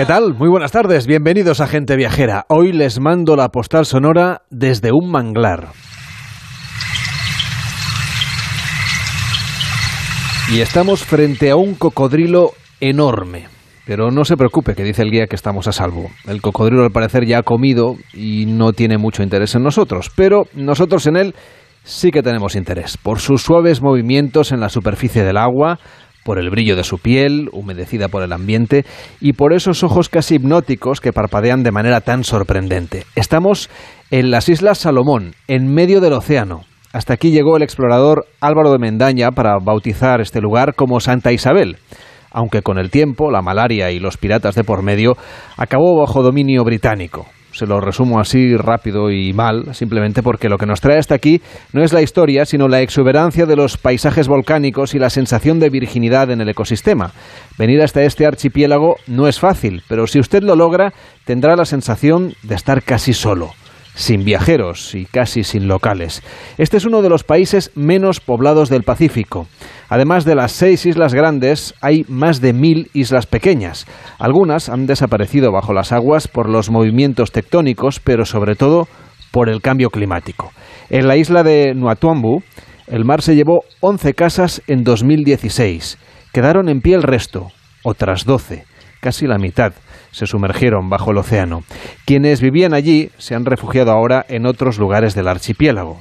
¿Qué tal? Muy buenas tardes, bienvenidos a Gente Viajera. Hoy les mando la postal sonora desde un manglar. Y estamos frente a un cocodrilo enorme. Pero no se preocupe, que dice el guía que estamos a salvo. El cocodrilo al parecer ya ha comido y no tiene mucho interés en nosotros, pero nosotros en él sí que tenemos interés, por sus suaves movimientos en la superficie del agua, por el brillo de su piel, humedecida por el ambiente, y por esos ojos casi hipnóticos que parpadean de manera tan sorprendente. Estamos en las Islas Salomón, en medio del océano. Hasta aquí llegó el explorador Álvaro de Mendaña para bautizar este lugar como Santa Isabel aunque con el tiempo, la malaria y los piratas de por medio, acabó bajo dominio británico. Se lo resumo así rápido y mal, simplemente porque lo que nos trae hasta aquí no es la historia, sino la exuberancia de los paisajes volcánicos y la sensación de virginidad en el ecosistema. Venir hasta este archipiélago no es fácil, pero si usted lo logra, tendrá la sensación de estar casi solo sin viajeros y casi sin locales. Este es uno de los países menos poblados del Pacífico. Además de las seis islas grandes, hay más de mil islas pequeñas. Algunas han desaparecido bajo las aguas por los movimientos tectónicos, pero sobre todo por el cambio climático. En la isla de Nuatuambu, el mar se llevó 11 casas en 2016. Quedaron en pie el resto, otras 12, casi la mitad se sumergieron bajo el océano. Quienes vivían allí se han refugiado ahora en otros lugares del archipiélago.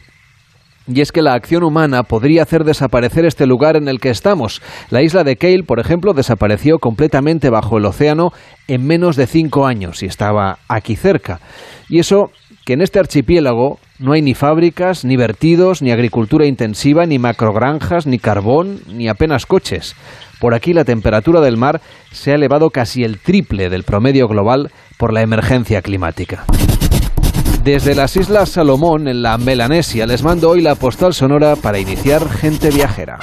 Y es que la acción humana podría hacer desaparecer este lugar en el que estamos. La isla de Cale, por ejemplo, desapareció completamente bajo el océano en menos de cinco años y estaba aquí cerca. Y eso que en este archipiélago no hay ni fábricas, ni vertidos, ni agricultura intensiva, ni macrogranjas, ni carbón, ni apenas coches. Por aquí la temperatura del mar se ha elevado casi el triple del promedio global por la emergencia climática. Desde las Islas Salomón, en la Melanesia, les mando hoy la postal sonora para iniciar Gente Viajera.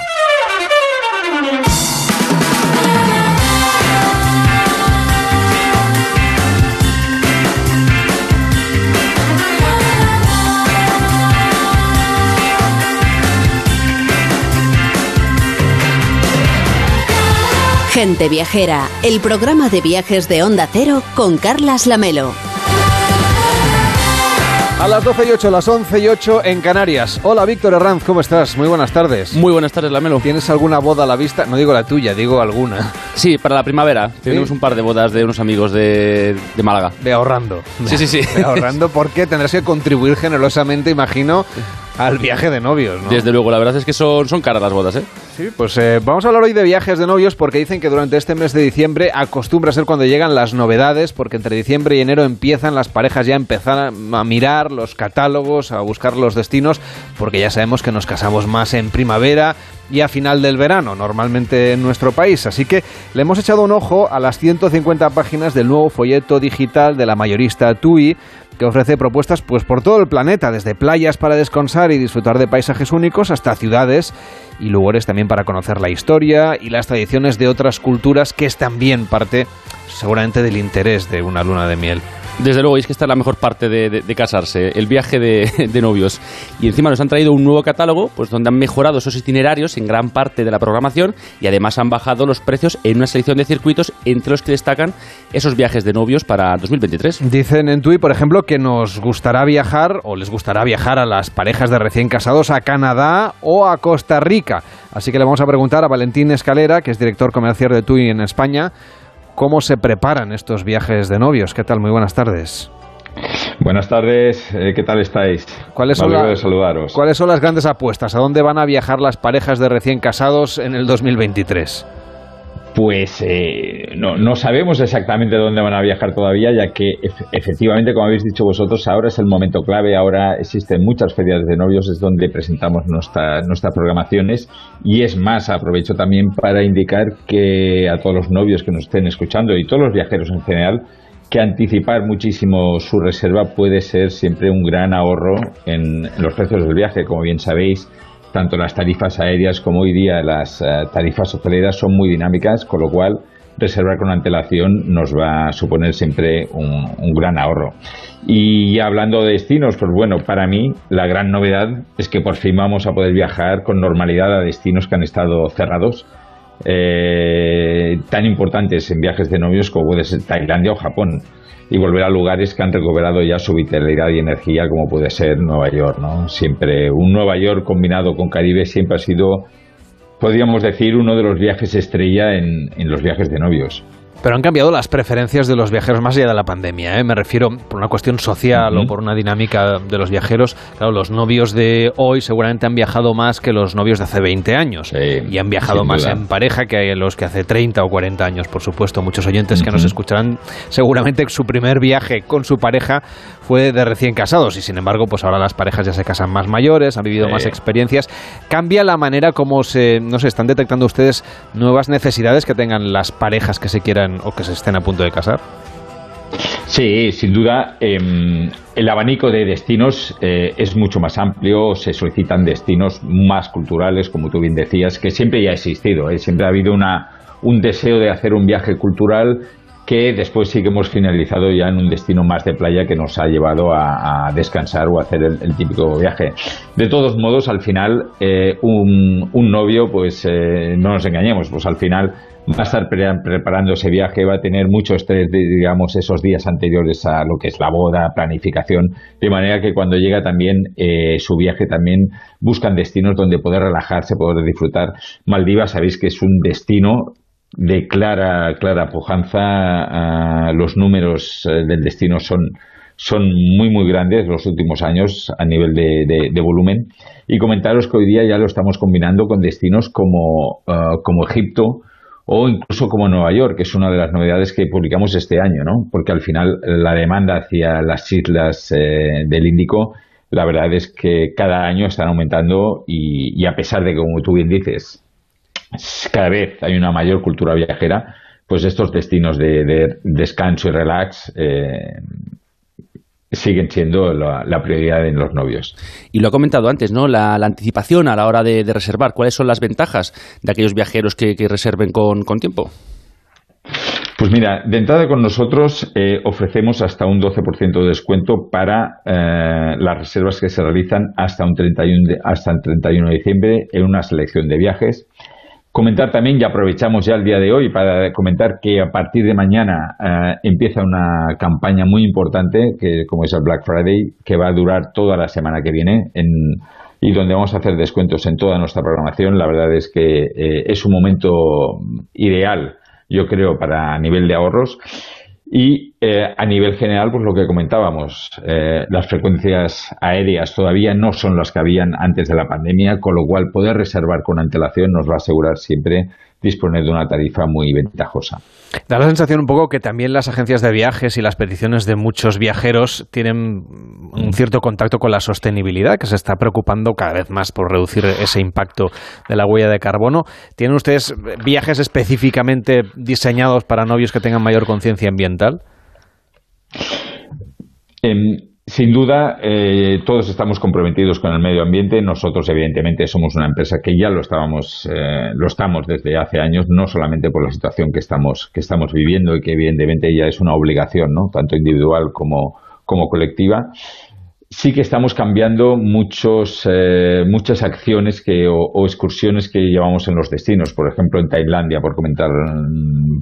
Gente Viajera, el programa de viajes de Onda Cero con Carlas Lamelo. A las 12 y 8, las 11 y 8 en Canarias. Hola Víctor Herranz, ¿cómo estás? Muy buenas tardes. Muy buenas tardes, Lamelo. ¿Tienes alguna boda a la vista? No digo la tuya, digo alguna. Sí, para la primavera. Tenemos un par de bodas de unos amigos de, de Málaga. De ahorrando. Sí, sí, sí. De ahorrando porque tendrás que contribuir generosamente, imagino, al viaje de novios, ¿no? Desde luego, la verdad es que son, son caras las bodas, ¿eh? Sí, pues eh, vamos a hablar hoy de viajes de novios porque dicen que durante este mes de diciembre acostumbra ser cuando llegan las novedades, porque entre diciembre y enero empiezan las parejas ya a empezar a mirar los catálogos, a buscar los destinos, porque ya sabemos que nos casamos más en primavera y a final del verano, normalmente en nuestro país. Así que le hemos echado un ojo a las 150 páginas del nuevo folleto digital de la mayorista TUI, que ofrece propuestas pues por todo el planeta, desde playas para descansar y disfrutar de paisajes únicos hasta ciudades y lugares también para conocer la historia y las tradiciones de otras culturas, que es también parte seguramente del interés de una luna de miel. Desde luego, es que esta es la mejor parte de, casarse, el viaje de, de novios. Y encima nos han traído un nuevo catálogo, pues donde han mejorado esos itinerarios en gran parte de la programación y además han bajado los precios en una selección de circuitos entre los que destacan esos viajes de novios para 2023. Dicen en TUI, por ejemplo, que nos gustará viajar o les gustará viajar a las parejas de recién casados a Canadá o a Costa Rica. Así que le vamos a preguntar a Valentín Escalera, que es director comercial de TUI en España, cómo se preparan estos viajes de novios. ¿Qué tal? Muy buenas tardes. Buenas tardes, eh, ¿qué tal estáis? ¿Cuáles son, alegro la- de saludaros. ¿Cuáles son las grandes apuestas? ¿A dónde van a viajar las parejas de recién casados en el 2023? Pues eh, no, no sabemos exactamente dónde van a viajar todavía, ya que ef- efectivamente, como habéis dicho vosotros, ahora es el momento clave, ahora existen muchas ferias de novios, es donde presentamos nuestra- nuestras programaciones y es más, aprovecho también para indicar que a todos los novios que nos estén escuchando y todos los viajeros en general, que anticipar muchísimo su reserva puede ser siempre un gran ahorro en, en los precios del viaje, como bien sabéis. Tanto las tarifas aéreas como hoy día las eh, tarifas hoteleras son muy dinámicas, con lo cual reservar con antelación nos va a suponer siempre un, gran ahorro. Y hablando de destinos, pues bueno, para mí la gran novedad es que por fin vamos a poder viajar con normalidad a destinos que han estado cerrados eh, tan importantes en viajes de novios como puede ser Tailandia o Japón y volver a lugares que han recuperado ya su vitalidad y energía como puede ser Nueva York, ¿no? Siempre un Nueva York combinado con Caribe siempre ha sido, podríamos decir, uno de los viajes estrella en los viajes de novios. Pero han cambiado las preferencias de los viajeros más allá de la pandemia. ¿eh? Me refiero por una cuestión social o por una dinámica de los viajeros. Claro, los novios de hoy seguramente han viajado más que los novios de hace 20 años. y han viajado más en pareja que los que hace 30 o 40 años, por supuesto. Muchos oyentes que nos escucharán seguramente su primer viaje con su pareja fue de recién casados y sin embargo pues ahora las parejas ya se casan más mayores, han vivido más experiencias. ¿Cambia la manera como se, no sé, están detectando ustedes nuevas necesidades que tengan las parejas que se quieran o que se estén a punto de casar? Sí, sin duda. Em, el abanico de destinos eh, es mucho más amplio, se solicitan destinos más culturales, como tú bien decías, que siempre ya ha existido. ¿eh? Siempre ha habido una, un deseo de hacer un viaje cultural que después sí que hemos finalizado ya en un destino más de playa que nos ha llevado a, descansar o a hacer el, típico viaje. De todos modos, al final, eh, un, novio, pues no nos engañemos, pues al final va a estar preparando ese viaje, va a tener mucho estrés, digamos, esos días anteriores a lo que es la boda, planificación, de manera que cuando llega también eh, su viaje también buscan destinos donde poder relajarse, poder disfrutar. Maldivas, sabéis que es un destino de clara, clara pujanza, los números eh, del destino son son muy muy grandes los últimos años a nivel de, volumen y comentaros que hoy día ya lo estamos combinando con destinos como, uh, como Egipto o incluso como Nueva York, que es una de las novedades que publicamos este año, ¿no? Porque al final la demanda hacia las islas eh, del Índico, la verdad es que cada año están aumentando y, a pesar de que, como tú bien dices, cada vez hay una mayor cultura viajera, pues estos destinos de, descanso y relax eh, siguen siendo la, prioridad en los novios. Y lo ha comentado antes, ¿no? La, anticipación a la hora de, reservar. ¿Cuáles son las ventajas de aquellos viajeros que, reserven con, tiempo? Pues mira, de entrada con nosotros eh, ofrecemos hasta un 12% de descuento para eh, las reservas que se realizan hasta, un 31 hasta el 31 de diciembre en una selección de viajes. Comentar también, y aprovechamos ya el día de hoy para comentar que a partir de mañana eh, empieza una campaña muy importante, que como es el Black Friday, que va a durar toda la semana que viene y donde vamos a hacer descuentos en toda nuestra programación. La verdad es que eh, es un momento ideal, yo creo, para nivel de ahorros. Y eh, a nivel general, pues lo que comentábamos, eh, las frecuencias aéreas todavía no son las que habían antes de la pandemia, con lo cual poder reservar con antelación nos va a asegurar siempre disponer de una tarifa muy ventajosa. Da la sensación un poco que también las agencias de viajes y las peticiones de muchos viajeros tienen un cierto contacto con la sostenibilidad, que se está preocupando cada vez más por reducir ese impacto de la huella de carbono. ¿Tienen ustedes viajes específicamente diseñados para novios que tengan mayor conciencia ambiental? Em, sin duda, eh, todos estamos comprometidos con el medio ambiente. Nosotros, evidentemente, somos una empresa que ya lo estábamos, eh, lo estamos desde hace años, no solamente por la situación que estamos, que estamos viviendo y que evidentemente ya es una obligación, ¿no? tanto individual como, como colectiva sí que estamos cambiando muchos, eh, muchas acciones que, o, excursiones que llevamos en los destinos. Por ejemplo, en Tailandia, por comentar,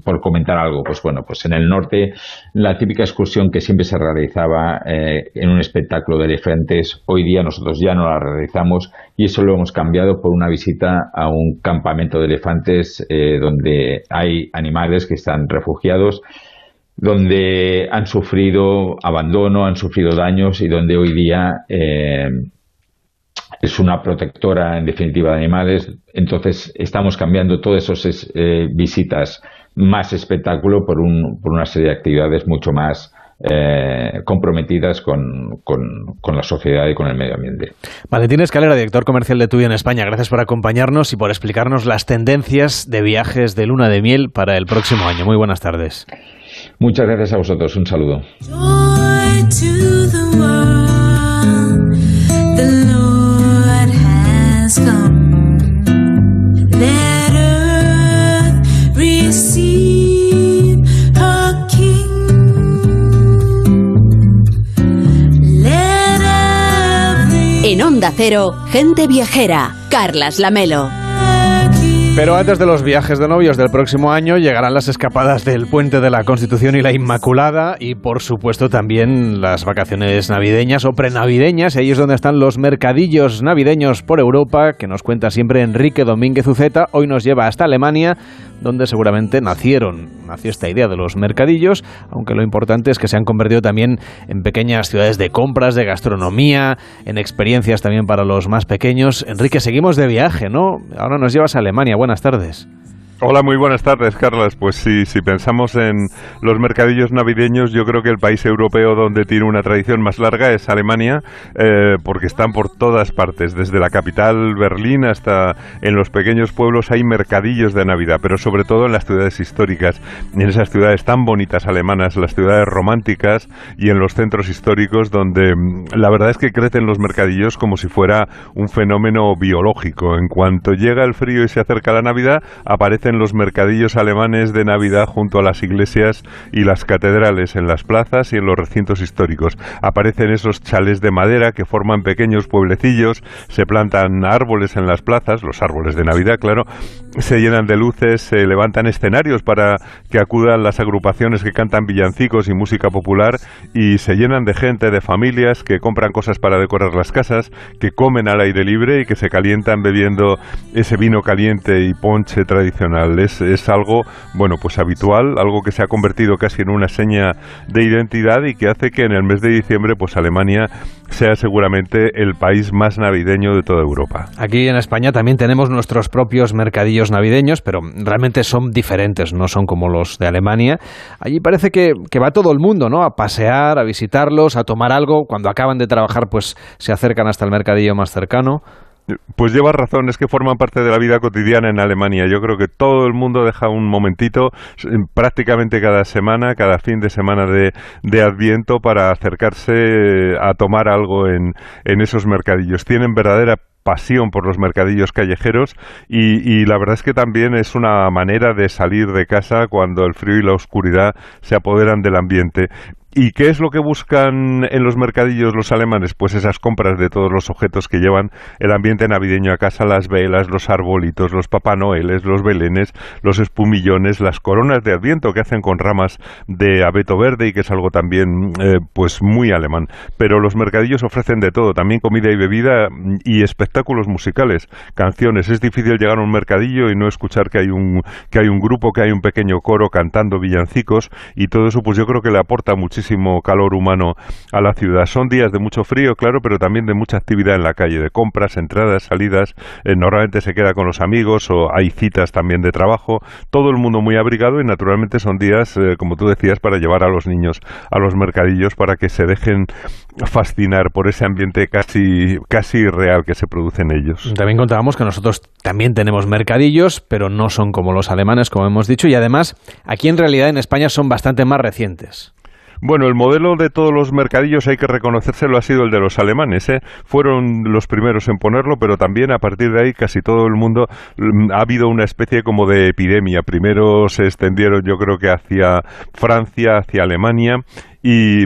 por comentar algo, pues bueno, pues en el norte, la típica excursión que siempre se realizaba eh, en un espectáculo de elefantes, hoy día nosotros ya no la realizamos y eso lo hemos cambiado por una visita a un campamento de elefantes eh, donde hay animales que están refugiados donde han sufrido abandono, han sufrido daños y donde hoy día eh, es una protectora en definitiva de animales. Entonces estamos cambiando todas esas eh, visitas más espectáculo por, un, por una serie de actividades mucho más eh, comprometidas con, con, la sociedad y con el medio ambiente. Valentín Escalera, director comercial de Tuyo en España, gracias por acompañarnos y por explicarnos las tendencias de viajes de luna de miel para el próximo año. Muy buenas tardes. Muchas gracias a vosotros. Un saludo. En Onda Cero, gente viajera, Carlas Lamelo. Pero antes de los viajes de novios del próximo año llegarán las escapadas del Puente de la Constitución y la Inmaculada y por supuesto también las vacaciones navideñas o prenavideñas. Y ahí es donde están los mercadillos navideños por Europa que nos cuenta siempre Enrique Domínguez Uceta. Hoy nos lleva hasta Alemania donde seguramente nacieron, nació esta idea de los mercadillos, aunque lo importante es que se han convertido también en pequeñas ciudades de compras, de gastronomía, en experiencias también para los más pequeños. Enrique, seguimos de viaje, ¿no? Ahora nos llevas a Alemania buenas tardes. Hola, muy buenas tardes, Carlas. Pues sí, si pensamos en los mercadillos navideños, yo creo que el país europeo donde tiene una tradición más larga es Alemania, eh, porque están por todas partes, desde la capital Berlín hasta en los pequeños pueblos hay mercadillos de Navidad, pero sobre todo en las ciudades históricas, en esas ciudades tan bonitas alemanas, las ciudades románticas y en los centros históricos donde mm, la verdad es que crecen los mercadillos como si fuera un fenómeno biológico. En cuanto llega el frío y se acerca la Navidad, aparecen en los mercadillos alemanes de Navidad junto a las iglesias y las catedrales, en las plazas y en los recintos históricos. Aparecen esos chales de madera que forman pequeños pueblecillos, se plantan árboles en las plazas, los árboles de Navidad, claro, se llenan de luces, se levantan escenarios para que acudan las agrupaciones que cantan villancicos y música popular y se llenan de gente, de familias que compran cosas para decorar las casas, que comen al aire libre y que se calientan bebiendo ese vino caliente y ponche tradicional es, algo, bueno, pues habitual, algo que se ha convertido casi en una seña de identidad y que hace que en el mes de diciembre, pues Alemania sea seguramente el país más navideño de toda Europa. Aquí en España también tenemos nuestros propios mercadillos navideños, pero realmente son diferentes, no son como los de Alemania. Allí parece que, que va todo el mundo, ¿no? A pasear, a visitarlos, a tomar algo. Cuando acaban de trabajar, pues se acercan hasta el mercadillo más cercano. Pues llevas razón, es que forman parte de la vida cotidiana en Alemania. Yo creo que todo el mundo deja un momentito, prácticamente cada semana, cada fin de semana de, Adviento, para acercarse a tomar algo en, esos mercadillos. Tienen verdadera pasión por los mercadillos callejeros y, la verdad es que también es una manera de salir de casa cuando el frío y la oscuridad se apoderan del ambiente. ¿Y qué es lo que buscan en los mercadillos los alemanes? Pues esas compras de todos los objetos que llevan el ambiente navideño a casa, las velas, los arbolitos, los papanoeles, los belenes, los espumillones, las coronas de adviento que hacen con ramas de abeto verde y que es algo también eh, pues muy alemán. Pero los mercadillos ofrecen de todo, también comida y bebida y espectáculos musicales, canciones. Es difícil llegar a un mercadillo y no escuchar que hay un que hay un grupo, que hay un pequeño coro cantando villancicos y todo eso pues yo creo que le aporta muchísimo calor humano a la ciudad. Son días de mucho frío, claro, pero también de mucha actividad en la calle, de compras, entradas, salidas. Eh, normalmente se queda con los amigos o hay citas también de trabajo. Todo el mundo muy abrigado y naturalmente son días, eh, como tú decías, para llevar a los niños a los mercadillos para que se dejen fascinar por ese ambiente casi, casi real que se produce en ellos. También contábamos que nosotros también tenemos mercadillos, pero no son como los alemanes, como hemos dicho, y además aquí en realidad en España son bastante más recientes. Bueno, el modelo de todos los mercadillos hay que reconocérselo ha sido el de los alemanes. ¿eh? Fueron los primeros en ponerlo, pero también a partir de ahí casi todo el mundo mm, ha habido una especie como de epidemia. Primero se extendieron, yo creo que hacia Francia, hacia Alemania y,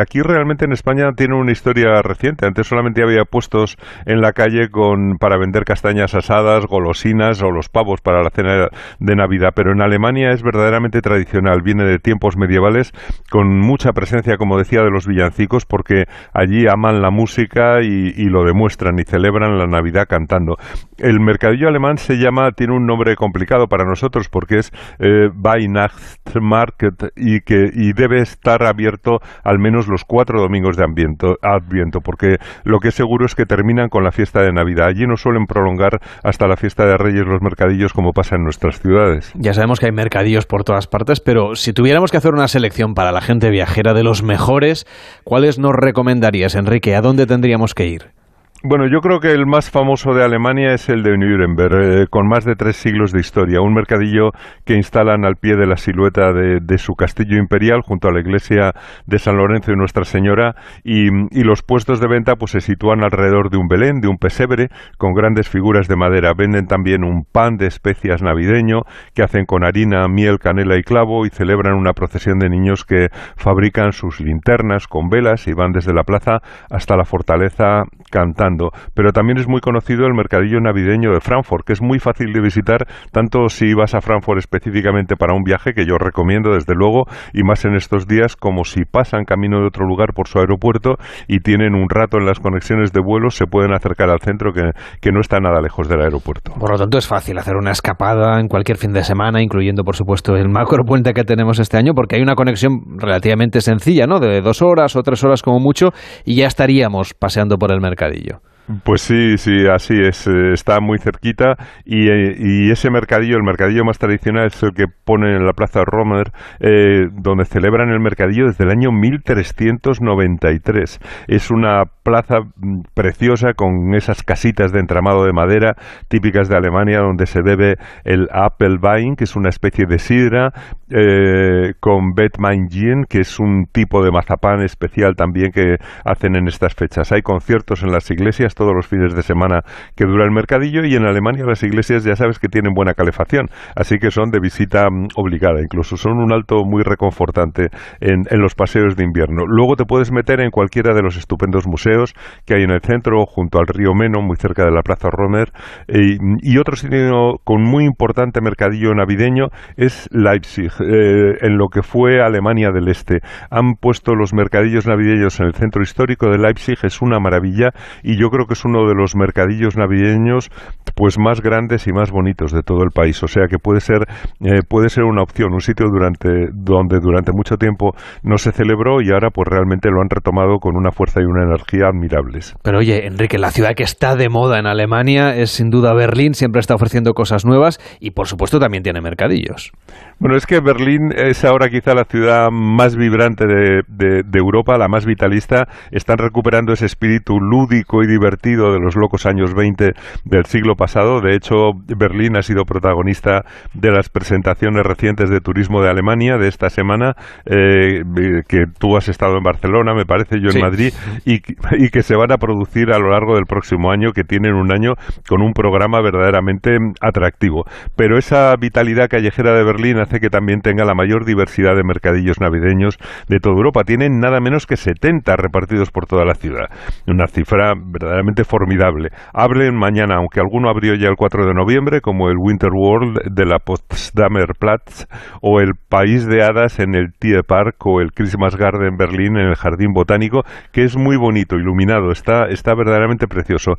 aquí realmente en España tiene una historia reciente. Antes solamente había puestos en la calle con, para vender castañas asadas, golosinas o los pavos para la cena de Navidad. Pero en Alemania es verdaderamente tradicional. Viene de tiempos medievales con mucha presencia, como decía, de los villancicos porque allí aman la música y, lo demuestran y celebran la Navidad cantando. El mercadillo alemán se llama, tiene un nombre complicado para nosotros porque es eh, Weihnachtsmarkt y, que, y debe estar abierto al menos los cuatro domingos de Adviento, porque lo que es seguro es que terminan con la fiesta de Navidad. Allí no suelen prolongar hasta la fiesta de Reyes los mercadillos como pasa en nuestras ciudades. Ya sabemos que hay mercadillos por todas partes, pero si tuviéramos que hacer una selección para la gente viajera de los mejores, ¿cuáles nos recomendarías, Enrique? ¿A dónde tendríamos que ir? Bueno, yo creo que el más famoso de Alemania es el de Nuremberg, eh, con más de tres siglos de historia. Un mercadillo que instalan al pie de la silueta de, su castillo imperial, junto a la iglesia de San Lorenzo y Nuestra Señora, y, los puestos de venta pues se sitúan alrededor de un Belén, de un pesebre, con grandes figuras de madera. Venden también un pan de especias navideño que hacen con harina, miel, canela y clavo y celebran una procesión de niños que fabrican sus linternas con velas y van desde la plaza hasta la fortaleza cantando Pero también es muy conocido el mercadillo navideño de Frankfurt, que es muy fácil de visitar, tanto si vas a Frankfurt específicamente para un viaje, que yo recomiendo desde luego, y más en estos días, como si pasan camino de otro lugar por su aeropuerto y tienen un rato en las conexiones de vuelos, se pueden acercar al centro que, que no está nada lejos del aeropuerto. Por lo tanto, es fácil hacer una escapada en cualquier fin de semana, incluyendo, por supuesto, el macro puente que tenemos este año, porque hay una conexión relativamente sencilla, ¿no? De dos horas o tres horas como mucho, y ya estaríamos paseando por el mercadillo. Pues sí, sí, así es. Eh, está muy cerquita y, eh, y, ese mercadillo, el mercadillo más tradicional es el que pone en la Plaza Romer, eh, donde celebran el mercadillo desde el año 1393. Es una plaza mm, preciosa con esas casitas de entramado de madera típicas de Alemania, donde se bebe el Appelwein, que es una especie de sidra, eh, con Betmaingien, que es un tipo de mazapán especial también que hacen en estas fechas. Hay conciertos en las iglesias todos los fines de semana que dura el mercadillo y en Alemania las iglesias ya sabes que tienen buena calefacción, así que son de visita mm, obligada, incluso son un alto muy reconfortante en, los paseos de invierno. Luego te puedes meter en cualquiera de los estupendos museos que hay en el centro, junto al río Meno, muy cerca de la Plaza Romer, y otro sitio con muy importante mercadillo navideño es Leipzig, eh, en lo que fue Alemania del Este. Han puesto los mercadillos navideños en el centro histórico de Leipzig, es una maravilla y yo creo que es uno de los mercadillos navideños pues más grandes y más bonitos de todo el país. O sea que puede ser, eh, puede ser una opción, un sitio durante, donde durante mucho tiempo no se celebró y ahora pues realmente lo han retomado con una fuerza y una energía admirables. Pero oye, Enrique, la ciudad que está de moda en Alemania es sin duda Berlín, siempre está ofreciendo cosas nuevas y por supuesto también tiene mercadillos. Bueno, es que Berlín es ahora quizá la ciudad más vibrante de, de Europa, la más vitalista. Están recuperando ese espíritu lúdico y divertido de los locos años 20 del siglo pasado. De hecho, Berlín ha sido protagonista de las presentaciones recientes de turismo de Alemania de esta semana, eh, que tú has estado en Barcelona, me parece, yo en Madrid, y, y, que se van a producir a lo largo del próximo año, que tienen un año con un programa verdaderamente atractivo. Pero esa vitalidad callejera de Berlín hace que también tenga la mayor diversidad de mercadillos navideños de toda Europa. Tienen nada menos que 70 repartidos por toda la ciudad. Una cifra verdaderamente formidable. Hablen mañana, aunque alguno abrió ya el 4 de noviembre, como el Winter World de la Potsdamer Platz o el País de Hadas en el Tierpark o el Christmas Garden Berlín en el Jardín Botánico, que es muy bonito, iluminado, está, está verdaderamente precioso.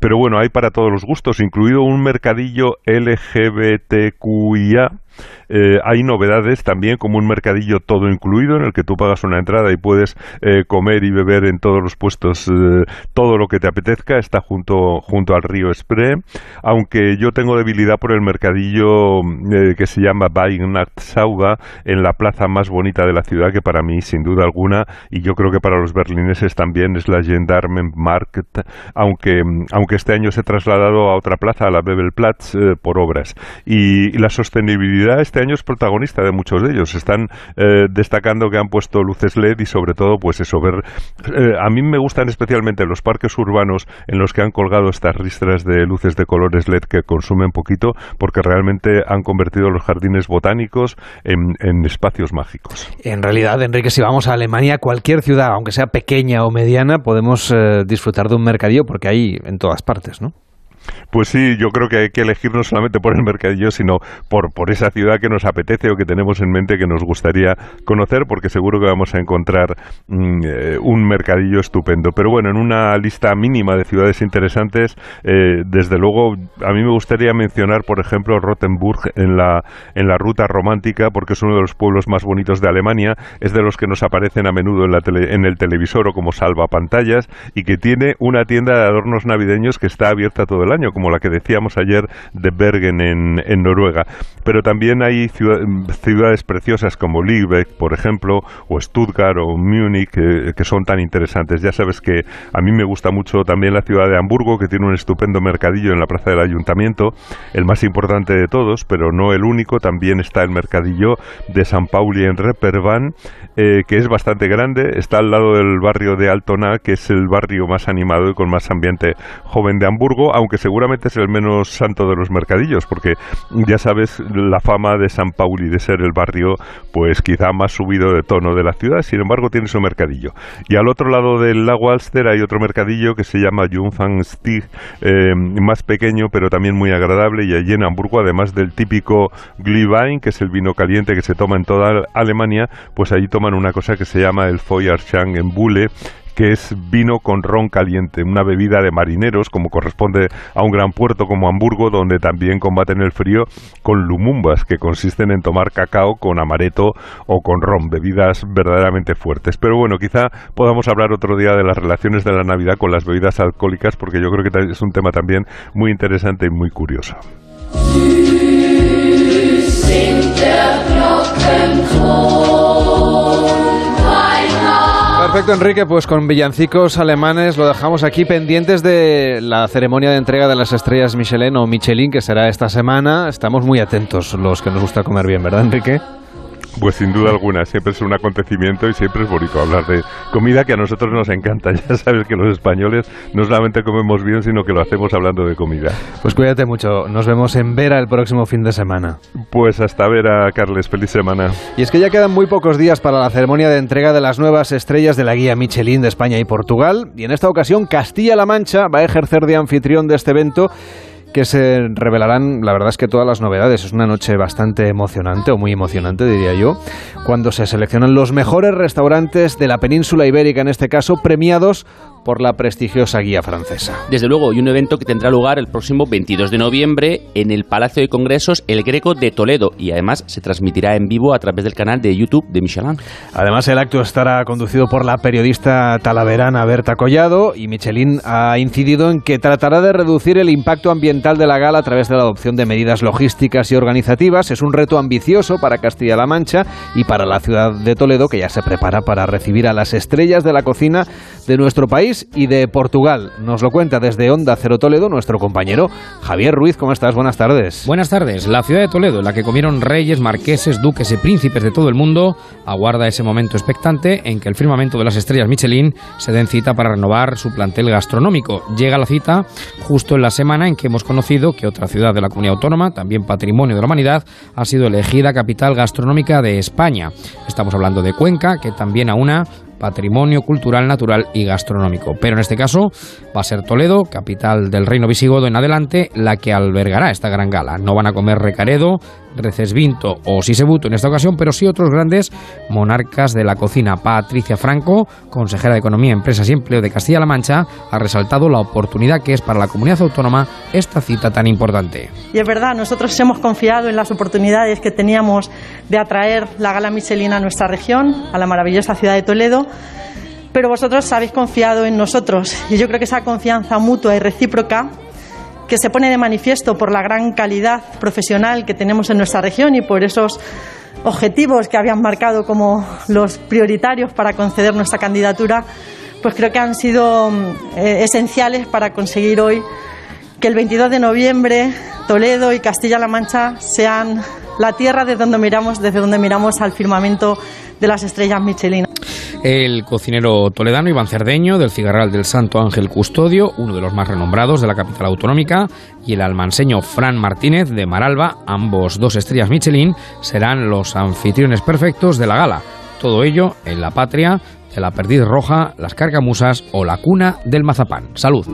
Pero bueno, hay para todos los gustos, incluido un mercadillo LGBTQIA eh, hay novedades también, como un mercadillo todo incluido, en el que tú pagas una entrada y puedes eh, comer y beber en todos los puestos eh, todo lo que te apetezca. Está junto, junto al río Spree. Aunque yo tengo debilidad por el mercadillo que se llama Weihnachtssauga, en la plaza más bonita de la ciudad, que para mí, sin duda alguna, y yo creo que para los berlineses también es la Gendarmenmarkt, aunque, aunque este año se ha trasladado a otra plaza, a la Bebelplatz, por obras. Y la sostenibilidad este año es protagonista de muchos de ellos. Están eh, destacando que han puesto luces LED y sobre todo, pues eso, ver... Eh, a mí me gustan especialmente los parques urbanos en los que han colgado estas ristras de luces de colores LED que consumen poquito porque realmente han convertido los jardines botánicos en, espacios mágicos. En realidad, Enrique, si vamos a Alemania, cualquier ciudad, aunque sea pequeña o mediana, podemos eh, disfrutar de un mercadillo porque hay en todas partes, ¿no? Pues sí, yo creo que hay que elegir no solamente por el mercadillo, sino por, por esa ciudad que nos apetece o que tenemos en mente que nos gustaría conocer, porque seguro que vamos a encontrar mm, eh, un mercadillo estupendo. Pero bueno, en una lista mínima de ciudades interesantes, eh, desde luego, a mí me gustaría mencionar, por ejemplo, Rottenburg en la, en la ruta romántica, porque es uno de los pueblos más bonitos de Alemania, es de los que nos aparecen a menudo en, la en el televisor o como salvapantallas, y que tiene una tienda de adornos navideños que está abierta todo el año, como la que decíamos ayer de Bergen en, Noruega. Pero también hay ciudades preciosas como Lübeck, por ejemplo, o Stuttgart o Múnich, que, son tan interesantes. Ya sabes que a mí me gusta mucho también la ciudad de Hamburgo, que tiene un estupendo mercadillo en la plaza del ayuntamiento, el más importante de todos, pero no el único. También está el mercadillo de San Pauli en Reperban, eh, que es bastante grande. Está al lado del barrio de Altona, que es el barrio más animado y con más ambiente joven de Hamburgo, aunque seguramente es el menos santo de los mercadillos, porque ya sabes la fama de San Pauli de ser el barrio, pues quizá más subido de tono de la ciudad, sin embargo tiene su mercadillo. Y al otro lado del lago Alster hay otro mercadillo que se llama Jungfangstig, eh, más pequeño pero también muy agradable, y allí en Hamburgo, además del típico Glühwein, que es el vino caliente que se toma en toda Alemania, pues allí toman una cosa que se llama el Feuerschang en Bule, que es vino con ron caliente, una bebida de marineros, como corresponde a un gran puerto como Hamburgo, donde también combaten el frío con lumumbas, que consisten en tomar cacao con amareto o con ron, bebidas verdaderamente fuertes. Pero bueno, quizá podamos hablar otro día de las relaciones de la Navidad con las bebidas alcohólicas, porque yo creo que es un tema también muy interesante y muy curioso. Perfecto, Enrique, pues con villancicos alemanes lo dejamos aquí pendientes de la ceremonia de entrega de las estrellas Michelin o Michelin, que será esta semana. Estamos muy atentos los que nos gusta comer bien, ¿verdad, Enrique? Pues sin duda alguna, siempre es un acontecimiento y siempre es bonito hablar de comida que a nosotros nos encanta. Ya sabes que los españoles no solamente comemos bien, sino que lo hacemos hablando de comida. Pues cuídate mucho, nos vemos en Vera el próximo fin de semana. Pues hasta Vera, Carles, feliz semana. Y es que ya quedan muy pocos días para la ceremonia de entrega de las nuevas estrellas de la guía Michelin de España y Portugal, y en esta ocasión Castilla-La Mancha va a ejercer de anfitrión de este evento que se revelarán, la verdad es que todas las novedades. Es una noche bastante emocionante, o muy emocionante, diría yo, cuando se seleccionan los mejores restaurantes de la península ibérica, en este caso, premiados por la prestigiosa guía francesa. Desde luego, y un evento que tendrá lugar el próximo 22 de noviembre en el Palacio de Congresos El Greco de Toledo y además se transmitirá en vivo a través del canal de YouTube de Michelin. Además, el acto estará conducido por la periodista talaverana Berta Collado y Michelin ha incidido en que tratará de reducir el impacto ambiental de la gala a través de la adopción de medidas logísticas y organizativas. Es un reto ambicioso para Castilla-La Mancha y para la ciudad de Toledo que ya se prepara para recibir a las estrellas de la cocina de nuestro país y de Portugal. Nos lo cuenta desde Onda Cero Toledo nuestro compañero Javier Ruiz. ¿Cómo estás? Buenas tardes. Buenas tardes. La ciudad de Toledo, en la que comieron reyes, marqueses, duques y príncipes de todo el mundo, aguarda ese momento expectante en que el firmamento de las estrellas Michelin se den cita para renovar su plantel gastronómico. Llega la cita justo en la semana en que hemos conocido que otra ciudad de la comunidad autónoma, también patrimonio de la humanidad, ha sido elegida capital gastronómica de España. Estamos hablando de Cuenca, que también aúna patrimonio cultural, natural y gastronómico. Pero en este caso va a ser Toledo, capital del reino visigodo en adelante, la que albergará esta gran gala. No van a comer Recaredo, Recesvinto o Sisebuto en esta ocasión, pero sí otros grandes monarcas de la cocina. Patricia Franco, consejera de Economía, Empresas y Empleo de Castilla-La Mancha, ha resaltado la oportunidad que es para la comunidad autónoma esta cita tan importante. Y es verdad, nosotros hemos confiado en las oportunidades que teníamos de atraer la gala Michelin a nuestra región, a la maravillosa ciudad de Toledo pero vosotros habéis confiado en nosotros y yo creo que esa confianza mutua y recíproca que se pone de manifiesto por la gran calidad profesional que tenemos en nuestra región y por esos objetivos que habían marcado como los prioritarios para conceder nuestra candidatura, pues creo que han sido eh, esenciales para conseguir hoy que el 22 de noviembre Toledo y Castilla-La Mancha sean la tierra desde donde miramos, desde donde miramos al firmamento de las estrellas Michelin. El cocinero toledano Iván Cerdeño, del Cigarral del Santo Ángel Custodio, uno de los más renombrados de la capital autonómica, y el almanseño Fran Martínez, de Maralba, ambos dos estrellas Michelin, serán los anfitriones perfectos de la gala. Todo ello en la patria de la perdiz roja, las cargamusas o la cuna del mazapán. Salud.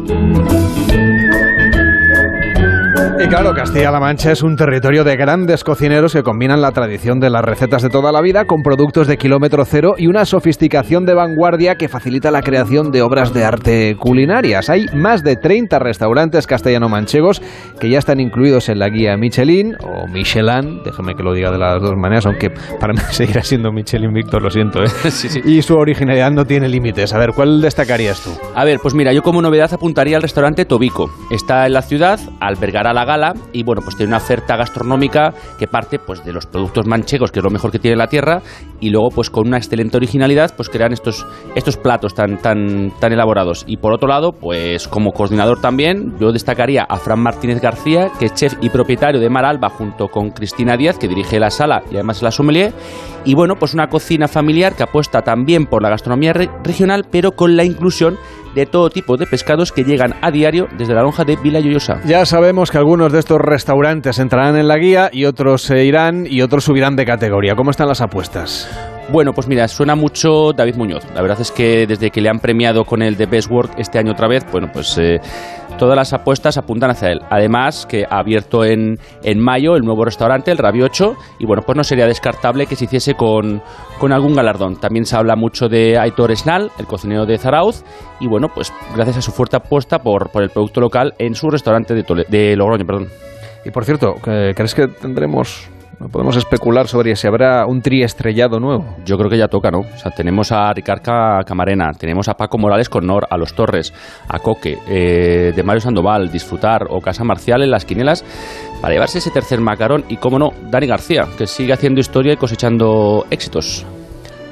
Y claro, Castilla-La Mancha es un territorio de grandes cocineros que combinan la tradición de las recetas de toda la vida con productos de kilómetro cero y una sofisticación de vanguardia que facilita la creación de obras de arte culinarias. Hay más de 30 restaurantes castellano-manchegos que ya están incluidos en la guía Michelin o Michelin, déjame que lo diga de las dos maneras, aunque para mí seguirá siendo Michelin, Víctor, lo siento. ¿eh? Y su originalidad no tiene límites. A ver, ¿cuál destacarías tú? A ver, pues mira, yo como novedad apuntaría al restaurante Tobico. Está en la ciudad, albergará la gala y bueno, pues tiene una oferta gastronómica que parte pues de los productos manchegos, que es lo mejor que tiene la tierra, y luego pues con una excelente originalidad pues crean estos, estos platos tan, tan, tan elaborados. Y por otro lado, pues como coordinador también, yo destacaría a Fran Martínez García, que es chef y propietario de Mar Alba, junto con Cristina Díaz, que dirige la sala y además la sommelier. Y bueno, pues una cocina familiar que apuesta también por la gastronomía regional, pero con la inclusión de todo tipo de pescados que llegan a diario desde la lonja de Vila Lloyosa. Ya sabemos que algunos de estos restaurantes entrarán en la guía y otros se irán y otros subirán de categoría. ¿Cómo están las apuestas? Bueno, pues mira, suena mucho David Muñoz. La verdad es que desde que le han premiado con el The Best Work este año otra vez, bueno, pues eh, todas las apuestas apuntan hacia él. Además, que ha abierto en, en mayo el nuevo restaurante, el Rabi 8, y bueno, pues no sería descartable que se hiciese con, con algún galardón. También se habla mucho de Aitor Snal, el cocinero de Zarauz, y bueno, pues gracias a su fuerte apuesta por, por el producto local en su restaurante de, Tole- de Logroño, perdón. Y por cierto, ¿que- ¿crees que tendremos, podemos especular sobre si habrá un tri estrellado nuevo? Yo creo que ya toca, ¿no? O sea, tenemos a Ricard Ca- Camarena, tenemos a Paco Morales con Nor, a Los Torres, a Coque, eh, de Mario Sandoval, Disfrutar o Casa Marcial en las quinielas para llevarse ese tercer macarón y, cómo no, Dani García, que sigue haciendo historia y cosechando éxitos.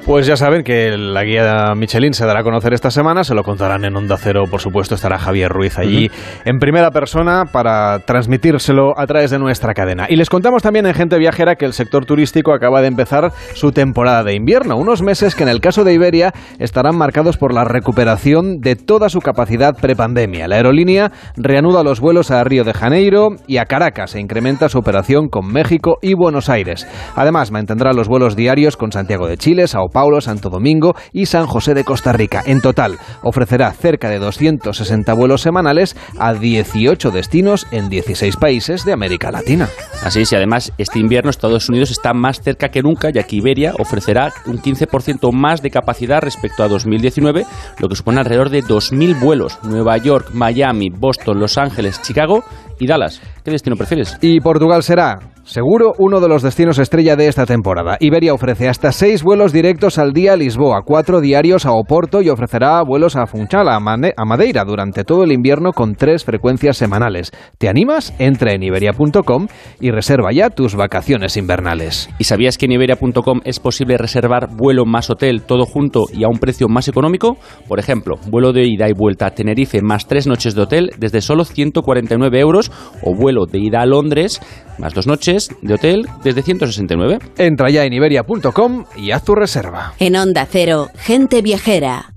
Pues ya saben que la guía Michelin se dará a conocer esta semana, se lo contarán en Onda Cero, por supuesto, estará Javier Ruiz allí en primera persona para transmitírselo a través de nuestra cadena. Y les contamos también en Gente Viajera que el sector turístico acaba de empezar su temporada de invierno, unos meses que en el caso de Iberia estarán marcados por la recuperación de toda su capacidad prepandemia. La aerolínea reanuda los vuelos a Río de Janeiro y a Caracas e incrementa su operación con México y Buenos Aires. Además, mantendrá los vuelos diarios con Santiago de Chile, Sao Paulo, Santo Domingo y San José de Costa Rica. En total, ofrecerá cerca de 260 vuelos semanales a 18 destinos en 16 países de América Latina. Así es, y además este invierno Estados Unidos está más cerca que nunca, ya que Iberia ofrecerá un 15% más de capacidad respecto a 2019, lo que supone alrededor de 2.000 vuelos. Nueva York, Miami, Boston, Los Ángeles, Chicago y Dallas. ¿Qué destino prefieres? Y Portugal será, seguro, uno de los destinos estrella de esta temporada. Iberia ofrece hasta seis vuelos directos al día a Lisboa, cuatro diarios a Oporto y ofrecerá vuelos a Funchal, a, Mane- a Madeira, durante todo el invierno con tres frecuencias semanales. ¿Te animas? Entra en iberia.com y reserva ya tus vacaciones invernales. ¿Y sabías que en Iberia.com es posible reservar vuelo más hotel todo junto y a un precio más económico? Por ejemplo, vuelo de ida y vuelta a Tenerife más tres noches de hotel desde solo 149 euros o vuelo de ida a Londres más dos noches de hotel desde 169. Entra ya en iberia.com y haz tu reserva. En Onda Cero, gente viajera.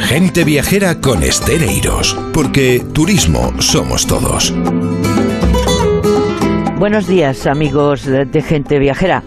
Gente viajera con Estereiros, porque turismo somos todos. Buenos días, amigos de, de Gente Viajera.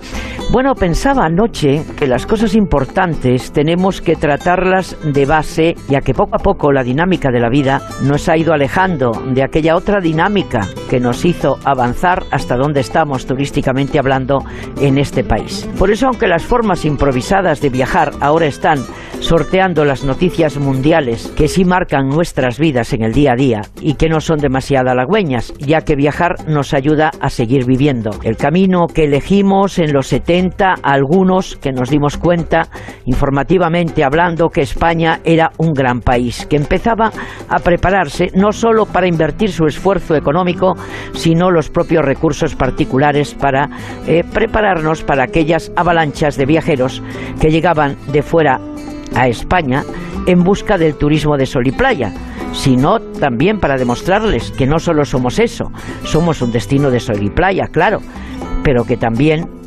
Bueno, pensaba anoche que las cosas importantes tenemos que tratarlas de base, ya que poco a poco la dinámica de la vida nos ha ido alejando de aquella otra dinámica que nos hizo avanzar hasta donde estamos turísticamente hablando en este país. Por eso, aunque las formas improvisadas de viajar ahora están sorteando las noticias mundiales que sí marcan nuestras vidas en el día a día y que no son demasiado halagüeñas, ya que viajar nos ayuda a seguir viviendo. El camino que elegimos en los 70, algunos que nos dimos cuenta, informativamente hablando, que España era un gran país, que empezaba a prepararse no solo para invertir su esfuerzo económico, sino los propios recursos particulares para eh, prepararnos para aquellas avalanchas de viajeros que llegaban de fuera a España en busca del turismo de sol y playa, sino también para demostrarles que no solo somos eso, somos un destino de sol y playa, claro, pero que también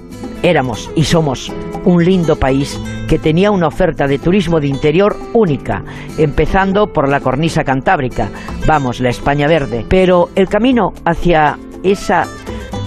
éramos y somos un lindo país que tenía una oferta de turismo de interior única, empezando por la cornisa cantábrica, vamos, la España verde. Pero el camino hacia esa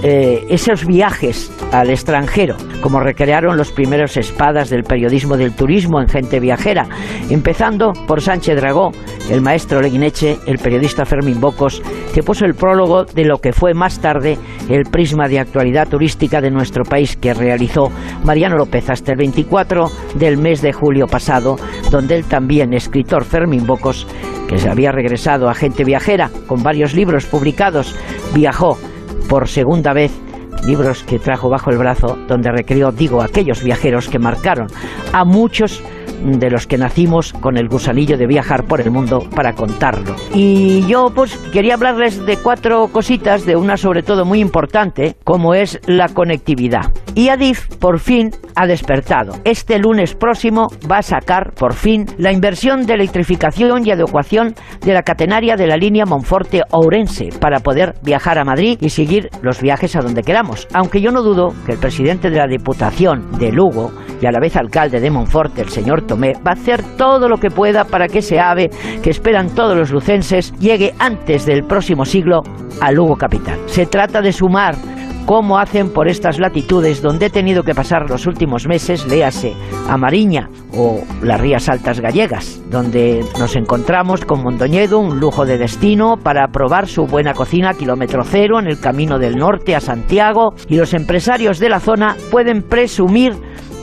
eh, esos viajes al extranjero, como recrearon los primeros espadas del periodismo del turismo en gente viajera, empezando por Sánchez Dragó, el maestro Leguineche, el periodista Fermín Bocos, que puso el prólogo de lo que fue más tarde el prisma de actualidad turística de nuestro país que realizó Mariano López hasta el 24 del mes de julio pasado, donde él también, escritor Fermín Bocos, que se había regresado a gente viajera con varios libros publicados, viajó por segunda vez libros que trajo bajo el brazo donde recreó, digo, aquellos viajeros que marcaron a muchos de los que nacimos con el gusanillo de viajar por el mundo para contarlo. Y yo pues quería hablarles de cuatro cositas, de una sobre todo muy importante, como es la conectividad. Y Adif por fin ha despertado. Este lunes próximo va a sacar por fin la inversión de electrificación y adecuación de la catenaria de la línea Monforte-Ourense para poder viajar a Madrid y seguir los viajes a donde queramos. Aunque yo no dudo que el presidente de la Diputación de Lugo, y a la vez alcalde de Monforte, el señor Tomé, va a hacer todo lo que pueda para que ese ave que esperan todos los lucenses llegue antes del próximo siglo a Lugo Capital. Se trata de sumar cómo hacen por estas latitudes donde he tenido que pasar los últimos meses, léase a Mariña o las Rías Altas Gallegas, donde nos encontramos con Mondoñedo, un lujo de destino para probar su buena cocina kilómetro cero en el camino del norte a Santiago y los empresarios de la zona pueden presumir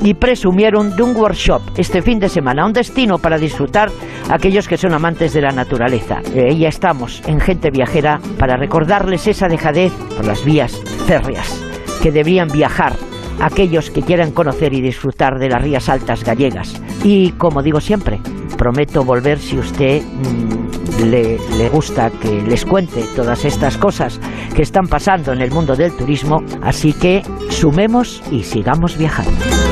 y presumieron de un workshop este fin de semana, un destino para disfrutar aquellos que son amantes de la naturaleza. Eh, ya estamos en Gente Viajera para recordarles esa dejadez por las vías férreas que deberían viajar aquellos que quieran conocer y disfrutar de las rías altas gallegas. Y como digo siempre, prometo volver si usted mm, le, le gusta que les cuente todas estas cosas que están pasando en el mundo del turismo, así que sumemos y sigamos viajando.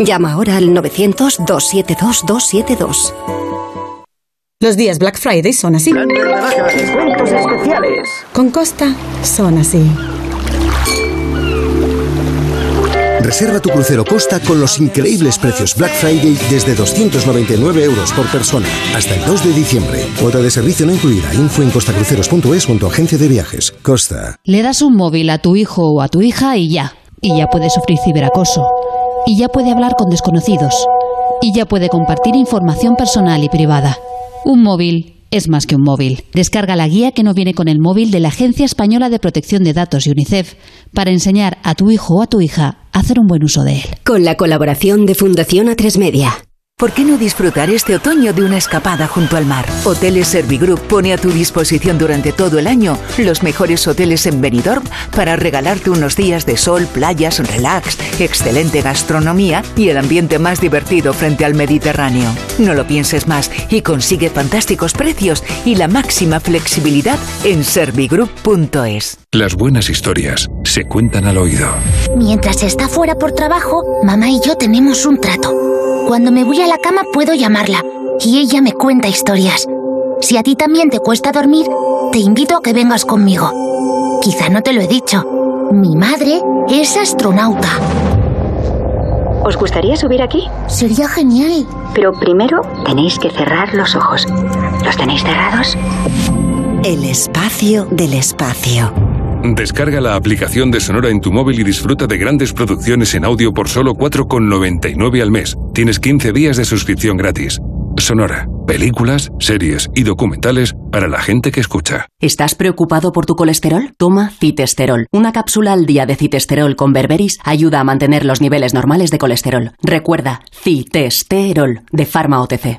Llama ahora al 900-272-272. Los días Black Friday son así. especiales. Con Costa son así. Reserva tu crucero Costa con los increíbles precios Black Friday desde 299 euros por persona hasta el 2 de diciembre. Cuota de servicio no incluida. Info en costacruceros.es o en tu agencia de viajes. Costa. Le das un móvil a tu hijo o a tu hija y ya. Y ya puede sufrir ciberacoso. Y ya puede hablar con desconocidos. Y ya puede compartir información personal y privada. Un móvil es más que un móvil. Descarga la guía que no viene con el móvil de la Agencia Española de Protección de Datos y UNICEF para enseñar a tu hijo o a tu hija a hacer un buen uso de él. Con la colaboración de Fundación A3 Media. ¿Por qué no disfrutar este otoño de una escapada junto al mar? Hoteles Servigroup pone a tu disposición durante todo el año los mejores hoteles en Benidorm para regalarte unos días de sol, playas, relax, excelente gastronomía y el ambiente más divertido frente al Mediterráneo. No lo pienses más y consigue fantásticos precios y la máxima flexibilidad en servigroup.es. Las buenas historias se cuentan al oído. Mientras está fuera por trabajo, mamá y yo tenemos un trato. Cuando me voy a la cama puedo llamarla y ella me cuenta historias. Si a ti también te cuesta dormir, te invito a que vengas conmigo. Quizá no te lo he dicho. Mi madre es astronauta. ¿Os gustaría subir aquí? Sería genial. Pero primero tenéis que cerrar los ojos. ¿Los tenéis cerrados? El espacio del espacio. Descarga la aplicación de Sonora en tu móvil y disfruta de grandes producciones en audio por solo 4,99 al mes. Tienes 15 días de suscripción gratis. Sonora, películas, series y documentales para la gente que escucha. ¿Estás preocupado por tu colesterol? Toma citesterol. Una cápsula al día de citesterol con berberis ayuda a mantener los niveles normales de colesterol. Recuerda, citesterol de Pharma OTC.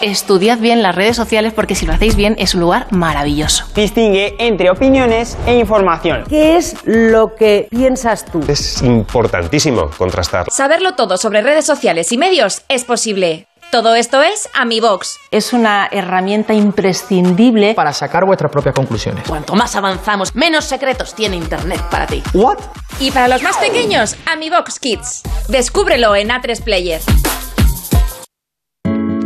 Estudiad bien las redes sociales porque si lo hacéis bien es un lugar maravilloso. Distingue entre opiniones e información. ¿Qué es lo que piensas tú? Es importantísimo contrastar. Saberlo todo sobre redes sociales y medios es posible. Todo esto es AmiBox. Es una herramienta imprescindible para sacar vuestras propias conclusiones. Cuanto más avanzamos, menos secretos tiene Internet para ti. ¿What? Y para los más pequeños, AmiBox Kids. Descúbrelo en A3 Player.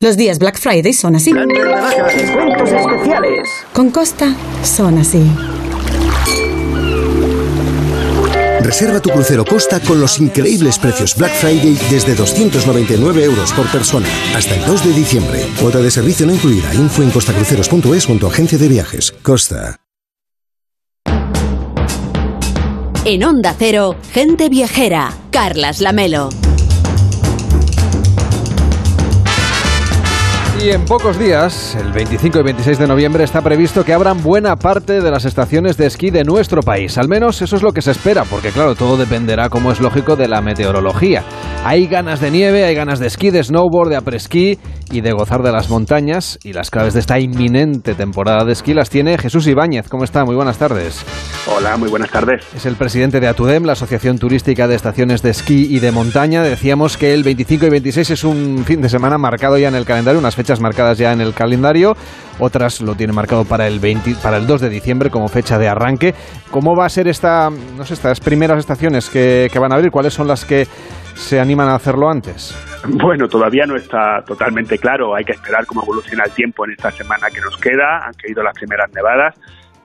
Los días Black Friday son así. Descuentos especiales. Con Costa son así. Reserva tu crucero Costa con los increíbles precios Black Friday desde 299 euros por persona hasta el 2 de diciembre. Cuota de servicio no incluida. Info en costacruceros.es junto a agencia de viajes. Costa. En Onda Cero, gente viajera. Carlas Lamelo. Y en pocos días, el 25 y 26 de noviembre, está previsto que abran buena parte de las estaciones de esquí de nuestro país. Al menos eso es lo que se espera, porque claro, todo dependerá, como es lógico, de la meteorología. Hay ganas de nieve, hay ganas de esquí, de snowboard, de apresquí y de gozar de las montañas. Y las claves de esta inminente temporada de esquí las tiene Jesús Ibáñez. ¿Cómo está? Muy buenas tardes. Hola, muy buenas tardes. Es el presidente de ATUDEM, la Asociación Turística de Estaciones de Esquí y de Montaña. Decíamos que el 25 y 26 es un fin de semana marcado ya en el calendario, unas fechas marcadas ya en el calendario, otras lo tienen marcado para el 20, para el 2 de diciembre como fecha de arranque. ¿Cómo va a ser esta, no sé, estas primeras estaciones que, que van a abrir? ¿Cuáles son las que se animan a hacerlo antes? Bueno, todavía no está totalmente claro. Hay que esperar cómo evoluciona el tiempo en esta semana que nos queda. Han caído las primeras nevadas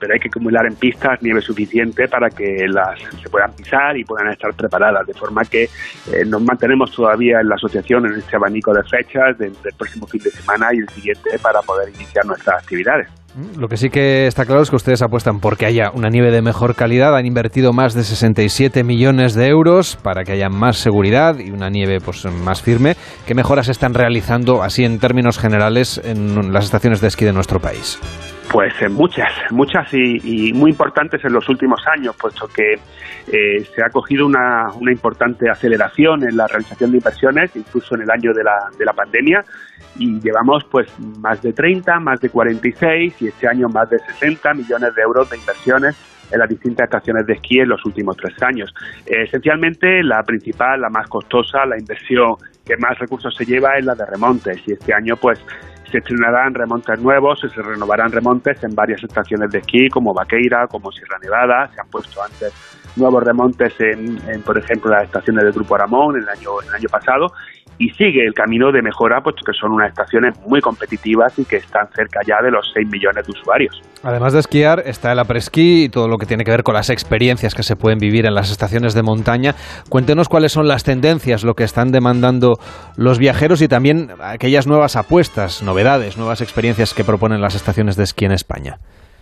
pero hay que acumular en pistas nieve suficiente para que las se puedan pisar y puedan estar preparadas, de forma que eh, nos mantenemos todavía en la asociación en este abanico de fechas del, del próximo fin de semana y el siguiente para poder iniciar nuestras actividades. Lo que sí que está claro es que ustedes apuestan porque haya una nieve de mejor calidad. Han invertido más de 67 millones de euros para que haya más seguridad y una nieve pues, más firme. ¿Qué mejoras están realizando así en términos generales en las estaciones de esquí de nuestro país? Pues en muchas, muchas y, y, muy importantes en los últimos años, puesto que eh, se ha cogido una, una, importante aceleración en la realización de inversiones, incluso en el año de la, de la pandemia, y llevamos pues más de 30, más de 46 y este año más de 60 millones de euros de inversiones en las distintas estaciones de esquí en los últimos tres años. Esencialmente, la principal, la más costosa, la inversión que más recursos se lleva es la de remontes y este año pues se estrenarán remontes nuevos y se renovarán remontes en varias estaciones de esquí como Vaqueira, como Sierra Nevada, se han puesto antes nuevos remontes en, en por ejemplo las estaciones del Grupo Aramón el año, el año pasado y sigue el camino de mejora, puesto que son unas estaciones muy competitivas y que están cerca ya de los 6 millones de usuarios. Además de esquiar, está el apresquí y todo lo que tiene que ver con las experiencias que se pueden vivir en las estaciones de montaña. Cuéntenos cuáles son las tendencias, lo que están demandando los viajeros y también aquellas nuevas apuestas, novedades, nuevas experiencias que proponen las estaciones de esquí en España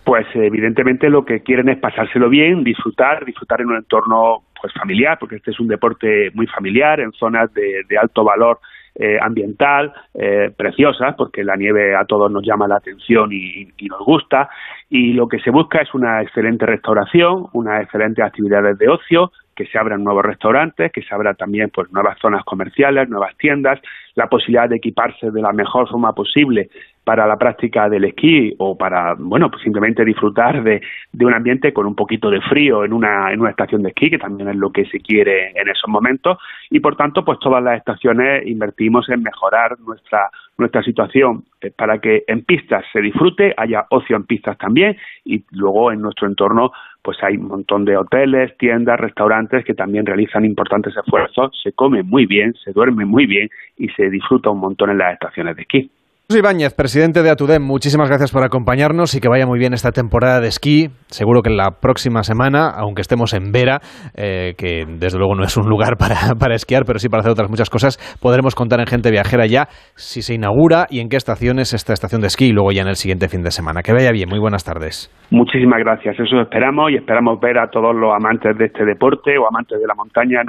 pues evidentemente lo que quieren es pasárselo bien, disfrutar, disfrutar en un entorno pues familiar, porque este es un deporte muy familiar, en zonas de, alto valor eh, ambiental, eh, preciosas, porque la nieve a todos nos llama la atención y, y, nos gusta, y lo que se busca es una excelente restauración, unas excelentes actividades de ocio, que se abran nuevos restaurantes, que se abran también pues nuevas zonas comerciales, nuevas tiendas, la posibilidad de equiparse de la mejor forma posible para la práctica del esquí o para, bueno, pues simplemente disfrutar de, un ambiente con un poquito de frío en una, en una estación de esquí, que también es lo que se quiere en esos momentos, y por tanto, pues todas las estaciones invertimos en mejorar nuestra, nuestra situación para que en pistas se disfrute, haya ocio en pistas también, y luego en nuestro entorno pues hay un montón de hoteles, tiendas, restaurantes que también realizan importantes esfuerzos, se come muy bien, se duerme muy bien y se disfruta un montón en las estaciones de esquí. Ibáñez, presidente de Atudem, muchísimas gracias por acompañarnos y que vaya muy bien esta temporada de esquí. Seguro que en la próxima semana, aunque estemos en Vera, eh, que desde luego no es un lugar para, para, esquiar, pero sí para hacer otras muchas cosas, podremos contar en Gente Viajera ya si se inaugura y en qué estaciones esta estación de esquí y luego ya en el siguiente fin de semana. Que vaya bien, muy buenas tardes. Muchísimas gracias, eso esperamos y esperamos ver a todos los amantes de este deporte o amantes de la montaña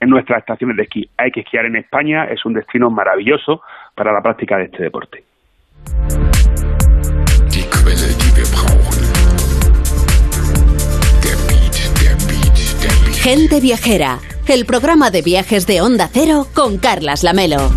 en nuestras estaciones de esquí. Hay que esquiar en España, es un destino maravilloso para la práctica de este deporte. Gente Viajera, el programa de viajes de Onda Cero con Carlas Lamelo.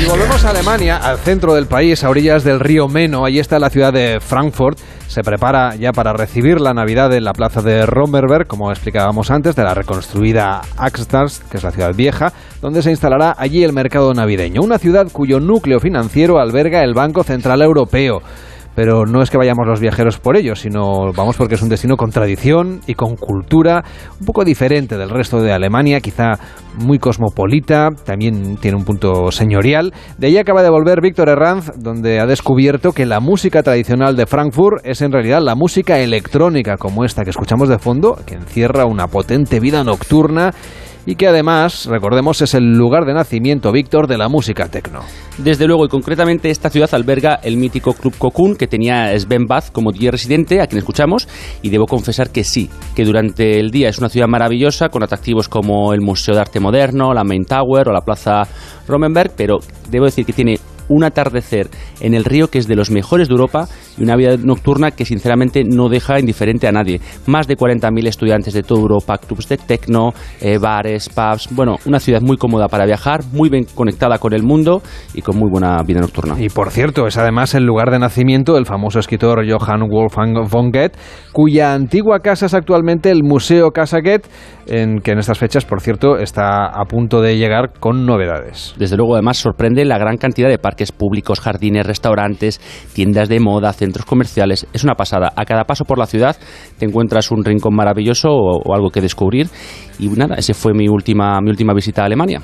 Y volvemos a Alemania, al centro del país, a orillas del río Meno. Ahí está la ciudad de Frankfurt. Se prepara ya para recibir la Navidad en la plaza de Rommerberg, como explicábamos antes, de la reconstruida Axtars, que es la ciudad vieja, donde se instalará allí el mercado navideño. Una ciudad cuyo núcleo financiero alberga el Banco Central Europeo. Pero no es que vayamos los viajeros por ello, sino vamos porque es un destino con tradición y con cultura un poco diferente del resto de Alemania, quizá muy cosmopolita, también tiene un punto señorial. De ahí acaba de volver Víctor Herranz, donde ha descubierto que la música tradicional de Frankfurt es en realidad la música electrónica como esta que escuchamos de fondo, que encierra una potente vida nocturna y que además, recordemos, es el lugar de nacimiento, Víctor, de la música tecno. Desde luego, y concretamente esta ciudad alberga el mítico Club Cocoon que tenía Sven Bath como DJ residente, a quien escuchamos, y debo confesar que sí, que durante el día es una ciudad maravillosa con atractivos como el Museo de Arte Moderno, la Main Tower o la Plaza Romenberg, pero debo decir que tiene un atardecer en el río que es de los mejores de Europa y una vida nocturna que sinceramente no deja indiferente a nadie. Más de 40.000 estudiantes de toda Europa, clubs de techno, eh, bares, pubs, bueno, una ciudad muy cómoda para viajar, muy bien conectada con el mundo y con muy buena vida nocturna. Y por cierto, es además el lugar de nacimiento del famoso escritor Johann Wolfgang von Goethe, cuya antigua casa es actualmente el Museo Casa Goethe, en que en estas fechas, por cierto, está a punto de llegar con novedades. Desde luego, además, sorprende la gran cantidad de parques públicos, jardines, restaurantes, tiendas de moda, centros comerciales. Es una pasada. A cada paso por la ciudad te encuentras un rincón maravilloso o, o algo que descubrir. Y nada, esa fue mi última, mi última visita a Alemania.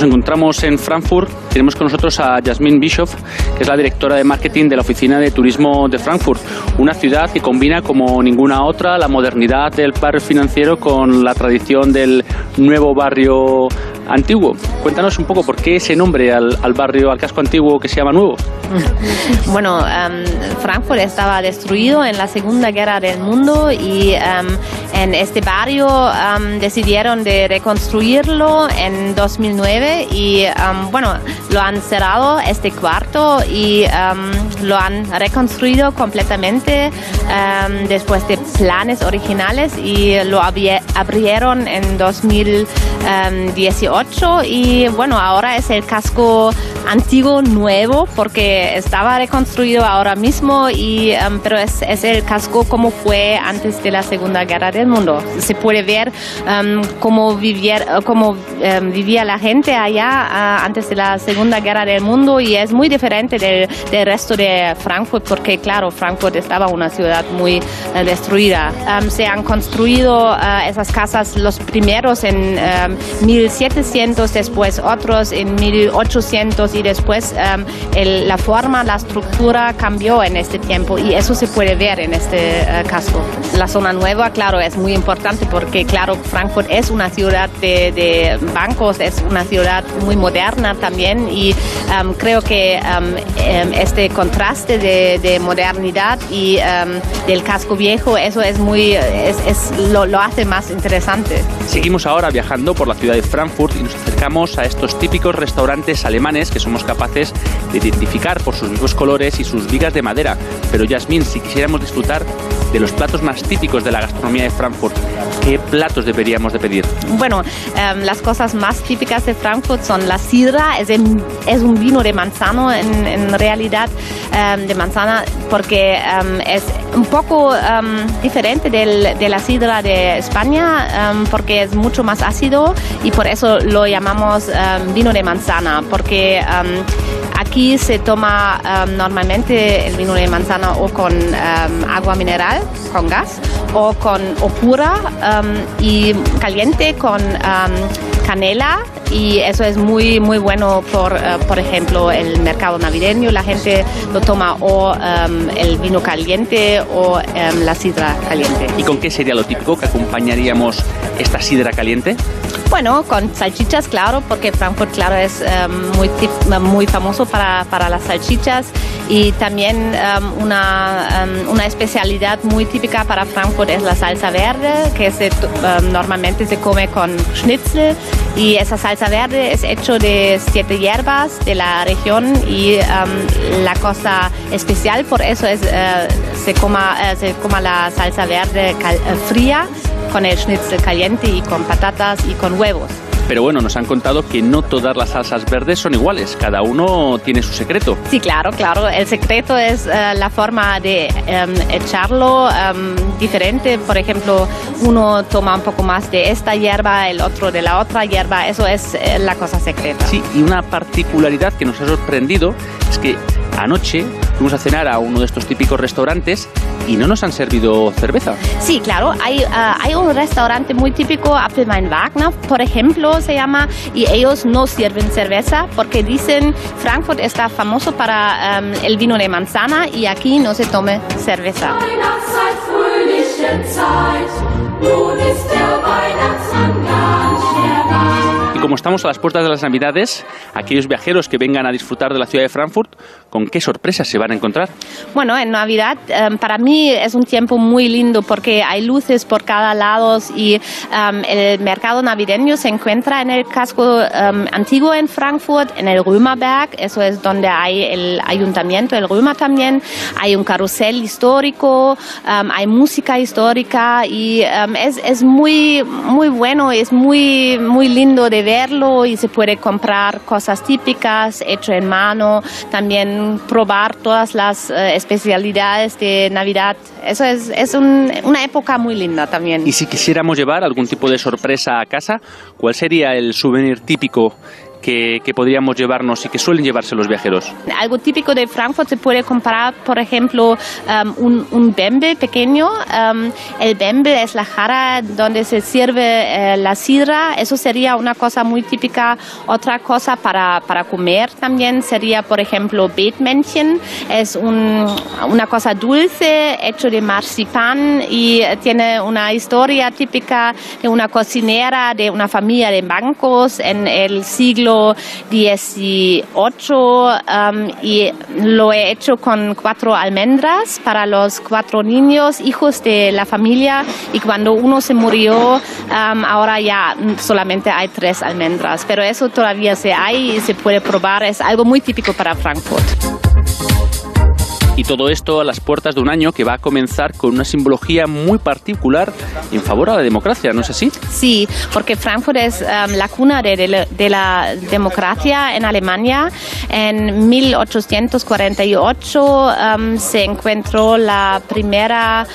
Nos encontramos en Frankfurt. Tenemos con nosotros a Jasmine Bischoff, que es la directora de marketing de la Oficina de Turismo de Frankfurt, una ciudad que combina como ninguna otra la modernidad del barrio financiero con la tradición del nuevo barrio antiguo. Cuéntanos un poco por qué ese nombre al, al barrio, al casco antiguo que se llama nuevo. Bueno, em, Frankfurt estaba destruido en la Segunda Guerra del Mundo y em, en este barrio em, decidieron de reconstruirlo en 2009 y em, bueno, lo han cerrado este cuarto y em, lo han reconstruido completamente em, después de planes originales y lo abri- abrieron en 2018 y bueno, ahora es el casco antiguo nuevo porque estaba reconstruido ahora mismo y pero es, el casco como fue antes de la Segunda Guerra del Mundo. Se puede ver cómo, vivier- cómo vivía la gente allá ah, antes de la Segunda Guerra del Mundo y es muy diferente del, del resto de Frankfurt porque claro, Frankfurt estaba una ciudad muy eh, destruida. Em, se han construido ah, esas casas los primeros en em, 1700, después otros en 1800 y después em, el- la forma, la estructura cambió en este tiempo y eso se puede ver en este casco. La zona nueva, claro, es muy importante porque, claro, Frankfurt es una ciudad de, de bancos, es una ciudad muy moderna también y em, creo que em, em, este contraste de, de modernidad y em, del casco viejo, eso es muy, es, es- lo, lo hace más interesante. Seguimos ahora viajando por la ciudad de Frankfurt y nos acercamos a estos típicos restaurantes alemanes que somos capaces de identificar por sus vivos colores y sus vigas de madera. Pero Yasmin, si quisiéramos disfrutar de los platos más típicos de la gastronomía de Frankfurt, ¿qué platos deberíamos de pedir? Bueno, em, las cosas más típicas de Frankfurt son la sidra, es, un vino de manzano en, realidad, em, de manzana, porque em, es un poco diferente del- de la sidra de España, porque es mucho más ácido y por eso lo llamamos vino de manzana, porque Aquí se toma em, normalmente el vino de manzana o con em, agua mineral, con gas, o con o pura em, y caliente con em, canela y eso es muy muy bueno por eh, por ejemplo el mercado navideño la gente lo toma o em, el vino caliente o em, la sidra caliente. ¿Y con qué sería lo típico que acompañaríamos esta sidra caliente? Bueno, con salchichas, claro, porque Frankfurt, claro, es em, muy, muy famoso para, para las salchichas. Y también em, una, em, una especialidad muy típica para Frankfurt es la salsa verde, que se, normalmente se come con schnitzel. Y esa salsa verde es hecho de siete hierbas de la región y la cosa especial por eso es eh, se coma, eh, se coma la salsa verde cal- eh, fría con el schnitzel caliente y con patatas y con huevos. Pero bueno, nos han contado que no todas las salsas verdes son iguales, cada uno tiene su secreto. Sí, claro, claro. El secreto es eh, la forma de em, echarlo em, diferente. Por ejemplo, uno toma un poco más de esta hierba, el otro de la otra hierba. Eso es eh, la cosa secreta. Sí, y una particularidad que nos ha sorprendido es que anoche fuimos a cenar a uno de estos típicos restaurantes y no nos han servido cerveza. Sí, claro. Hay, ah, hay un restaurante muy típico, Appelwein Wagner, por ejemplo, se llama, y ellos no sirven cerveza porque dicen Frankfurt está famoso para em, el vino de manzana y aquí no se tome cerveza. Y como estamos a las puertas de las Navidades, aquellos viajeros que vengan a disfrutar de la ciudad de Frankfurt, ¿con qué sorpresas se van a encontrar? Bueno, en Navidad em, para mí es un tiempo muy lindo porque hay luces por cada lado y em, el mercado navideño se encuentra en el casco em, antiguo en Frankfurt, en el Römerberg, eso es donde hay el ayuntamiento, el Römer también, hay un carrusel histórico, hay música histórica y es, es muy, muy bueno, es muy, muy lindo de verlo y se puede comprar cosas típicas, hecho en mano, también probar todas las eh, especialidades de Navidad. Eso es, es un- una época muy linda también. Y si quisiéramos llevar algún tipo de sorpresa a casa, ¿cuál sería el souvenir típico que, que podríamos llevarnos y que suelen llevarse los viajeros? Algo típico de Frankfurt se puede comprar, por ejemplo, um, un, un bembe pequeño. Um, el bembe es la jarra donde se sirve eh, la sidra. Eso sería una cosa muy típica. Otra cosa para, para comer también sería, por ejemplo, Beetmännchen. Es un- una cosa dulce, hecho de marzipan y tiene una historia típica de una cocinera de una familia de bancos en el siglo XVIII um, y lo he hecho con cuatro almendras para los cuatro niños, hijos de la familia y cuando uno se murió, um, ahora ya solamente hay tres almendras, pero eso todavía se hay y se puede probar, es algo muy típico para Frankfurt. Y todo esto a las puertas de un año que va a comenzar con una simbología muy particular en favor a la democracia, ¿no es así? Sí, porque Frankfurt es um, la cuna de, de de la democracia en Alemania. En 1848 um, se encontró la primera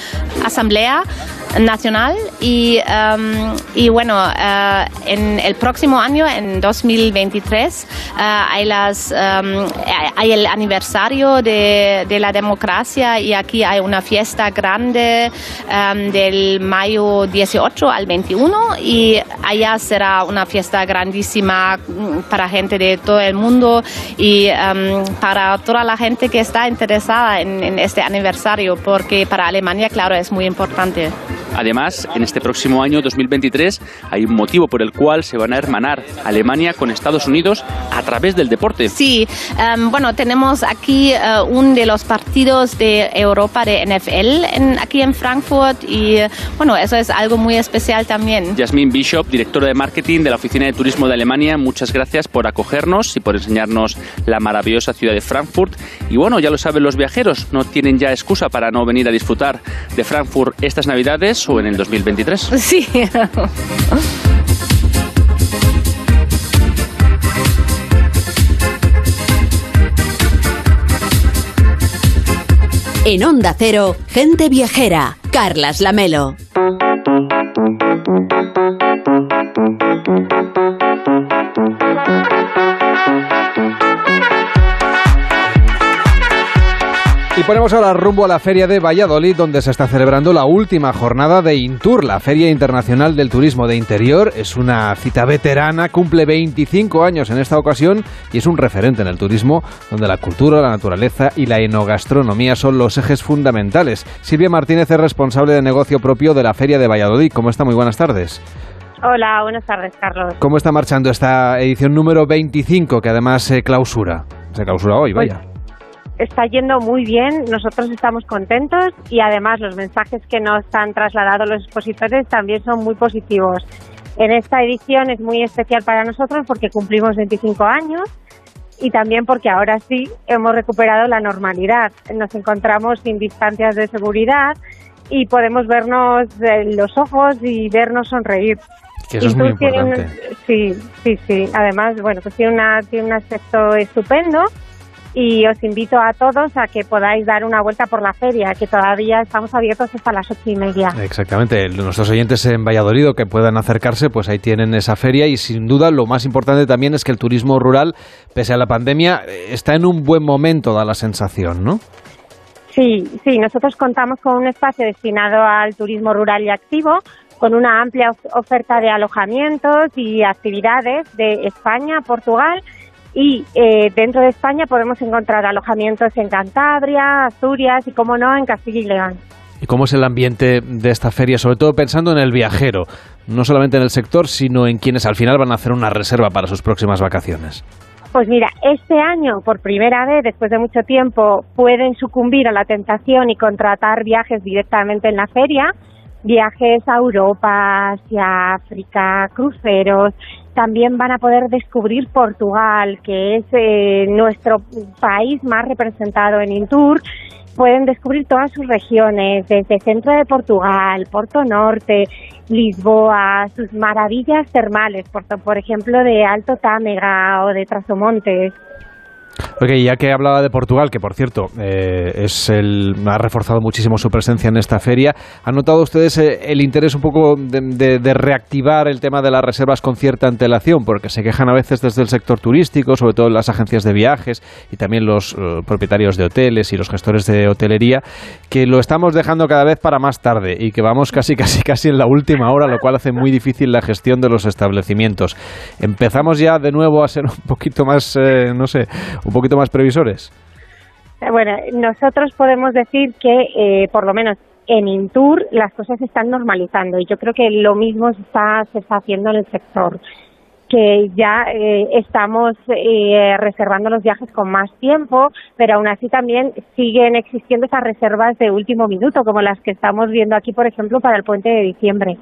asamblea nacional y, um, y bueno, uh, en el próximo año, en 2023, uh, hay, las, um, hay el aniversario de, la democracia y aquí hay una fiesta grande um, del mayo 18 al 21 y allá será una fiesta grandísima mm, para gente de todo el mundo y para toda la gente que está interesada en, en este aniversario porque para Alemania, claro, es muy importante. Además, en este próximo año 2023 hay un motivo por el cual se van a hermanar Alemania con Estados Unidos a través del deporte. Sí, em, bueno, tenemos aquí eh, uno de los partidos de Europa de NFL en- aquí en Frankfurt y bueno, eso es algo muy especial también. Jasmine Bishop, directora de marketing de la Oficina de Turismo de Alemania, muchas gracias por acogernos y por enseñarnos la maravillosa ciudad de Frankfurt. Y bueno, ya lo saben los viajeros, no tienen ya excusa para no venir a disfrutar de Frankfurt estas Navidades en el 2023. Sí. En Onda Cero, gente viajera. Carlas Lamelo. Ponemos ahora rumbo a la Feria de Valladolid, donde se está celebrando la última jornada de Intur, la Feria Internacional del Turismo de Interior. Es una cita veterana, cumple 25 años en esta ocasión y es un referente en el turismo, donde la cultura, la naturaleza y la enogastronomía son los ejes fundamentales. Silvia Martínez es responsable de negocio propio de la Feria de Valladolid. ¿Cómo está? Muy buenas tardes. Hola, buenas tardes, Carlos. ¿Cómo está marchando esta edición número 25, que además se clausura? Se clausura hoy, vaya. Está yendo muy bien, nosotros estamos contentos y además los mensajes que nos han trasladado los expositores también son muy positivos. En esta edición es muy especial para nosotros porque cumplimos 25 años y también porque ahora sí hemos recuperado la normalidad. Nos encontramos sin distancias de seguridad y podemos vernos en los ojos y vernos sonreír. Que eso es muy tiene importante. sí, sí, sí. Además, bueno, pues tiene, una, tiene un aspecto estupendo y os invito a todos a que podáis dar una vuelta por la feria, que todavía estamos abiertos hasta las ocho y media. Exactamente. Nuestros oyentes en Valladolid que puedan acercarse, pues ahí tienen esa feria y sin duda lo más importante también es que el turismo rural, pese a la pandemia, eh, está en un buen momento, da la sensación, ¿no? Sí, sí, nosotros contamos con un espacio destinado al turismo rural y activo, con una amplia of- oferta de alojamientos y actividades de España, Portugal y eh, dentro de España podemos encontrar alojamientos en Cantabria, Asturias y, como no, en Castilla y León. ¿Y cómo es el ambiente de esta feria? Sobre todo pensando en el viajero, no solamente en el sector, sino en quienes al final van a hacer una reserva para sus próximas vacaciones. Pues mira, este año, por primera vez, después de mucho tiempo, pueden sucumbir a la tentación y contratar viajes directamente en la feria, viajes a Europa, hacia África, cruceros. También van a poder descubrir Portugal, que es eh, nuestro país más representado en Intour. Pueden descubrir todas sus regiones, desde centro de Portugal, Porto Norte, Lisboa, sus maravillas termales, por, por ejemplo, de Alto Támega o de Trasomontes. Ok, ya que hablaba de Portugal, que por cierto eh, es el, ha reforzado muchísimo su presencia en esta feria, ¿han notado ustedes eh, el interés un poco de, reactivar el tema de las reservas con cierta antelación? Porque se quejan a veces desde el sector turístico, sobre todo las agencias de viajes y también los eh, propietarios de hoteles y los gestores de hotelería, que lo estamos dejando cada vez para más tarde y que vamos casi, casi, casi en la última hora, lo cual hace muy difícil la gestión de los establecimientos. Empezamos ya de nuevo a ser un poquito más, eh, no sé, un poquito más previsores. Eh, Bueno, nosotros podemos decir que, eh, por lo menos en Intour, las cosas se están normalizando y yo creo que lo mismo se está, se está haciendo en el sector que ya eh, estamos eh, reservando los viajes con más tiempo, pero aún así también siguen existiendo esas reservas de último minuto, como las que estamos viendo aquí, por ejemplo, para el puente de diciembre.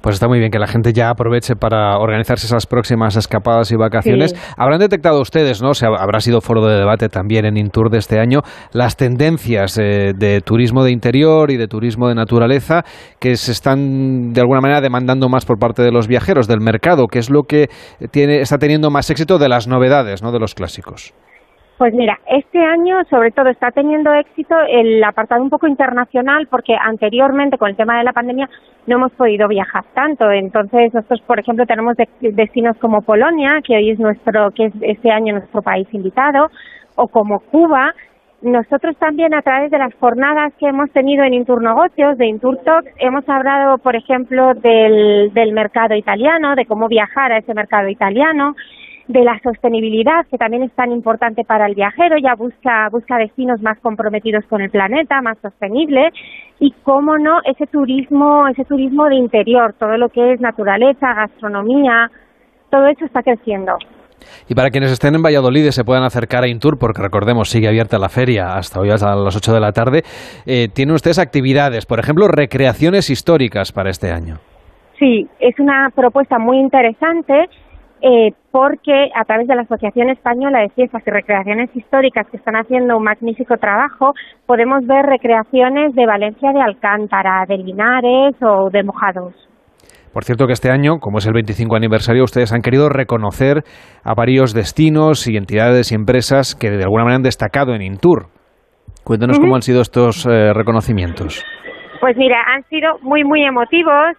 Pues está muy bien que la gente ya aproveche para organizarse esas próximas escapadas y vacaciones. Sí. Habrán detectado ustedes, ¿no? O sea, habrá sido foro de debate también en Intour de este año, las tendencias eh, de turismo de interior y de turismo de naturaleza que se están de alguna manera demandando más por parte de los viajeros, del mercado, que es lo que tiene, está teniendo más éxito de las novedades, ¿no? De los clásicos. Pues mira, este año sobre todo está teniendo éxito el apartado un poco internacional porque anteriormente con el tema de la pandemia no hemos podido viajar tanto. Entonces nosotros, por ejemplo, tenemos de- destinos como Polonia, que hoy es nuestro, que es este año nuestro país invitado, o como Cuba. Nosotros también a través de las jornadas que hemos tenido en Intur Negocios, de Intur Talks, hemos hablado, por ejemplo, del, del mercado italiano, de cómo viajar a ese mercado italiano, de la sostenibilidad, que también es tan importante para el viajero, ya busca, busca destinos más comprometidos con el planeta, más sostenible, y cómo no, ese turismo, ese turismo de interior, todo lo que es naturaleza, gastronomía, todo eso está creciendo. Y para quienes estén en Valladolid y se puedan acercar a Intour, porque recordemos, sigue abierta la feria hasta hoy, hasta las 8 de la tarde, eh, tienen ustedes actividades, por ejemplo, recreaciones históricas para este año. Sí, es una propuesta muy interesante eh, porque a través de la Asociación Española de Fiestas y Recreaciones Históricas, que están haciendo un magnífico trabajo, podemos ver recreaciones de Valencia de Alcántara, de Linares o de Mojados. Por cierto que este año, como es el 25 aniversario, ustedes han querido reconocer a varios destinos y entidades y empresas que de alguna manera han destacado en Intour. Cuéntanos cómo han sido estos eh, reconocimientos. Pues mira, han sido muy, muy emotivos.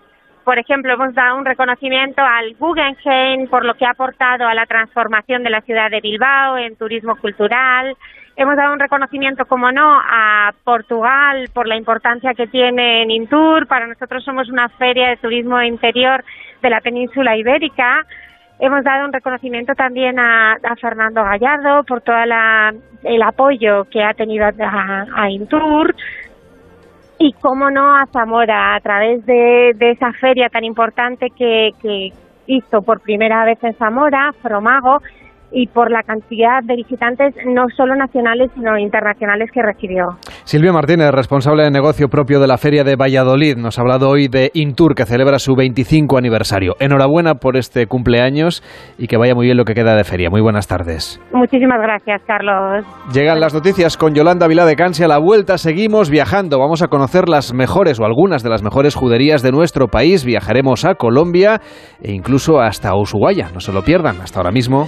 Por ejemplo, hemos dado un reconocimiento al Guggenheim por lo que ha aportado a la transformación de la ciudad de Bilbao en turismo cultural. Hemos dado un reconocimiento, como no, a Portugal por la importancia que tiene en Intour. Para nosotros somos una feria de turismo interior de la península ibérica. Hemos dado un reconocimiento también a, a Fernando Gallardo por todo el apoyo que ha tenido a, a Intour y cómo no a Zamora a través de, de esa feria tan importante que, que hizo por primera vez en Zamora, Fromago, y por la cantidad de visitantes no solo nacionales sino internacionales que recibió. Silvia Martínez, responsable de negocio propio de la Feria de Valladolid, nos ha hablado hoy de Intur, que celebra su 25 aniversario. Enhorabuena por este cumpleaños y que vaya muy bien lo que queda de feria. Muy buenas tardes. Muchísimas gracias, Carlos. Llegan las noticias con Yolanda Vilá de Cansi. A la vuelta seguimos viajando. Vamos a conocer las mejores o algunas de las mejores juderías de nuestro país. Viajaremos a Colombia e incluso hasta Ushuaia. No se lo pierdan. Hasta ahora mismo.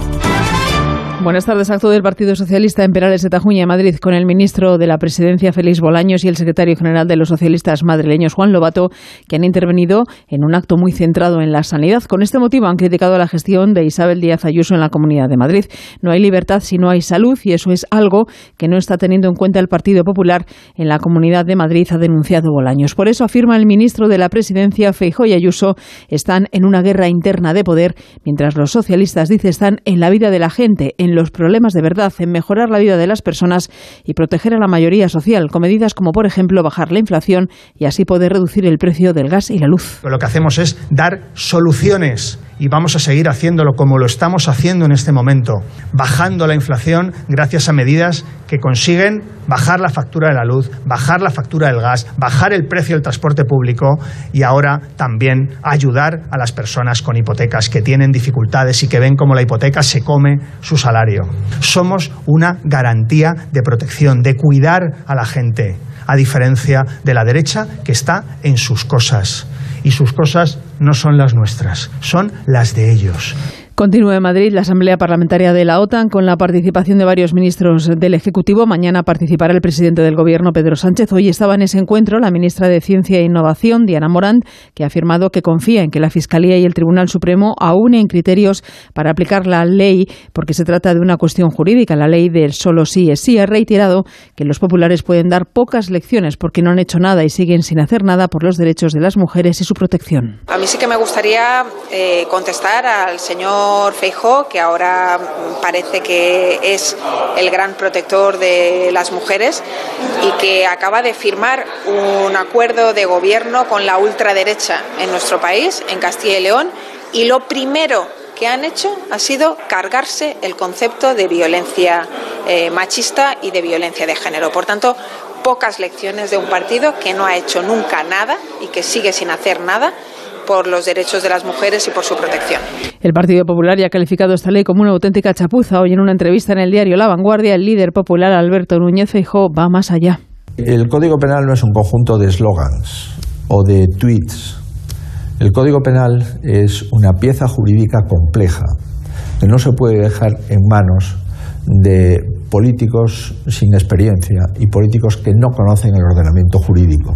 Buenas tardes. Acto del Partido Socialista en Perales de Tajuña, Madrid, con el ministro de la Presidencia, Félix Bolaños, y el secretario general de los socialistas madrileños, Juan Lobato, que han intervenido en un acto muy centrado en la sanidad. Con este motivo han criticado la gestión de Isabel Díaz Ayuso en la Comunidad de Madrid. No hay libertad si no hay salud, y eso es algo que no está teniendo en cuenta el Partido Popular en la Comunidad de Madrid, ha denunciado Bolaños. Por eso afirma el ministro de la Presidencia, Feijóo y Ayuso, están en una guerra interna de poder, mientras los socialistas, dice, están en la vida de la gente, en los problemas de verdad, en mejorar la vida de las personas y proteger a la mayoría social, con medidas como, por ejemplo, bajar la inflación y así poder reducir el precio del gas y la luz. Lo que hacemos es dar soluciones y vamos a seguir haciéndolo como lo estamos haciendo en este momento, bajando la inflación gracias a medidas que consiguen bajar la factura de la luz, bajar la factura del gas, bajar el precio del transporte público y ahora también ayudar a las personas con hipotecas que tienen dificultades y que ven cómo la hipoteca se come su salario. Somos una garantía de protección, de cuidar a la gente, a diferencia de la derecha que está en sus cosas. Y sus cosas no son las nuestras, son las de ellos. Continúa en Madrid la Asamblea Parlamentaria de la OTAN con la participación de varios ministros del Ejecutivo. Mañana participará el presidente del Gobierno, Pedro Sánchez. Hoy estaba en ese encuentro la ministra de Ciencia e Innovación, Diana Morant, que ha afirmado que confía en que la Fiscalía y el Tribunal Supremo aúnen criterios para aplicar la ley, porque se trata de una cuestión jurídica. La ley del solo sí es sí ha reiterado que los populares pueden dar pocas lecciones porque no han hecho nada y siguen sin hacer nada por los derechos de las mujeres y su protección. A mí sí que me gustaría eh, contestar al señor que ahora parece que es el gran protector de las mujeres y que acaba de firmar un acuerdo de gobierno con la ultraderecha en nuestro país, en Castilla y León, y lo primero que han hecho ha sido cargarse el concepto de violencia eh, machista y de violencia de género. Por tanto, pocas lecciones de un partido que no ha hecho nunca nada y que sigue sin hacer nada por los derechos de las mujeres y por su protección. El Partido Popular ya ha calificado esta ley como una auténtica chapuza. Hoy en una entrevista en el diario La Vanguardia, el líder popular Alberto Núñez Feijóo va más allá. El Código Penal no es un conjunto de eslogans o de tweets. El Código Penal es una pieza jurídica compleja que no se puede dejar en manos de políticos sin experiencia y políticos que no conocen el ordenamiento jurídico.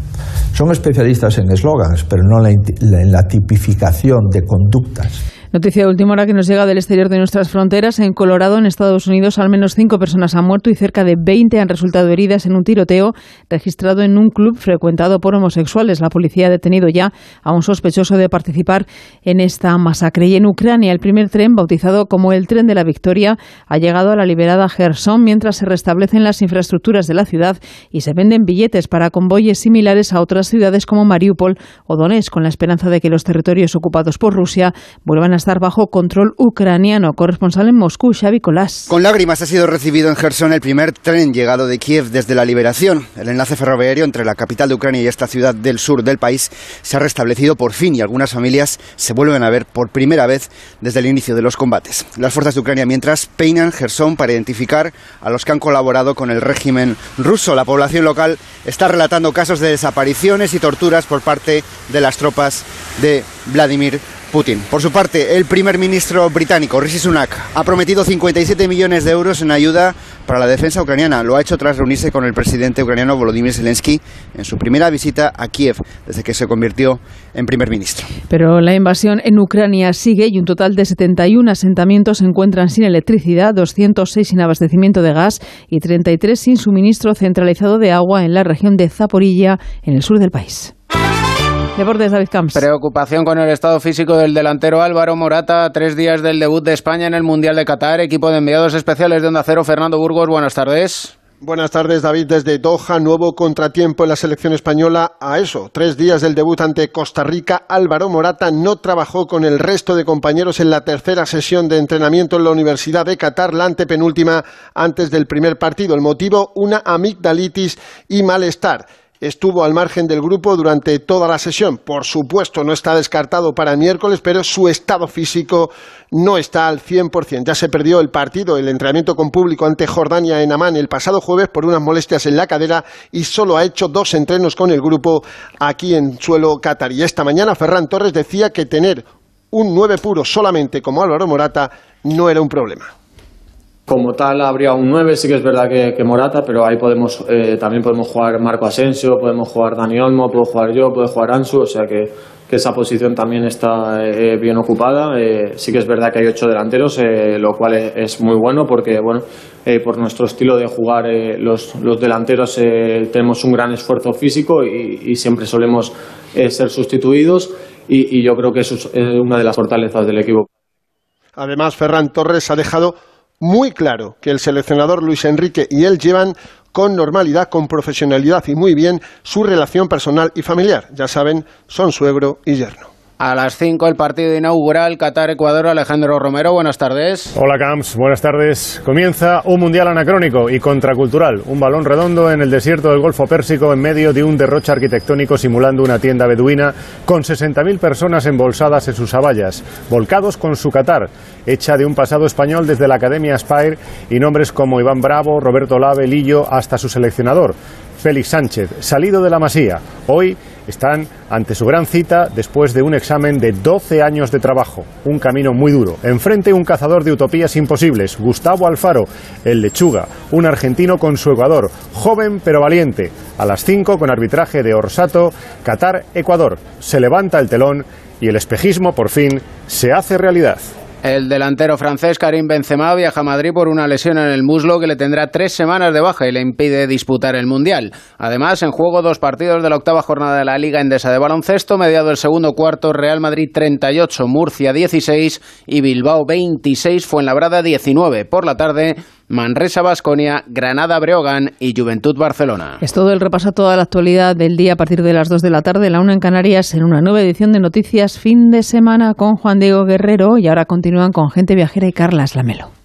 Son especialistas en eslogans, pero no en la tipificación de conductas. Noticia de última hora que nos llega del exterior de nuestras fronteras. En Colorado, en Estados Unidos, al menos cinco personas han muerto y cerca de 20 han resultado heridas en un tiroteo registrado en un club frecuentado por homosexuales. La policía ha detenido ya a un sospechoso de participar en esta masacre. Y en Ucrania, el primer tren, bautizado como el Tren de la Victoria, ha llegado a la liberada Gerson mientras se restablecen las infraestructuras de la ciudad y se venden billetes para convoyes similares a otras ciudades como Mariupol o Donetsk, con la esperanza de que los territorios ocupados por Rusia vuelvan a estar bajo control ucraniano. Corresponsal en Moscú, Xavi Colás. Con lágrimas ha sido recibido en Gerson el primer tren llegado de Kiev desde la liberación. El enlace ferroviario entre la capital de Ucrania y esta ciudad del sur del país se ha restablecido por fin y algunas familias se vuelven a ver por primera vez desde el inicio de los combates. Las fuerzas de Ucrania mientras peinan Gerson para identificar a los que han colaborado con el régimen ruso. La población local está relatando casos de desapariciones y torturas por parte de las tropas de Vladimir Putin. Por su parte, el primer ministro británico, Rishi Sunak, ha prometido 57 millones de euros en ayuda para la defensa ucraniana. Lo ha hecho tras reunirse con el presidente ucraniano Volodymyr Zelensky en su primera visita a Kiev desde que se convirtió en primer ministro. Pero la invasión en Ucrania sigue y un total de 71 asentamientos se encuentran sin electricidad, 206 sin abastecimiento de gas y 33 sin suministro centralizado de agua en la región de Zaporilla, en el sur del país. Deportes, David Camps. Preocupación con el estado físico del delantero Álvaro Morata, tres días del debut de España en el Mundial de Qatar, equipo de enviados especiales de Onda Cero, Fernando Burgos, buenas tardes. Buenas tardes, David. Desde Doha, nuevo contratiempo en la selección española. A eso, tres días del debut ante Costa Rica, Álvaro Morata no trabajó con el resto de compañeros en la tercera sesión de entrenamiento en la Universidad de Qatar, la antepenúltima antes del primer partido. El motivo, una amigdalitis y malestar estuvo al margen del grupo durante toda la sesión. Por supuesto, no está descartado para el miércoles, pero su estado físico no está al 100%. Ya se perdió el partido, el entrenamiento con público ante Jordania en Amán el pasado jueves por unas molestias en la cadera y solo ha hecho dos entrenos con el grupo aquí en suelo catarí. Esta mañana Ferran Torres decía que tener un 9 puro solamente como Álvaro Morata no era un problema. Como tal habría un 9, sí que es verdad que, Morata, pero ahí podemos eh, también podemos jugar Marco Asensio, podemos jugar Dani Olmo, puedo jugar yo, puede jugar Ansu, o sea que, que esa posición también está eh, bien ocupada. Eh, sí que es verdad que hay ocho delanteros, eh, lo cual es, muy bueno porque bueno eh, por nuestro estilo de jugar eh, los, los delanteros eh, tenemos un gran esfuerzo físico y, siempre solemos eh, ser sustituidos y, yo creo que es eh, una de las fortalezas del equipo. Además, Ferran Torres ha dejado muy claro que el seleccionador Luis Enrique y él llevan con normalidad, con profesionalidad y muy bien su relación personal y familiar. Ya saben, son suegro y yerno. A las 5 el partido inaugural Qatar-Ecuador. Alejandro Romero, buenas tardes. Hola Camps, buenas tardes. Comienza un mundial anacrónico y contracultural. Un balón redondo en el desierto del Golfo Pérsico en medio de un derroche arquitectónico simulando una tienda beduina con 60.000 personas embolsadas en sus abayas, volcados con su Qatar, hecha de un pasado español desde la Academia Spire y nombres como Iván Bravo, Roberto Lave, Lillo, hasta su seleccionador. Félix Sánchez, salido de la Masía. Hoy están ante su gran cita después de un examen de 12 años de trabajo, un camino muy duro. Enfrente un cazador de utopías imposibles, Gustavo Alfaro, el lechuga, un argentino con su Ecuador, joven pero valiente. A las 5 con arbitraje de Orsato, Qatar-Ecuador. Se levanta el telón y el espejismo por fin se hace realidad. El delantero francés Karim Benzema viaja a Madrid por una lesión en el muslo que le tendrá tres semanas de baja y le impide disputar el Mundial. Además, en juego dos partidos de la octava jornada de la Liga Endesa de Baloncesto, mediado el segundo cuarto, Real Madrid 38, Murcia 16 y Bilbao 26, Fuenlabrada 19. Por la tarde, Manresa Basconia, Granada Breogán y Juventud Barcelona. Es todo el repaso a toda la actualidad del día a partir de las 2 de la tarde, la una en Canarias, en una nueva edición de Noticias Fin de Semana con Juan Diego Guerrero y ahora continúan con Gente Viajera y Carlas Lamelo.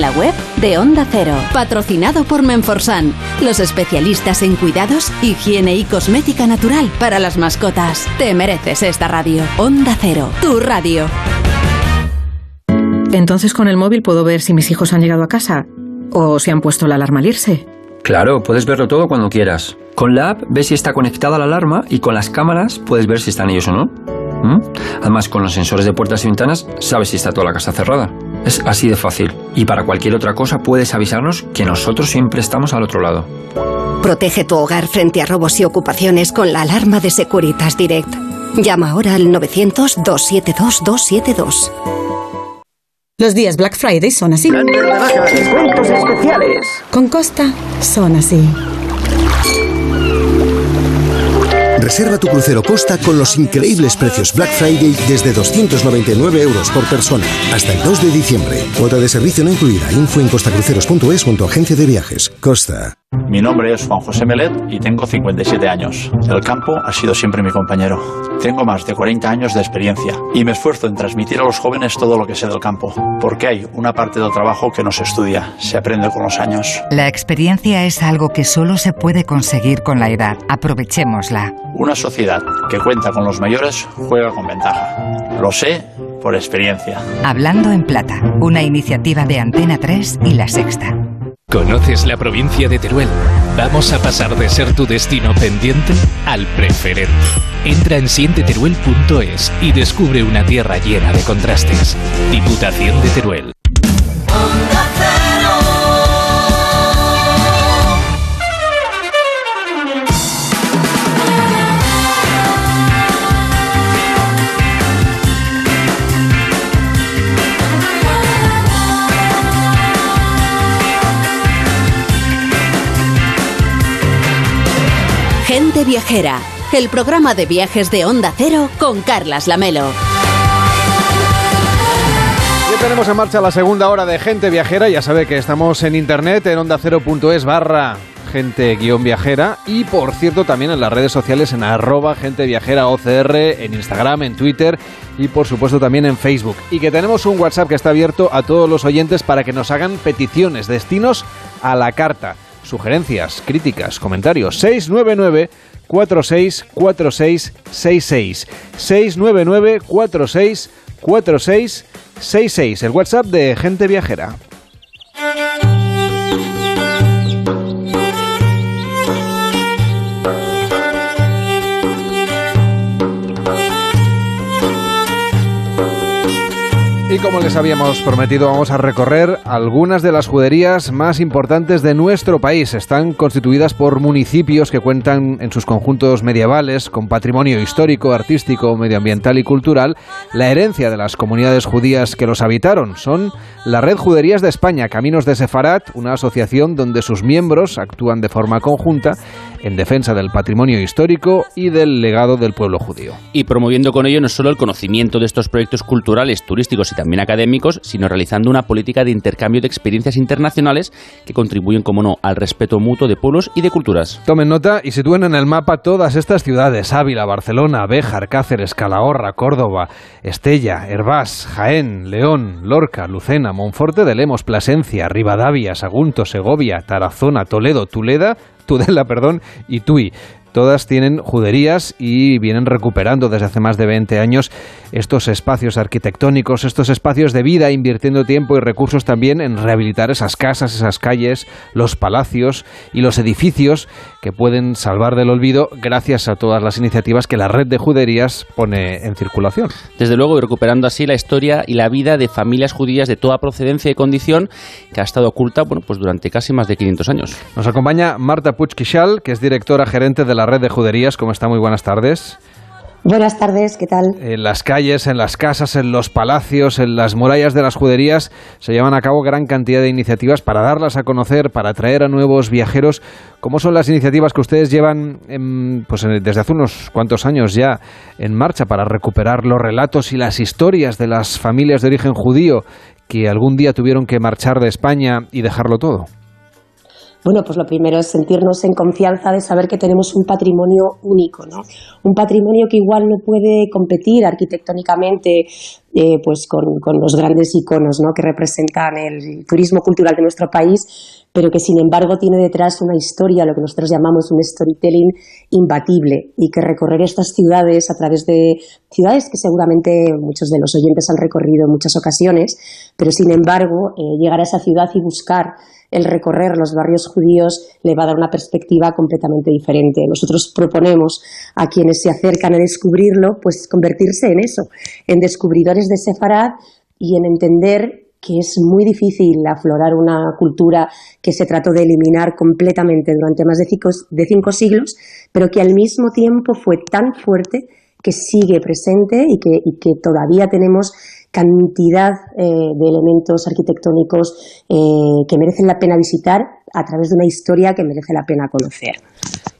la web de Onda Cero. Patrocinado por Menforsan. Los especialistas en cuidados, higiene y cosmética natural para las mascotas. Te mereces esta radio. Onda Cero. Tu radio. Entonces con el móvil puedo ver si mis hijos han llegado a casa o si han puesto la alarma al irse. Claro, puedes verlo todo cuando quieras. Con la app ves si está conectada la alarma y con las cámaras puedes ver si están ellos o no. ¿Mm? Además, con los sensores de puertas y ventanas sabes si está toda la casa cerrada. Es así de fácil. Y para cualquier otra cosa puedes avisarnos que nosotros siempre estamos al otro lado. Protege tu hogar frente a robos y ocupaciones con la alarma de Securitas Direct. Llama ahora al 900-272-272. Los días Black Friday son así. Descuentos especiales. Con Costa son así. Reserva tu crucero Costa con los increíbles precios Black Friday desde 299 euros por persona hasta el 2 de diciembre. Cuota de servicio no incluida. Info en costacruceros.es junto a agencia de viajes. Costa. Mi nombre es Juan José Melet y tengo 57 años. El campo ha sido siempre mi compañero. Tengo más de 40 años de experiencia y me esfuerzo en transmitir a los jóvenes todo lo que sé del campo, porque hay una parte del trabajo que no se estudia, se aprende con los años. La experiencia es algo que solo se puede conseguir con la edad. Aprovechémosla. Una sociedad que cuenta con los mayores juega con ventaja. Lo sé por experiencia. Hablando en Plata, una iniciativa de Antena 3 y La Sexta. ¿Conoces la provincia de Teruel? Vamos a pasar de ser tu destino pendiente al preferente. Entra en sienteteruel.es y descubre una tierra llena de contrastes. Diputación de Teruel. Gente Viajera, el programa de viajes de Onda Cero con Carlas Lamelo. Ya tenemos en marcha la segunda hora de Gente Viajera. Ya sabe que estamos en internet en ondacero.es barra gente guion viajera y por cierto también en las redes sociales en arroba gente viajera OCR, en Instagram, en Twitter y por supuesto también en Facebook. Y que tenemos un WhatsApp que está abierto a todos los oyentes para que nos hagan peticiones, destinos a la carta sugerencias, críticas, comentarios. 699 464666 699 464666 el WhatsApp de Gente Viajera. Y como les habíamos prometido, vamos a recorrer algunas de las juderías más importantes de nuestro país. Están constituidas por municipios que cuentan en sus conjuntos medievales con patrimonio histórico, artístico, medioambiental y cultural, la herencia de las comunidades judías que los habitaron. Son la Red Juderías de España, Caminos de Sefarat, una asociación donde sus miembros actúan de forma conjunta en defensa del patrimonio histórico y del legado del pueblo judío. Y promoviendo con ello no solo el conocimiento de estos proyectos culturales, turísticos y también académicos, sino realizando una política de intercambio de experiencias internacionales que contribuyen, como no, al respeto mutuo de pueblos y de culturas. Tomen nota y sitúen en el mapa todas estas ciudades: Ávila, Barcelona, Béjar, Cáceres, Calahorra, Córdoba, Estella, Hervás, Jaén, León, Lorca, Lucena, Monforte de Lemos, Plasencia, Rivadavia, Sagunto, Segovia, Tarazona, Toledo, Tuleda, Tudela, perdón, y Tui. Todas tienen juderías y vienen recuperando desde hace más de 20 años estos espacios arquitectónicos, estos espacios de vida, invirtiendo tiempo y recursos también en rehabilitar esas casas, esas calles, los palacios y los edificios que pueden salvar del olvido gracias a todas las iniciativas que la red de juderías pone en circulación. Desde luego, recuperando así la historia y la vida de familias judías de toda procedencia y condición que ha estado oculta bueno, pues durante casi más de 500 años. Nos acompaña Marta puch que es directora gerente de la red de juderías. ¿Cómo está? Muy buenas tardes. Buenas tardes, ¿qué tal? En las calles, en las casas, en los palacios, en las murallas de las juderías se llevan a cabo gran cantidad de iniciativas para darlas a conocer, para atraer a nuevos viajeros. ¿Cómo son las iniciativas que ustedes llevan pues, desde hace unos cuantos años ya en marcha para recuperar los relatos y las historias de las familias de origen judío que algún día tuvieron que marchar de España y dejarlo todo? Bueno, pues lo primero es sentirnos en confianza de saber que tenemos un patrimonio único, ¿no? Un patrimonio que igual no puede competir arquitectónicamente eh, pues con, los grandes iconos ¿no? que representan el turismo cultural de nuestro país, pero que sin embargo tiene detrás una historia, lo que nosotros llamamos un storytelling imbatible, y que recorrer estas ciudades a través de ciudades que seguramente muchos de los oyentes han recorrido en muchas ocasiones, pero sin embargo eh, llegar a esa ciudad y buscar el recorrer los barrios judíos le va a dar una perspectiva completamente diferente. Nosotros proponemos a quienes se acercan a descubrirlo, pues convertirse en eso, en descubridores de Sefarad y en entender que es muy difícil aflorar una cultura que se trató de eliminar completamente durante más de cinco, siglos, pero que al mismo tiempo fue tan fuerte que sigue presente y que todavía tenemos cantidad eh, de elementos arquitectónicos eh, que merecen la pena visitar a través de una historia que merece la pena conocer.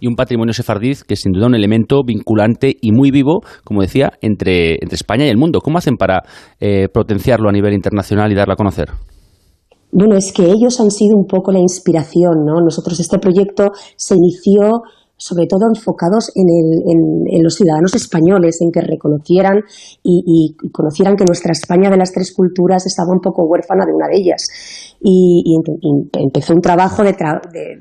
Y un patrimonio sefardí que es sin duda un elemento vinculante y muy vivo, como decía, entre, España y el mundo. ¿Cómo hacen para eh, potenciarlo a nivel internacional y darlo a conocer? Bueno, es que ellos han sido un poco la inspiración, ¿no? Nosotros este proyecto se inició sobre todo enfocados en, los ciudadanos españoles, en que reconocieran y, conocieran que nuestra España de las tres culturas estaba un poco huérfana de una de ellas. Y, empezó un trabajo de,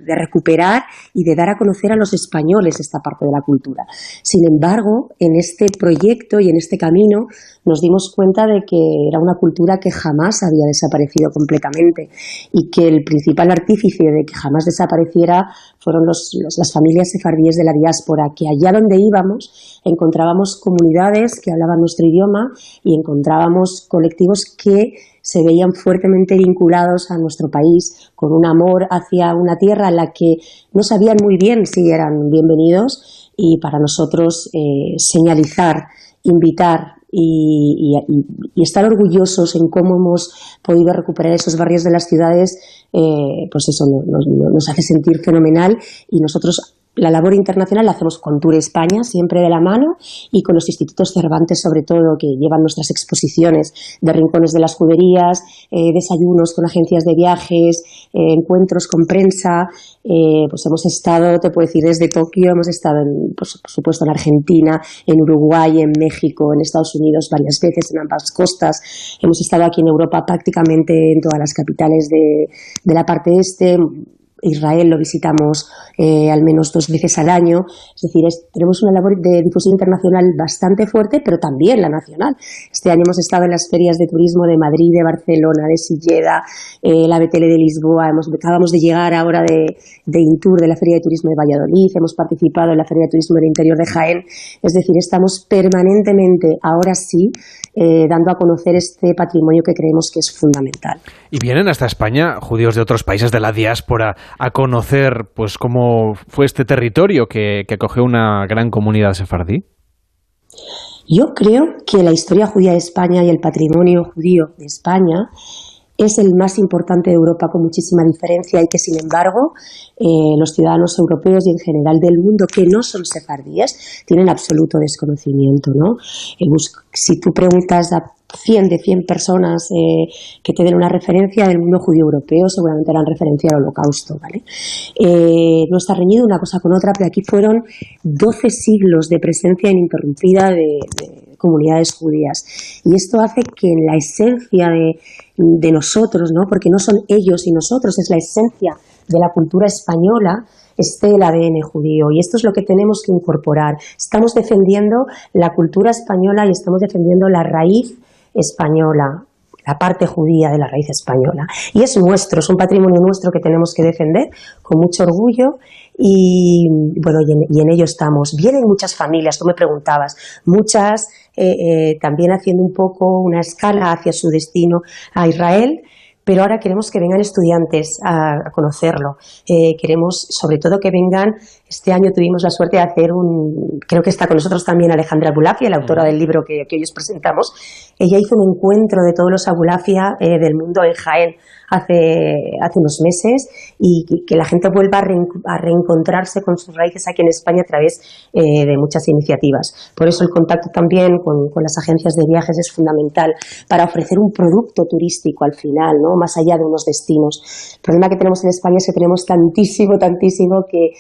recuperar y de dar a conocer a los españoles esta parte de la cultura. Sin embargo, en este proyecto y en este camino nos dimos cuenta de que era una cultura que jamás había desaparecido completamente y que el principal artífice de que jamás desapareciera fueron las familias sefardíes de la diáspora, que allá donde íbamos encontrábamos comunidades que hablaban nuestro idioma y encontrábamos colectivos que se veían fuertemente vinculados a nuestro país, con un amor hacia una tierra en la que no sabían muy bien si eran bienvenidos y para nosotros eh, señalizar, invitar y, estar orgullosos en cómo hemos podido recuperar esos barrios de las ciudades, eh, pues eso nos hace sentir fenomenal y nosotros la labor internacional la hacemos con Tour España, siempre de la mano, y con los institutos Cervantes, sobre todo, que llevan nuestras exposiciones de rincones de las juderías, eh, desayunos con agencias de viajes, eh, encuentros con prensa. Eh, pues hemos estado, te puedo decir, desde Tokio, hemos estado, en, pues, por supuesto, en Argentina, en Uruguay, en México, en Estados Unidos varias veces, en ambas costas. Hemos estado aquí en Europa prácticamente en todas las capitales de, de la parte este Israel lo visitamos eh, al menos dos veces al año. Es decir, tenemos una labor de difusión internacional bastante fuerte, pero también la nacional. Este año hemos estado en las ferias de turismo de Madrid, de Barcelona, de Silleda, eh, la BTL de Lisboa. Hemos, acabamos de llegar ahora de, de Intur, de la Feria de Turismo de Valladolid. Hemos participado en la Feria de Turismo del Interior de Jaén. Es decir, estamos permanentemente, ahora sí, eh, dando a conocer este patrimonio que creemos que es fundamental. Y vienen hasta España judíos de otros países de la diáspora a conocer pues cómo fue este territorio que, acogió una gran comunidad sefardí? Yo creo que la historia judía de España y el patrimonio judío de España es el más importante de Europa con muchísima diferencia y que, sin embargo, eh, los ciudadanos europeos y en general del mundo que no son sefardíes tienen absoluto desconocimiento. ¿no? si tú preguntas a 100 de 100 personas eh, que te den una referencia del mundo judío europeo, seguramente harán referencia al holocausto. ¿vale? Eh, no está reñido una cosa con otra, pero aquí fueron 12 siglos de presencia ininterrumpida de, de comunidades judías. Y esto hace que en la esencia de, de nosotros, ¿no? porque no son ellos y nosotros, es la esencia de la cultura española, esté el ADN judío. Y esto es lo que tenemos que incorporar. Estamos defendiendo la cultura española y estamos defendiendo la raíz española, la parte judía de la raíz española. Y es nuestro, es un patrimonio nuestro que tenemos que defender con mucho orgullo y bueno, y en, ello estamos. Vienen muchas familias, tú me preguntabas, muchas eh, eh, también haciendo un poco una escala hacia su destino a Israel pero ahora queremos que vengan estudiantes a, conocerlo. Eh, queremos, sobre todo, que vengan. Este año tuvimos la suerte de hacer un. Creo que está con nosotros también Alejandra Abulafia, la autora del libro que, que hoy os presentamos. Ella hizo un encuentro de todos los Abulafia eh, del mundo en Jaén hace, hace unos meses y que, la gente vuelva a, reencontrarse con sus raíces aquí en España a través eh, de muchas iniciativas. Por eso el contacto también con, con, las agencias de viajes es fundamental para ofrecer un producto turístico al final, ¿no? más allá de unos destinos. El problema que tenemos en España es que tenemos tantísimo, tantísimo que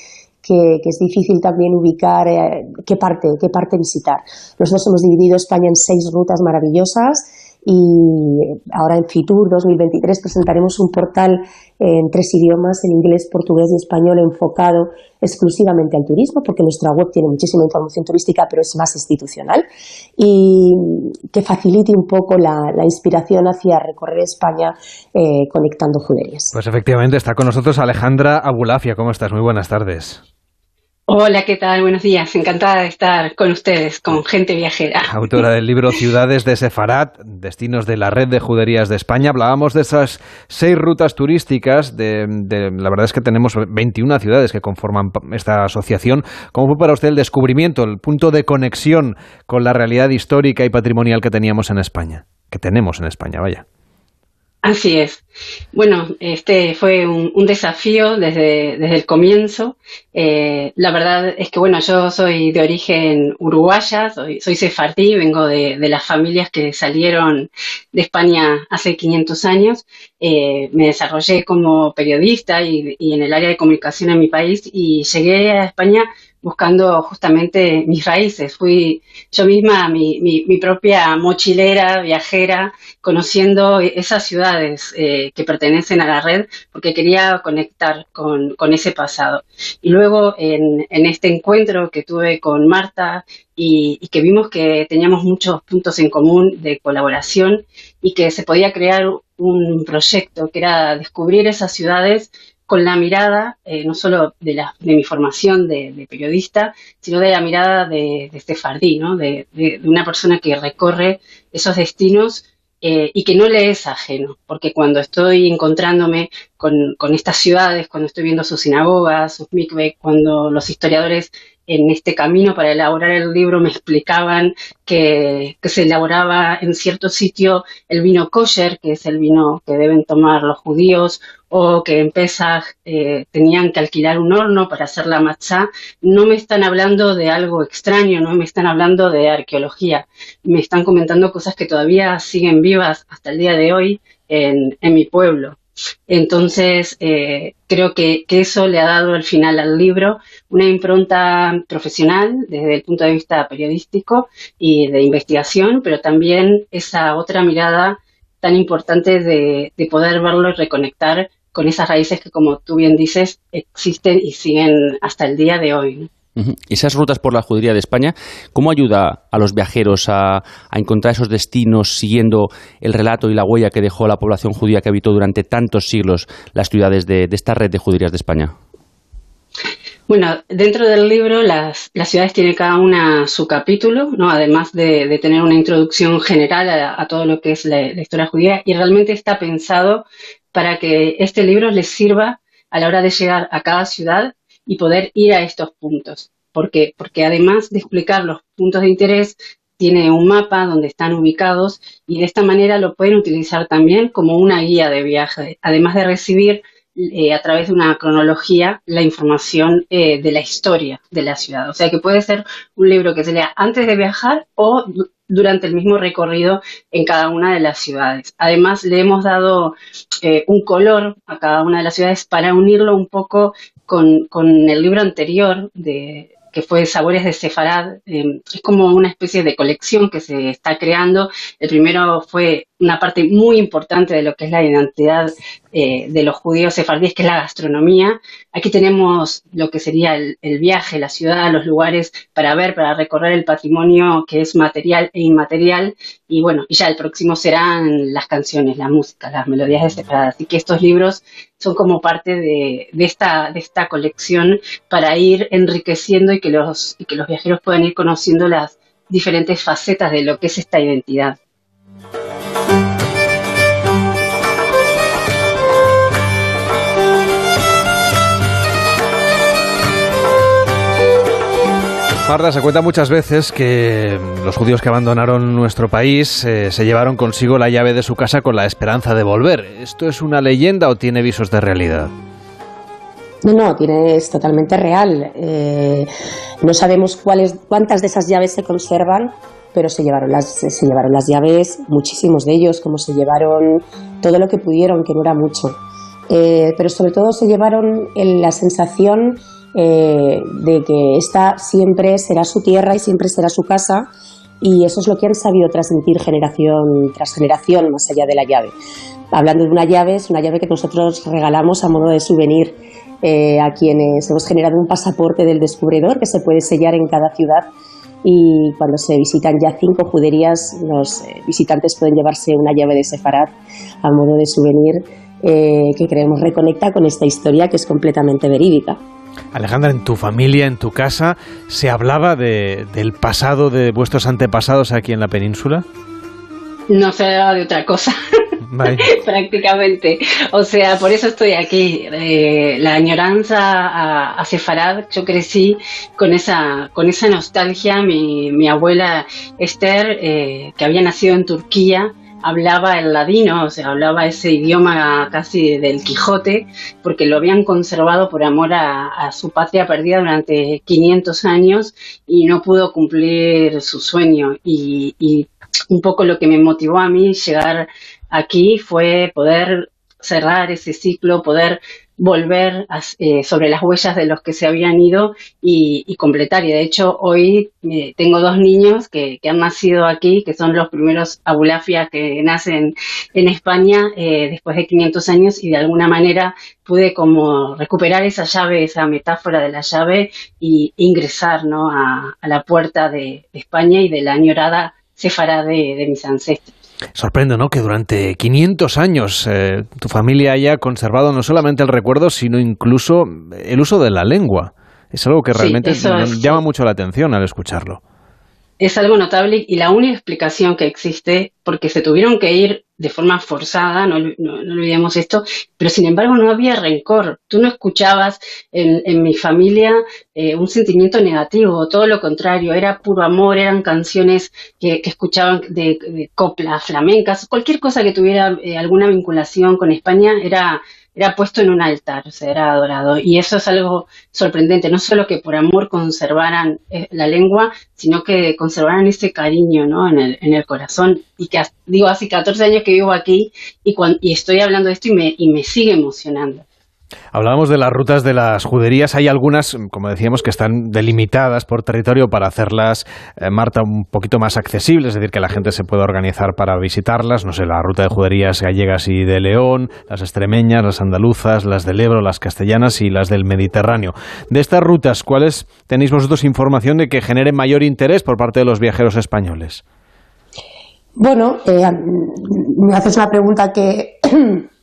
que, es difícil también ubicar eh, qué parte, qué parte visitar. Nosotros hemos dividido España en seis rutas maravillosas y ahora en Fitur 2023 presentaremos un portal en tres idiomas, en inglés, portugués y español, enfocado exclusivamente al turismo, porque nuestra web tiene muchísima información turística, pero es más institucional, y que facilite un poco la, inspiración hacia recorrer España eh, conectando juderías. Pues efectivamente está con nosotros Alejandra Abulafia. ¿Cómo estás? Muy buenas tardes. Hola, ¿qué tal? Buenos días. Encantada de estar con ustedes, con gente viajera. Autora del libro Ciudades de Sefarat, destinos de la red de juderías de España. Hablábamos de esas seis rutas turísticas. De, la verdad es que tenemos 21 ciudades que conforman esta asociación. ¿Cómo fue para usted el descubrimiento, el punto de conexión con la realidad histórica y patrimonial que teníamos en España? Que tenemos en España, vaya. Así es. Bueno, este fue un, desafío desde, desde, el comienzo. Eh, la verdad es que, bueno, yo soy de origen uruguaya, soy, soy sefardí, vengo de, las familias que salieron de España hace 500 años. Eh, me desarrollé como periodista y, en el área de comunicación en mi país y llegué a España buscando justamente mis raíces. Fui yo misma mi, mi, propia mochilera, viajera, conociendo esas ciudades eh, que pertenecen a la red, porque quería conectar con, ese pasado. Y luego en, en, este encuentro que tuve con Marta y, y que vimos que teníamos muchos puntos en común de colaboración y que se podía crear un proyecto que era descubrir esas ciudades con la mirada, eh, no solo de, de mi formación de, periodista, sino de la mirada de, de Stefardí, ¿no? de, una persona que recorre esos destinos eh, y que no le es ajeno, porque cuando estoy encontrándome con, estas ciudades, cuando estoy viendo sus sinagogas, sus mikveh, cuando los historiadores en este camino para elaborar el libro me explicaban que, se elaboraba en cierto sitio el vino kosher, que es el vino que deben tomar los judíos, o que en Pesach eh, tenían que alquilar un horno para hacer la matzá, no me están hablando de algo extraño, no me están hablando de arqueología, me están comentando cosas que todavía siguen vivas hasta el día de hoy en, en mi pueblo. Entonces, eh, creo que, que, eso le ha dado al final al libro una impronta profesional desde el punto de vista periodístico y de investigación, pero también esa otra mirada tan importante de, de poder verlo y reconectar con esas raíces que, como tú bien dices, existen y siguen hasta el día de hoy. Esas rutas por la judería de España, ¿cómo ayuda a los viajeros a, encontrar esos destinos siguiendo el relato y la huella que dejó la población judía que habitó durante tantos siglos las ciudades de, esta red de juderías de España? Bueno, dentro del libro las, ciudades tienen cada una su capítulo, ¿no? además de, tener una introducción general a, todo lo que es la, historia judía, y realmente está pensado para que este libro les sirva a la hora de llegar a cada ciudad y poder ir a estos puntos. ¿Por qué? Porque además de explicar los puntos de interés, tiene un mapa donde están ubicados y de esta manera lo pueden utilizar también como una guía de viaje, además de recibir eh, a través de una cronología la información eh, de la historia de la ciudad. O sea que puede ser un libro que se lea antes de viajar o durante el mismo recorrido en cada una de las ciudades. Además, le hemos dado eh, un color a cada una de las ciudades para unirlo un poco con, con el libro anterior de, que fue Sabores de Sefarad. es como una especie de colección que se está creando. El primero fue una parte muy importante de lo que es la identidad eh, de los judíos sefardíes, que es la gastronomía. Aquí tenemos lo que sería el, viaje, la ciudad, los lugares para ver, para recorrer el patrimonio que es material e inmaterial. Y bueno, y ya el próximo serán las canciones, la música, las melodías de. Así que estos libros son como parte de, esta, de esta colección para ir enriqueciendo y que, los, y que los viajeros puedan ir conociendo las diferentes facetas de lo que es esta identidad. Marta, se cuenta muchas veces que los judíos que abandonaron nuestro país eh, se llevaron consigo la llave de su casa con la esperanza de volver. ¿Esto es una leyenda o tiene visos de realidad? No, no, es totalmente real. Eh, no sabemos cuántas de esas llaves se conservan, pero se llevaron, las, se llevaron las llaves, muchísimos de ellos, como se llevaron todo lo que pudieron, que no era mucho. Eh, pero sobre todo se llevaron la sensación eh, de que esta siempre será su tierra y siempre será su casa y eso es lo que han sabido transmitir generación tras generación más allá de la llave. Hablando de una llave, es una llave que nosotros regalamos a modo de souvenir eh, a quienes hemos generado un pasaporte del descubridor que se puede sellar en cada ciudad y cuando se visitan ya cinco juderías, los eh, visitantes pueden llevarse una llave de Sefarad a modo de souvenir que creemos reconecta con esta historia que es completamente verídica. Alejandra, en tu familia, en tu casa, ¿se hablaba de, del pasado de vuestros antepasados aquí en la península? No se hablaba de otra cosa. prácticamente. O sea, por eso estoy aquí. Eh, la añoranza a, a, Sefarad, yo crecí con esa, con esa nostalgia. Mi, mi abuela Esther, eh, que había nacido en Turquía, hablaba el ladino, o sea, hablaba ese idioma casi del Quijote, porque lo habían conservado por amor a, su patria perdida durante 500 años y no pudo cumplir su sueño. Y, y un poco lo que me motivó a mí llegar aquí fue poder cerrar ese ciclo, poder volver eh, sobre las huellas de los que se habían ido y, completar. Y de hecho hoy eh, tengo dos niños que, han nacido aquí, que son los primeros abulafias que nacen en España eh, después de 500 años y de alguna manera pude como recuperar esa llave, esa metáfora de la llave y ingresar ¿no? a, la puerta de, España y de la añorada sefará de mis ancestros. Sorprende, ¿no? Que durante 500 años eh, tu familia haya conservado no solamente el recuerdo, sino incluso el uso de la lengua. Es algo que realmente llama mucho la atención al escucharlo es algo notable y la única explicación que existe, porque se tuvieron que ir de forma forzada, no, no, olvidemos esto, pero sin embargo no había rencor. Tú no escuchabas en, mi familia eh, un sentimiento negativo, todo lo contrario, era puro amor, eran canciones que, escuchaban de, coplas flamencas, cualquier cosa que tuviera eh, alguna vinculación con España era era puesto en un altar, o sea, era adorado. Y eso es algo sorprendente, no solo que por amor conservaran eh, la lengua, sino que conservaran ese cariño ¿no? en, el, en el corazón. Y que, digo, hace 14 años que vivo aquí y, y estoy hablando de esto y me, y me sigue emocionando. Hablábamos de las rutas de las juderías. Hay algunas, como decíamos, que están delimitadas por territorio para hacerlas, eh, Marta, un poquito más accesibles, es decir, que la gente se pueda organizar para visitarlas. No sé, la ruta de juderías gallegas y de León, las extremeñas, las andaluzas, las del Ebro, las castellanas y las del Mediterráneo. De estas rutas, ¿cuáles tenéis vosotros información de que generen mayor interés por parte de los viajeros españoles? Bueno, eh, me haces una pregunta que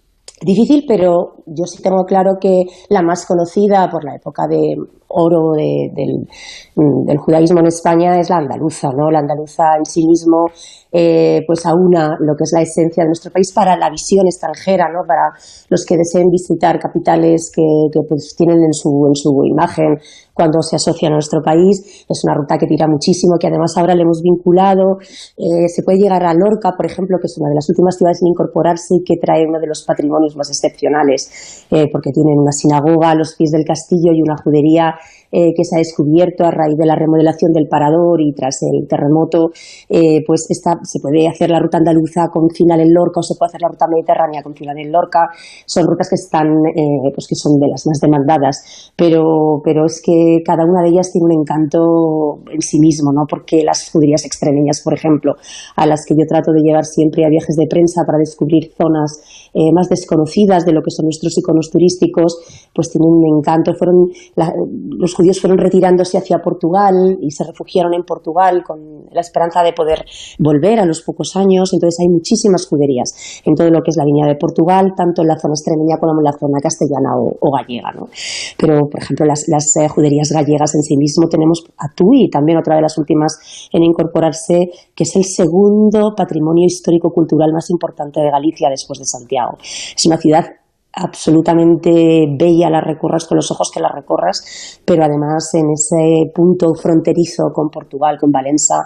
difícil, pero yo sí tengo claro que la más conocida por la época de oro mm, del, judaísmo en España es la andaluza, ¿no? La andaluza en sí mismo eh, pues aúna lo que es la esencia de nuestro país para la visión extranjera, ¿no? Para los que deseen visitar capitales que, pues tienen en su, en su imagen cuando se asocia a nuestro país. Es una ruta que tira muchísimo, que además ahora le hemos vinculado. Eh, se puede llegar a Lorca, por ejemplo, que es una de las últimas ciudades en incorporarse y que trae uno de los patrimonios más excepcionales, eh, porque tienen una sinagoga a los pies del castillo y una judería eh, que se ha descubierto a raíz de la remodelación del parador y tras el terremoto, eh, pues esta, se puede hacer la ruta andaluza con final en Lorca o se puede hacer la ruta mediterránea con final en Lorca. Son rutas que están, eh, pues que son de las más demandadas, pero, pero es que cada una de ellas tiene un encanto en sí mismo, ¿no? Porque las juderías extremeñas, por ejemplo, a las que yo trato de llevar siempre a viajes de prensa para descubrir zonas más desconocidas de lo que son nuestros iconos turísticos, pues tienen un encanto. Fueron los judíos fueron retirándose hacia Portugal y se refugiaron en Portugal con la esperanza de poder volver a los pocos años. Entonces hay muchísimas juderías en todo lo que es la línea de Portugal, tanto en la zona extremeña como en la zona castellana o, gallega. ¿no? Pero, por ejemplo, las, eh, juderías gallegas en sí mismo tenemos a Tui, también otra de las últimas en incorporarse, que es el segundo patrimonio histórico-cultural más importante de Galicia después de Santiago. Es una ciudad absolutamente bella la recorras con los ojos que la recorras, pero además en ese punto fronterizo con Portugal, con Valencia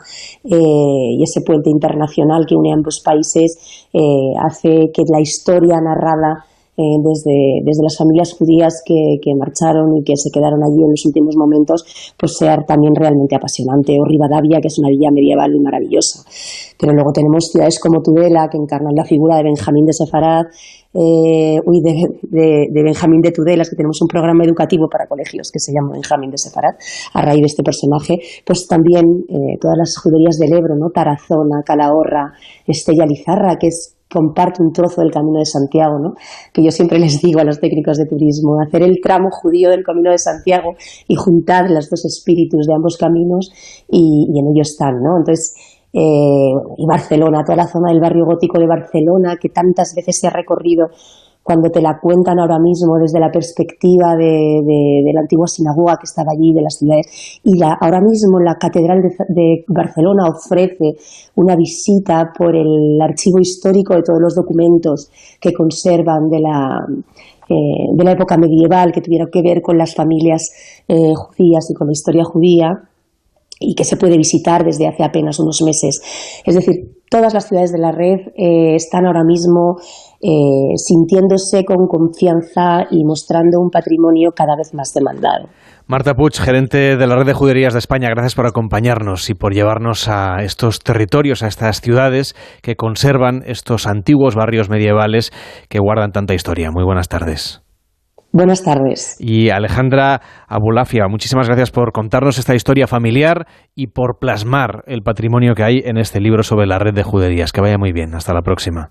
eh, y ese puente internacional que une ambos países eh, hace que la historia narrada eh, desde, desde las familias judías que, que, marcharon y que se quedaron allí en los últimos momentos, pues sea también realmente apasionante. O Rivadavia, que es una villa medieval y maravillosa. Pero luego tenemos ciudades como Tudela, que encarnan la figura de Benjamín de Sefarad, eh, uy, de, Benjamín de Tudelas, que tenemos un programa educativo para colegios que se llama Benjamín de Separat, a raíz de este personaje, pues también eh, todas las juderías del Ebro, ¿no? Tarazona, Calahorra, Estella Lizarra, que es comparte un trozo del Camino de Santiago, ¿no? que yo siempre les digo a los técnicos de turismo, hacer el tramo judío del Camino de Santiago y juntar los dos espíritus de ambos caminos y, en ello están. ¿no? Entonces, eh, y Barcelona, toda la zona del barrio gótico de Barcelona, que tantas veces se ha recorrido cuando te la cuentan ahora mismo desde la perspectiva de, la antigua sinagoga que estaba allí, de las ciudades. Y la, ahora mismo la Catedral de, Barcelona ofrece una visita por el archivo histórico de todos los documentos que conservan de la, eh, de la época medieval que tuvieron que ver con las familias eh, judías y con la historia judía y que se puede visitar desde hace apenas unos meses. Es decir, todas las ciudades de la red eh, están ahora mismo eh, sintiéndose con confianza y mostrando un patrimonio cada vez más demandado. Marta Puig, gerente de la Red de Juderías de España, gracias por acompañarnos y por llevarnos a estos territorios, a estas ciudades que conservan estos antiguos barrios medievales que guardan tanta historia. Muy buenas tardes. Buenas tardes. Y Alejandra Abulafia, muchísimas gracias por contarnos esta historia familiar y por plasmar el patrimonio que hay en este libro sobre la red de juderías. Que vaya muy bien. Hasta la próxima.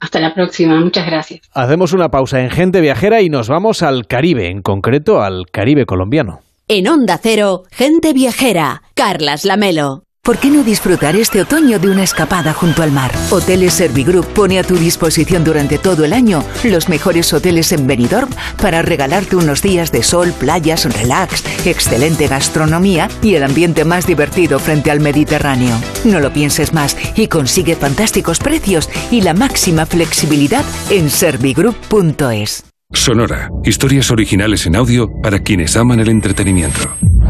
Hasta la próxima. Muchas gracias. Hacemos una pausa en Gente Viajera y nos vamos al Caribe, en concreto al Caribe colombiano. En Onda Cero, Gente Viajera, Carlas Lamelo. ¿Por qué no disfrutar este otoño de una escapada junto al mar? Hoteles Servigroup pone a tu disposición durante todo el año los mejores hoteles en Benidorm para regalarte unos días de sol, playas, relax, excelente gastronomía y el ambiente más divertido frente al Mediterráneo. No lo pienses más y consigue fantásticos precios y la máxima flexibilidad en servigroup.es. Sonora. Historias originales en audio para quienes aman el entretenimiento.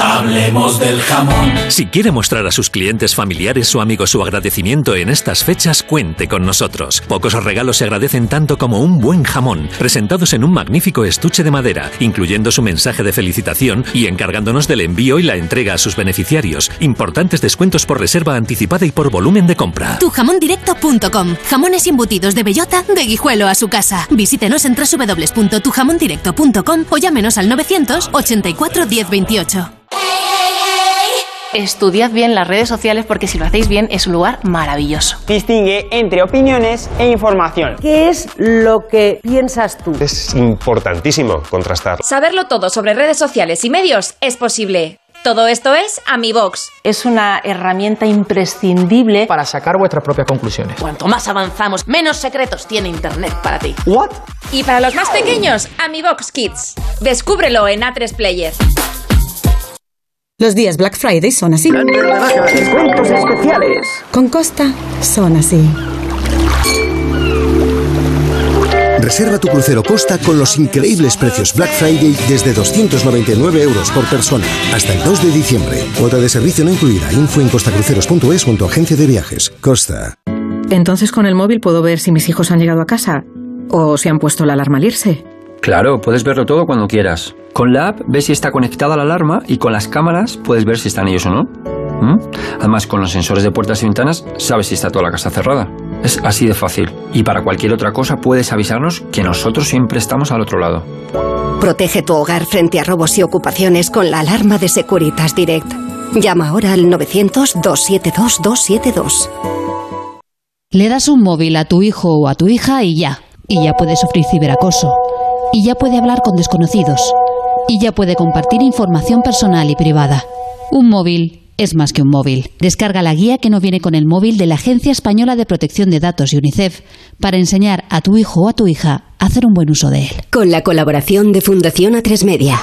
Hablemos del jamón. Si quiere mostrar a sus clientes familiares o amigos su agradecimiento en estas fechas, cuente con nosotros. Pocos regalos se agradecen tanto como un buen jamón, presentados en un magnífico estuche de madera, incluyendo su mensaje de felicitación y encargándonos del envío y la entrega a sus beneficiarios. Importantes descuentos por reserva anticipada y por volumen de compra. Tujamondirecto.com. Jamones embutidos de bellota, de guijuelo a su casa. Visítenos en www.tujamondirecto.com o llámenos al 984 1028. Estudiad bien las redes sociales porque si lo hacéis bien es un lugar maravilloso. Distingue entre opiniones e información. ¿Qué es lo que piensas tú? Es importantísimo contrastar. Saberlo todo sobre redes sociales y medios es posible. Todo esto es AmiBox. Es una herramienta imprescindible para sacar vuestras propias conclusiones. Cuanto más avanzamos, menos secretos tiene Internet para ti. ¿What? Y para los más pequeños, AmiBox Kids. Descúbrelo en A3 Player. Los días Black Friday son así. Descuentos especiales. Con Costa son así. Reserva tu crucero Costa con los increíbles precios Black Friday desde 299 euros por persona hasta el 2 de diciembre. Cuota de servicio no incluida. Info en costacruceros.es junto a agencia de viajes. Costa. Entonces con el móvil puedo ver si mis hijos han llegado a casa o si han puesto la alarma al irse. Claro, puedes verlo todo cuando quieras. Con la app ves si está conectada la alarma y con las cámaras puedes ver si están ellos o no. ¿Mm? Además, con los sensores de puertas y ventanas sabes si está toda la casa cerrada. Es así de fácil. Y para cualquier otra cosa puedes avisarnos que nosotros siempre estamos al otro lado. Protege tu hogar frente a robos y ocupaciones con la alarma de Securitas Direct. Llama ahora al 900-272-272. Le das un móvil a tu hijo o a tu hija y ya. Y ya puede sufrir ciberacoso. Y ya puede hablar con desconocidos. Y ya puede compartir información personal y privada. Un móvil es más que un móvil. Descarga la guía que no viene con el móvil de la Agencia Española de Protección de Datos y UNICEF para enseñar a tu hijo o a tu hija a hacer un buen uso de él. Con la colaboración de Fundación A3 Media.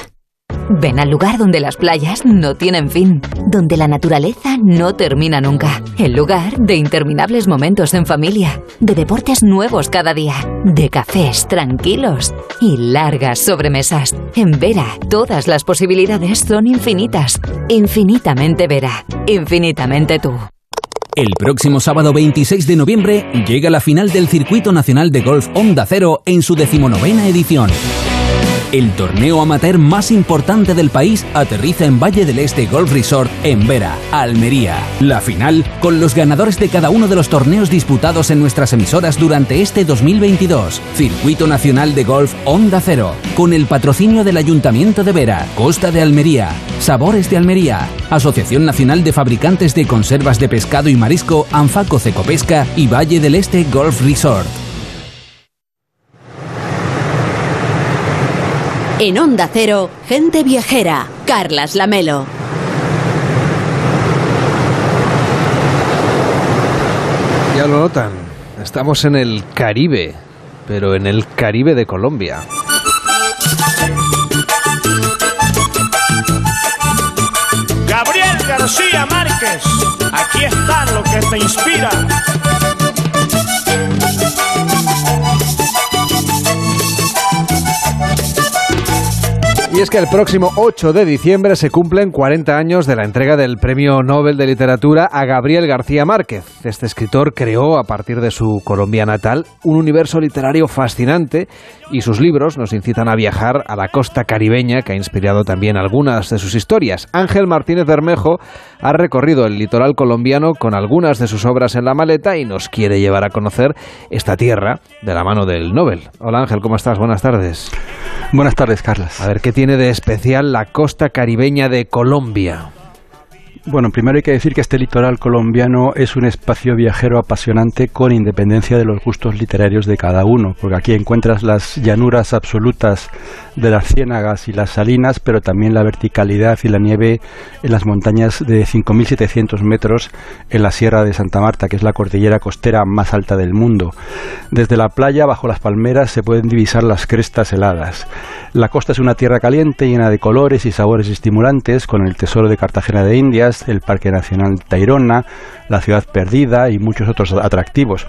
Ven al lugar donde las playas no tienen fin, donde la naturaleza no termina nunca. El lugar de interminables momentos en familia, de deportes nuevos cada día, de cafés tranquilos y largas sobremesas. En Vera, todas las posibilidades son infinitas. Infinitamente Vera, infinitamente tú. El próximo sábado 26 de noviembre llega la final del Circuito Nacional de Golf Onda Cero en su decimonovena edición. El torneo amateur más importante del país aterriza en Valle del Este Golf Resort en Vera, Almería. La final con los ganadores de cada uno de los torneos disputados en nuestras emisoras durante este 2022. Circuito Nacional de Golf Onda Cero, con el patrocinio del Ayuntamiento de Vera, Costa de Almería, Sabores de Almería, Asociación Nacional de Fabricantes de Conservas de Pescado y Marisco, Anfaco Cecopesca y Valle del Este Golf Resort. En Onda Cero, Gente Viajera, Carlas Lamelo. Ya lo notan, estamos en el Caribe, pero en el Caribe de Colombia. Gabriel García Márquez, aquí está lo que te inspira. Y es que el próximo 8 de diciembre se cumplen 40 años de la entrega del Premio Nobel de Literatura a Gabriel García Márquez. Este escritor creó, a partir de su Colombia natal, un universo literario fascinante y sus libros nos incitan a viajar a la costa caribeña que ha inspirado también algunas de sus historias. Ángel Martínez Bermejo ha recorrido el litoral colombiano con algunas de sus obras en la maleta y nos quiere llevar a conocer esta tierra de la mano del Nobel. Hola Ángel, ¿cómo estás? Buenas tardes. Buenas tardes, Carlos. A ver, ¿qué tiene de especial la costa caribeña de Colombia? Bueno, primero hay que decir que este litoral colombiano es un espacio viajero apasionante con independencia de los gustos literarios de cada uno, porque aquí encuentras las llanuras absolutas de las ciénagas y las salinas, pero también la verticalidad y la nieve en las montañas de 5.700 metros en la Sierra de Santa Marta, que es la cordillera costera más alta del mundo. Desde la playa, bajo las palmeras, se pueden divisar las crestas heladas. La costa es una tierra caliente llena de colores y sabores estimulantes, con el tesoro de Cartagena de Indias, el Parque Nacional Tairona, la ciudad perdida y muchos otros atractivos.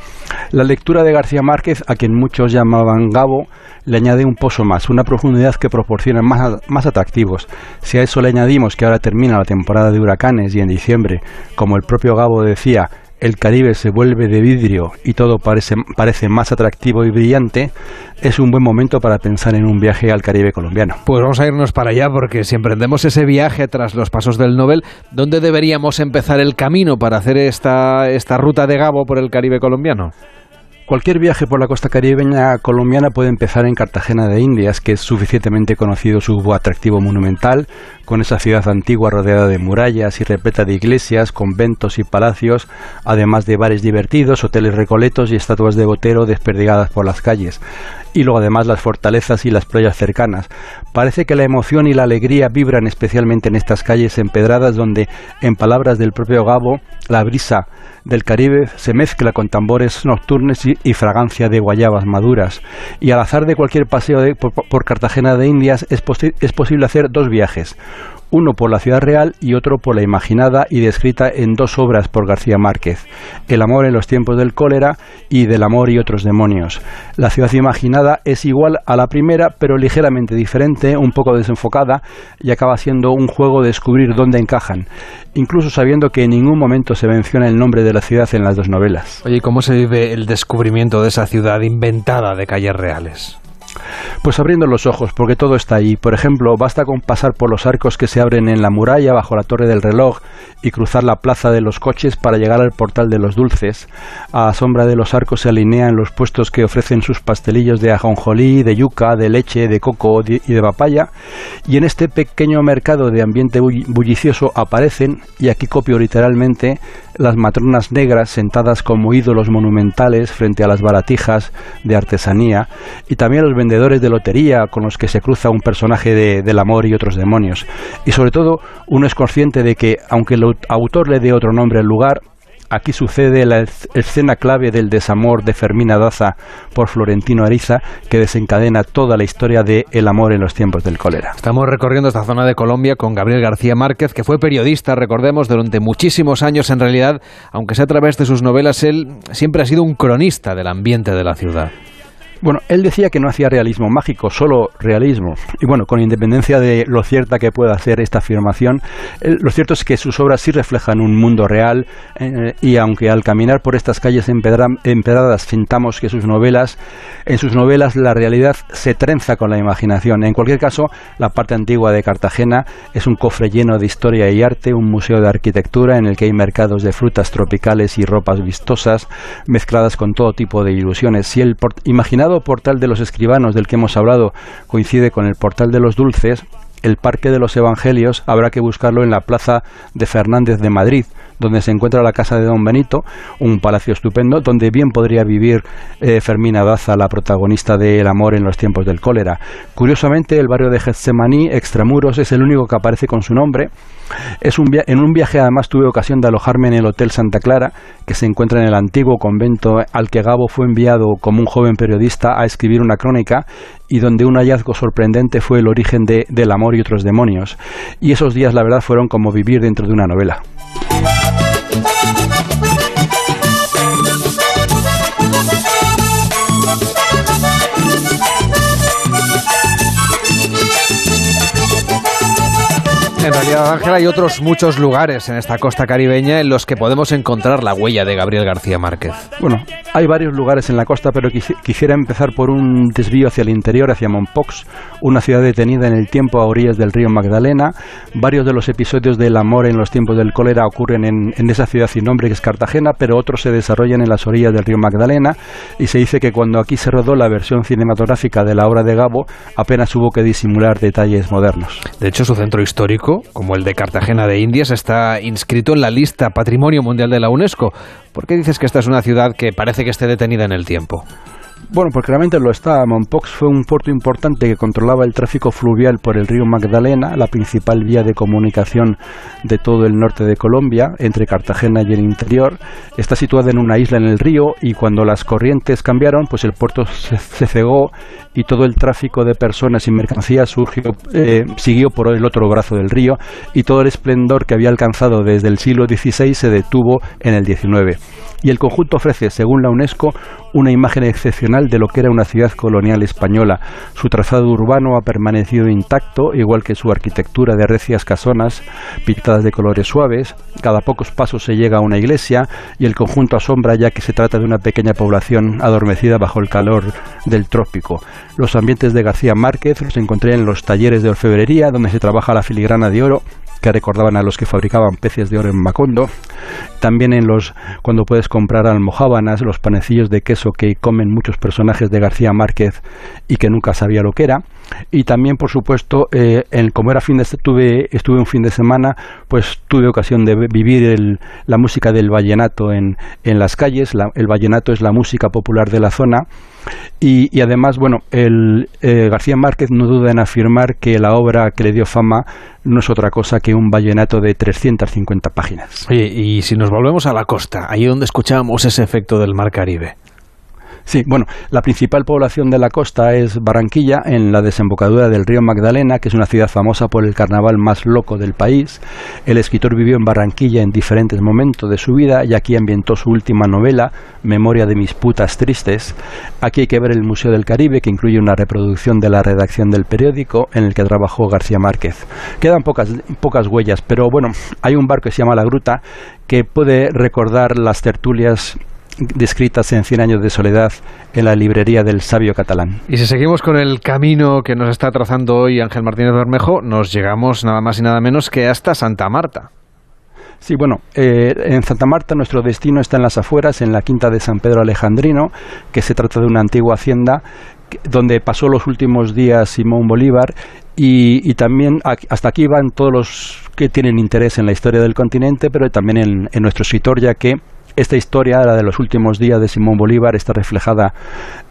La lectura de García Márquez, a quien muchos llamaban Gabo, le añade un pozo más, una profundidad que proporciona más, más atractivos. Si a eso le añadimos que ahora termina la temporada de huracanes y en diciembre, como el propio Gabo decía, el Caribe se vuelve de vidrio y todo parece, parece más atractivo y brillante, es un buen momento para pensar en un viaje al Caribe colombiano. Pues vamos a irnos para allá porque si emprendemos ese viaje tras los pasos del Nobel, ¿dónde deberíamos empezar el camino para hacer esta, esta ruta de Gabo por el Caribe colombiano? Cualquier viaje por la costa caribeña colombiana puede empezar en Cartagena de Indias, que es suficientemente conocido su atractivo monumental, con esa ciudad antigua rodeada de murallas y repleta de iglesias, conventos y palacios, además de bares divertidos, hoteles recoletos y estatuas de Botero desperdigadas por las calles. Y luego además las fortalezas y las playas cercanas. Parece que la emoción y la alegría vibran especialmente en estas calles empedradas donde, en palabras del propio Gabo, la brisa del Caribe se mezcla con tambores nocturnos y, fragancia de guayabas maduras. Y al azar de cualquier paseo por, Cartagena de Indias es, es posible hacer dos viajes uno por la ciudad real y otro por la imaginada y descrita en dos obras por García Márquez, El amor en los tiempos del cólera y Del amor y otros demonios. La ciudad imaginada es igual a la primera, pero ligeramente diferente, un poco desenfocada, y acaba siendo un juego de descubrir dónde encajan, incluso sabiendo que en ningún momento se menciona el nombre de la ciudad en las dos novelas. Oye, ¿cómo se vive el descubrimiento de esa ciudad inventada de calles reales? Pues abriendo los ojos, porque todo está ahí. Por ejemplo, basta con pasar por los arcos que se abren en la muralla bajo la torre del reloj y cruzar la plaza de los coches para llegar al portal de los dulces. A sombra de los arcos se alinean los puestos que ofrecen sus pastelillos de ajonjolí, de yuca, de leche, de coco y de papaya. Y en este pequeño mercado de ambiente bullicioso aparecen, y aquí copio literalmente, las matronas negras sentadas como ídolos monumentales frente a las baratijas de artesanía y también los vendedores de lotería con los que se cruza un personaje de, del amor y otros demonios. Y sobre todo uno es consciente de que aunque el autor le dé otro nombre al lugar, Aquí sucede la escena clave del desamor de Fermina Daza por Florentino Ariza, que desencadena toda la historia de el amor en los tiempos del cólera. Estamos recorriendo esta zona de Colombia con Gabriel García Márquez, que fue periodista, recordemos, durante muchísimos años en realidad, aunque sea a través de sus novelas, él siempre ha sido un cronista del ambiente de la ciudad. Bueno, él decía que no hacía realismo mágico, solo realismo. Y bueno, con independencia de lo cierta que pueda hacer esta afirmación, lo cierto es que sus obras sí reflejan un mundo real eh, y aunque al caminar por estas calles empedradas sintamos que sus novelas, en sus novelas la realidad se trenza con la imaginación. En cualquier caso, la parte antigua de Cartagena es un cofre lleno de historia y arte, un museo de arquitectura en el que hay mercados de frutas tropicales y ropas vistosas mezcladas con todo tipo de ilusiones. Si el imaginado portal de los escribanos del que hemos hablado coincide con el portal de los dulces, el Parque de los Evangelios habrá que buscarlo en la Plaza de Fernández de Madrid, donde se encuentra la casa de Don Benito, un palacio estupendo, donde bien podría vivir eh, Fermina Daza, la protagonista de El amor en los tiempos del cólera. Curiosamente, el barrio de Getsemaní, extramuros, es el único que aparece con su nombre. Es un en un viaje además tuve ocasión de alojarme en el Hotel Santa Clara, que se encuentra en el antiguo convento al que Gabo fue enviado como un joven periodista a escribir una crónica y donde un hallazgo sorprendente fue el origen de, del amor y otros demonios. Y esos días, la verdad, fueron como vivir dentro de una novela. En realidad, Ángel, hay otros muchos lugares en esta costa caribeña en los que podemos encontrar la huella de Gabriel García Márquez. Bueno, hay varios lugares en la costa, pero quisiera empezar por un desvío hacia el interior, hacia Mompox, una ciudad detenida en el tiempo a orillas del río Magdalena. Varios de los episodios del amor en los tiempos del cólera ocurren en, en esa ciudad sin nombre que es Cartagena, pero otros se desarrollan en las orillas del río Magdalena y se dice que cuando aquí se rodó la versión cinematográfica de la obra de Gabo, apenas hubo que disimular detalles modernos. De hecho, su centro histórico como el de Cartagena de Indias, está inscrito en la lista Patrimonio Mundial de la UNESCO. ¿Por qué dices que esta es una ciudad que parece que esté detenida en el tiempo? Bueno, porque realmente lo está. Mompox fue un puerto importante que controlaba el tráfico fluvial por el río Magdalena, la principal vía de comunicación de todo el norte de Colombia, entre Cartagena y el interior. Está situada en una isla en el río y cuando las corrientes cambiaron, pues el puerto se, cegó y todo el tráfico de personas y mercancías surgió, eh, siguió por el otro brazo del río y todo el esplendor que había alcanzado desde el siglo XVI se detuvo en el XIX. Y el conjunto ofrece, según la UNESCO, una imagen excepcional de lo que era una ciudad colonial española. Su trazado urbano ha permanecido intacto, igual que su arquitectura de recias casonas, pintadas de colores suaves. Cada pocos pasos se llega a una iglesia y el conjunto asombra ya que se trata de una pequeña población adormecida bajo el calor del trópico. Los ambientes de García Márquez los encontré en los talleres de orfebrería, donde se trabaja la filigrana de oro que recordaban a los que fabricaban peces de oro en Macondo. También en los cuando puedes comprar almohábanas, los panecillos de queso que comen muchos personajes de García Márquez y que nunca sabía lo que era. Y también, por supuesto, eh, en, como era fin de tuve estuve un fin de semana, pues tuve ocasión de vivir la música del vallenato en, en las calles. el vallenato es la música popular de la zona y, además, bueno, el, eh, García Márquez no duda en afirmar que la obra que le dio fama no es otra cosa que un vallenato de 350 páginas. Y si nos volvemos a la costa, ahí donde escuchamos ese efecto del mar Caribe. Sí, bueno, la principal población de la costa es Barranquilla, en la desembocadura del río Magdalena, que es una ciudad famosa por el carnaval más loco del país. El escritor vivió en Barranquilla en diferentes momentos de su vida y aquí ambientó su última novela, Memoria de mis putas tristes. Aquí hay que ver el Museo del Caribe, que incluye una reproducción de la redacción del periódico en el que trabajó García Márquez. Quedan pocas, pocas huellas, pero bueno, hay un barco que se llama La Gruta que puede recordar las tertulias descritas en Cien años de soledad en la librería del sabio catalán. Y si seguimos con el camino que nos está trazando hoy Ángel Martínez Bermejo, nos llegamos nada más y nada menos que hasta Santa Marta. Sí, bueno, eh, en Santa Marta nuestro destino está en las afueras, en la quinta de San Pedro Alejandrino, que se trata de una antigua hacienda donde pasó los últimos días Simón Bolívar y, también hasta aquí van todos los que tienen interés en la historia del continente, pero también en, en nuestro escritor, ya que esta historia, la de los últimos días de Simón Bolívar, está reflejada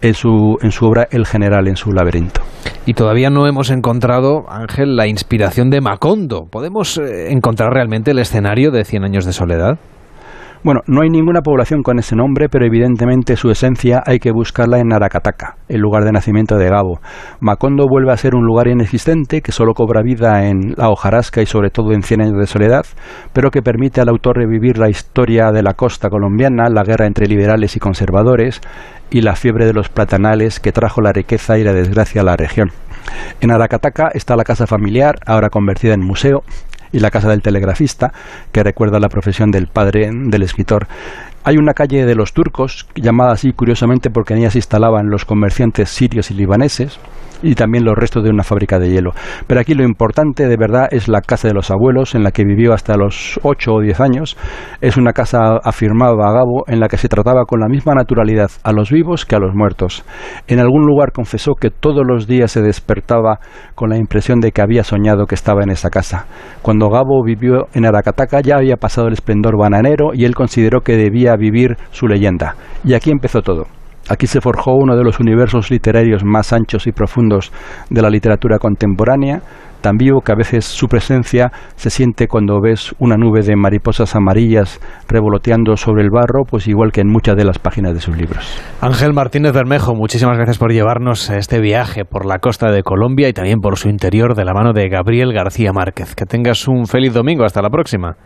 en su, en su obra El General, en su laberinto. Y todavía no hemos encontrado, Ángel, la inspiración de Macondo. ¿Podemos eh, encontrar realmente el escenario de Cien años de soledad? Bueno, no hay ninguna población con ese nombre, pero evidentemente su esencia hay que buscarla en Aracataca, el lugar de nacimiento de Gabo. Macondo vuelve a ser un lugar inexistente que solo cobra vida en la hojarasca y sobre todo en Cien años de soledad, pero que permite al autor revivir la historia de la costa colombiana, la guerra entre liberales y conservadores y la fiebre de los platanales que trajo la riqueza y la desgracia a la región. En Aracataca está la casa familiar, ahora convertida en museo, y la casa del telegrafista, que recuerda la profesión del padre del escritor. Hay una calle de los turcos, llamada así curiosamente porque en ella se instalaban los comerciantes sirios y libaneses. Y también los restos de una fábrica de hielo. Pero aquí lo importante de verdad es la casa de los abuelos en la que vivió hasta los 8 o 10 años. Es una casa, afirmaba Gabo, en la que se trataba con la misma naturalidad a los vivos que a los muertos. En algún lugar confesó que todos los días se despertaba con la impresión de que había soñado que estaba en esa casa. Cuando Gabo vivió en Aracataca ya había pasado el esplendor bananero y él consideró que debía vivir su leyenda. Y aquí empezó todo. Aquí se forjó uno de los universos literarios más anchos y profundos de la literatura contemporánea, tan vivo que a veces su presencia se siente cuando ves una nube de mariposas amarillas revoloteando sobre el barro, pues igual que en muchas de las páginas de sus libros. Ángel Martínez Bermejo, muchísimas gracias por llevarnos a este viaje por la costa de Colombia y también por su interior de la mano de Gabriel García Márquez. Que tengas un feliz domingo, hasta la próxima.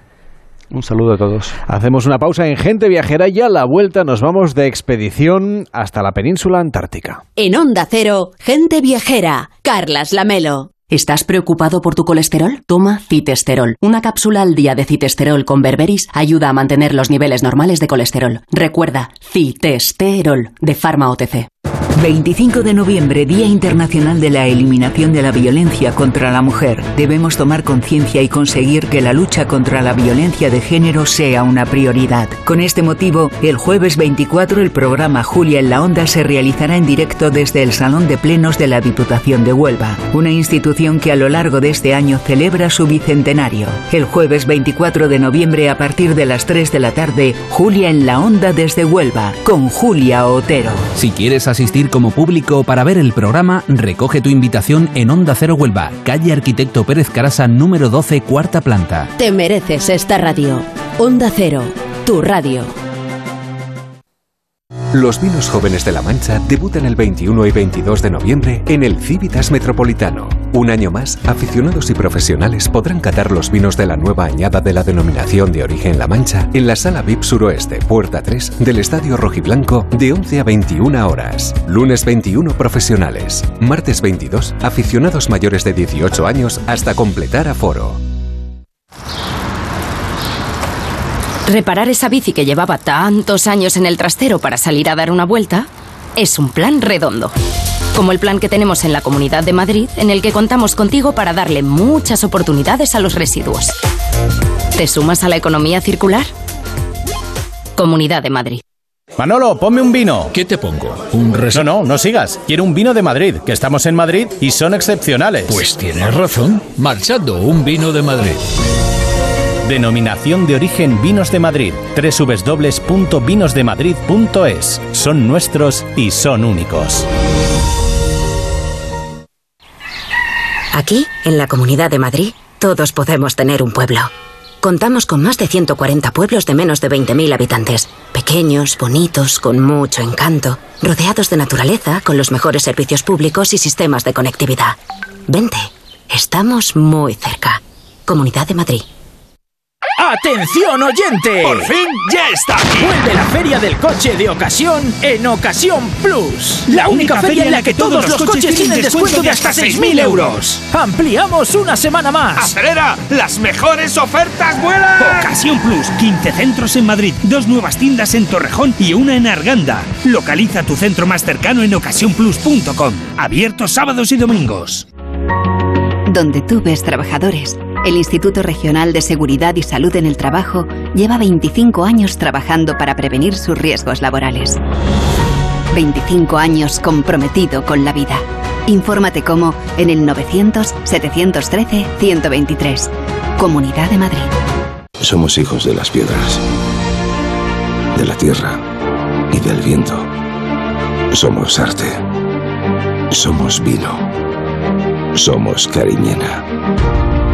Un saludo a todos. Hacemos una pausa en Gente Viajera y a la vuelta nos vamos de expedición hasta la península antártica. En Onda Cero, Gente Viajera, Carlas Lamelo. ¿Estás preocupado por tu colesterol? Toma citesterol. Una cápsula al día de citesterol con berberis ayuda a mantener los niveles normales de colesterol. Recuerda, citesterol de Pharma OTC. 25 de noviembre, Día Internacional de la Eliminación de la Violencia contra la Mujer. Debemos tomar conciencia y conseguir que la lucha contra la violencia de género sea una prioridad. Con este motivo, el jueves 24 el programa Julia en la Onda se realizará en directo desde el Salón de Plenos de la Diputación de Huelva, una institución que a lo largo de este año celebra su bicentenario. El jueves 24 de noviembre a partir de las 3 de la tarde, Julia en la Onda desde Huelva, con Julia Otero. Si quieres asistir como público para ver el programa, recoge tu invitación en Onda Cero Huelva, calle Arquitecto Pérez Carasa, número 12, cuarta planta. Te mereces esta radio. Onda Cero, tu radio. Los vinos jóvenes de La Mancha debutan el 21 y 22 de noviembre en el Civitas Metropolitano. Un año más, aficionados y profesionales podrán catar los vinos de la nueva añada de la denominación de origen La Mancha en la sala VIP Suroeste, puerta 3 del Estadio Rojiblanco de 11 a 21 horas. Lunes 21 profesionales. Martes 22 aficionados mayores de 18 años hasta completar aforo. Reparar esa bici que llevaba tantos años en el trastero para salir a dar una vuelta es un plan redondo. Como el plan que tenemos en la Comunidad de Madrid, en el que contamos contigo para darle muchas oportunidades a los residuos. ¿Te sumas a la economía circular? Comunidad de Madrid. Manolo, ponme un vino. ¿Qué te pongo? ¿Un No, no, no sigas. Quiero un vino de Madrid, que estamos en Madrid y son excepcionales. Pues tienes razón. Marchando, un vino de Madrid. Denominación de origen Vinos de Madrid. www.vinosdemadrid.es. Son nuestros y son únicos. Aquí, en la Comunidad de Madrid, todos podemos tener un pueblo. Contamos con más de 140 pueblos de menos de 20.000 habitantes. Pequeños, bonitos, con mucho encanto, rodeados de naturaleza, con los mejores servicios públicos y sistemas de conectividad. Vente, estamos muy cerca. Comunidad de Madrid. ¡Atención oyente! ¡Por fin ya está aquí! Vuelve la feria del coche de ocasión en Ocasión Plus. La única feria en la que todos los coches tienen descuento de hasta 6.000 euros. Ampliamos una semana más. ¡Acelera! ¡Las mejores ofertas vuelan! Ocasión Plus, 15 centros en Madrid, dos nuevas tiendas en Torrejón y una en Arganda. Localiza tu centro más cercano en ocasiónplus.com. Abierto sábados y domingos. Donde tú ves trabajadores, el Instituto Regional de Seguridad y Salud en el Trabajo lleva 25 años trabajando para prevenir sus riesgos laborales. 25 años comprometido con la vida. Infórmate cómo en el 900-713-123. Comunidad de Madrid. Somos hijos de las piedras, de la tierra y del viento. Somos arte. Somos vino. Somos Cariñena.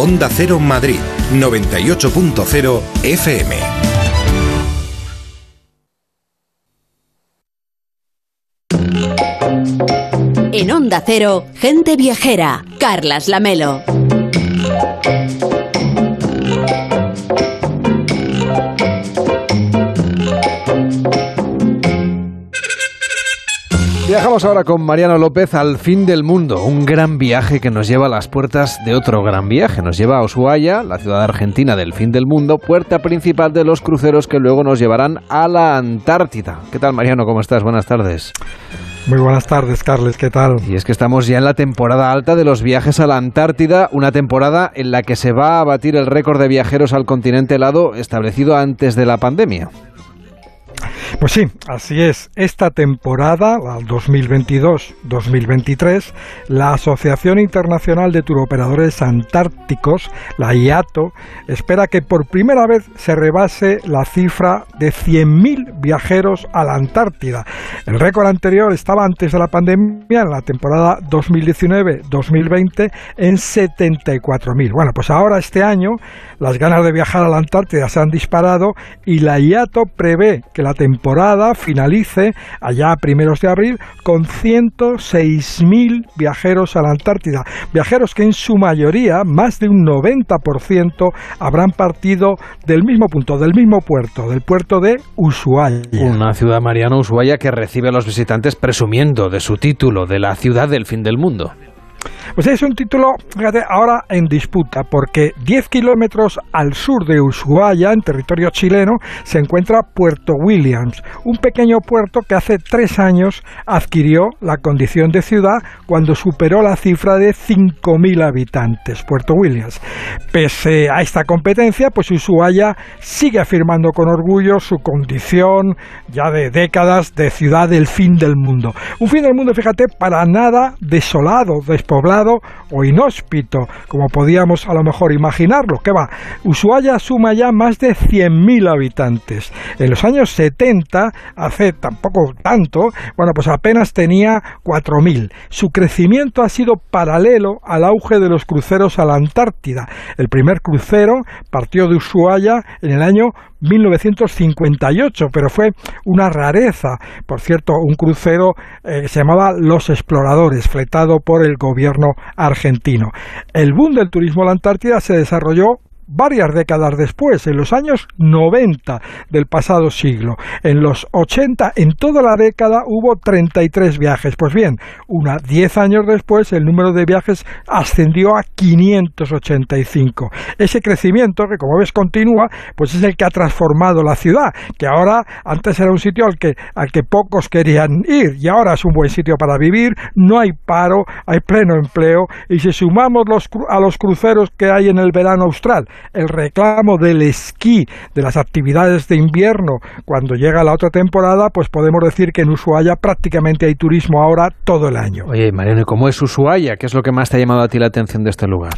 Onda Cero Madrid, 98.0 FM. En Onda Cero, gente viajera. Carlas Lamelo. Viajamos ahora con Mariano López al fin del mundo, un gran viaje que nos lleva a las puertas de otro gran viaje. Nos lleva a Ushuaia, la ciudad argentina del fin del mundo, puerta principal de los cruceros que luego nos llevarán a la Antártida. ¿Qué tal Mariano? ¿Cómo estás? Buenas tardes. Muy buenas tardes, Carles, ¿qué tal? Y es que estamos ya en la temporada alta de los viajes a la Antártida, una temporada en la que se va a batir el récord de viajeros al continente helado establecido antes de la pandemia. Pues sí, así es. Esta temporada, 2022-2023, la Asociación Internacional de Turoperadores Antárticos, la IATO, espera que por primera vez se rebase la cifra de 100.000 viajeros a la Antártida. El récord anterior estaba antes de la pandemia, en la temporada 2019-2020, en 74.000. Bueno, pues ahora este año las ganas de viajar a la Antártida se han disparado y la IATO prevé que la temporada finalice allá primeros de abril con 106.000 viajeros a la Antártida. Viajeros que en su mayoría, más de un 90%, habrán partido del mismo punto, del mismo puerto, del puerto de Ushuaia. Una ciudad mariana Ushuaia que recibe a los visitantes presumiendo de su título de la ciudad del fin del mundo. Pues es un título, fíjate, ahora en disputa, porque 10 kilómetros al sur de Ushuaia, en territorio chileno, se encuentra Puerto Williams, un pequeño puerto que hace tres años adquirió la condición de ciudad cuando superó la cifra de 5.000 habitantes, Puerto Williams. Pese a esta competencia, pues Ushuaia sigue afirmando con orgullo su condición ya de décadas de ciudad del fin del mundo. Un fin del mundo, fíjate, para nada desolado, despoblado, o inhóspito, como podíamos a lo mejor imaginarlo. Que va, Ushuaia suma ya más de 100.000 habitantes. En los años 70, hace tampoco tanto, bueno, pues apenas tenía 4.000. Su crecimiento ha sido paralelo al auge de los cruceros a la Antártida. El primer crucero partió de Ushuaia en el año 1958, pero fue una rareza. Por cierto, un crucero eh, se llamaba Los Exploradores, fletado por el gobierno argentino. El boom del turismo a la Antártida se desarrolló varias décadas después, en los años 90 del pasado siglo. En los 80, en toda la década, hubo 33 viajes. Pues bien, una 10 años después, el número de viajes ascendió a 585. Ese crecimiento, que como ves continúa, pues es el que ha transformado la ciudad, que ahora antes era un sitio al que, al que pocos querían ir y ahora es un buen sitio para vivir, no hay paro, hay pleno empleo y si sumamos los, a los cruceros que hay en el verano austral, el reclamo del esquí, de las actividades de invierno, cuando llega la otra temporada, pues podemos decir que en Ushuaia prácticamente hay turismo ahora todo el año. Oye, Mariano, ¿cómo es Ushuaia? ¿Qué es lo que más te ha llamado a ti la atención de este lugar?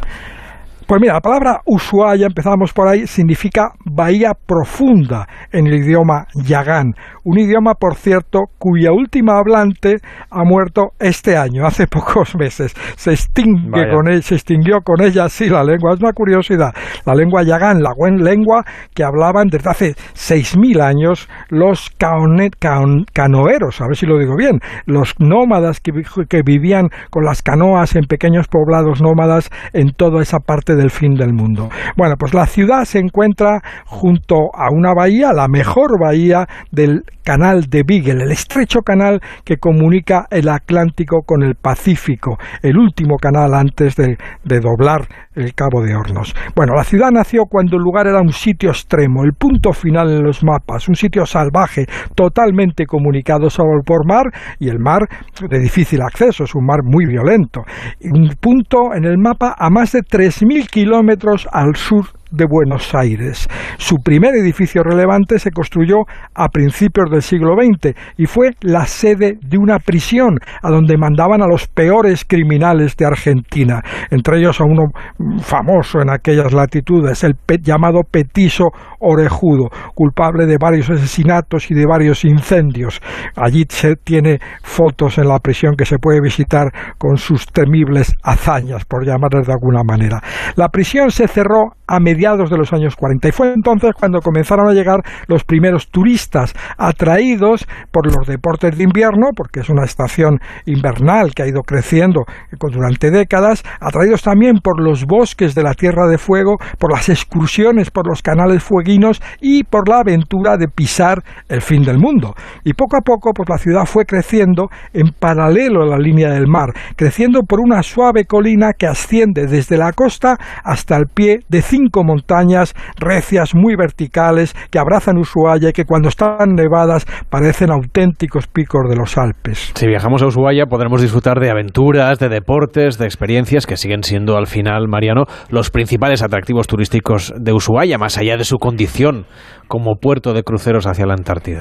Pues mira, la palabra Ushuaia, empezamos por ahí, significa bahía profunda en el idioma yagán, un idioma, por cierto, cuya última hablante ha muerto este año, hace pocos meses. Se, extingue con él, se extinguió con ella, sí, la lengua. Es una curiosidad. La lengua yagán, la buena lengua que hablaban desde hace 6.000 años los canoeros, a ver si lo digo bien, los nómadas que, que vivían con las canoas en pequeños poblados nómadas en toda esa parte del fin del mundo. Bueno, pues la ciudad se encuentra junto a una bahía, la mejor bahía del canal de Beagle, el estrecho canal que comunica el Atlántico con el Pacífico, el último canal antes de, de, doblar el Cabo de Hornos. Bueno, la ciudad nació cuando el lugar era un sitio extremo, el punto final en los mapas, un sitio salvaje, totalmente comunicado solo por mar y el mar de difícil acceso, es un mar muy violento. Un punto en el mapa a más de 3.000 kilómetros al sur de Buenos Aires. Su primer edificio relevante se construyó a principios del siglo XX y fue la sede de una prisión a donde mandaban a los peores criminales de Argentina, entre ellos a uno famoso en aquellas latitudes, el llamado Petiso Orejudo, culpable de varios asesinatos y de varios incendios. Allí se tiene fotos en la prisión que se puede visitar con sus temibles hazañas, por llamarles de alguna manera. La prisión se cerró a mediados de los años 40. Y fue entonces cuando comenzaron a llegar los primeros turistas atraídos por los deportes de invierno, porque es una estación invernal que ha ido creciendo durante décadas, atraídos también por los bosques de la Tierra de Fuego, por las excursiones por los canales fueguinos y por la aventura de pisar el fin del mundo. Y poco a poco, pues la ciudad fue creciendo en paralelo a la línea del mar, creciendo por una suave colina que asciende desde la costa hasta el pie de cinco montañas recias muy verticales que abrazan Ushuaia y que cuando están nevadas parecen auténticos picos de los Alpes. Si viajamos a Ushuaia podremos disfrutar de aventuras, de deportes, de experiencias que siguen siendo al final, Mariano, los principales atractivos turísticos de Ushuaia, más allá de su condición como puerto de cruceros hacia la Antártida.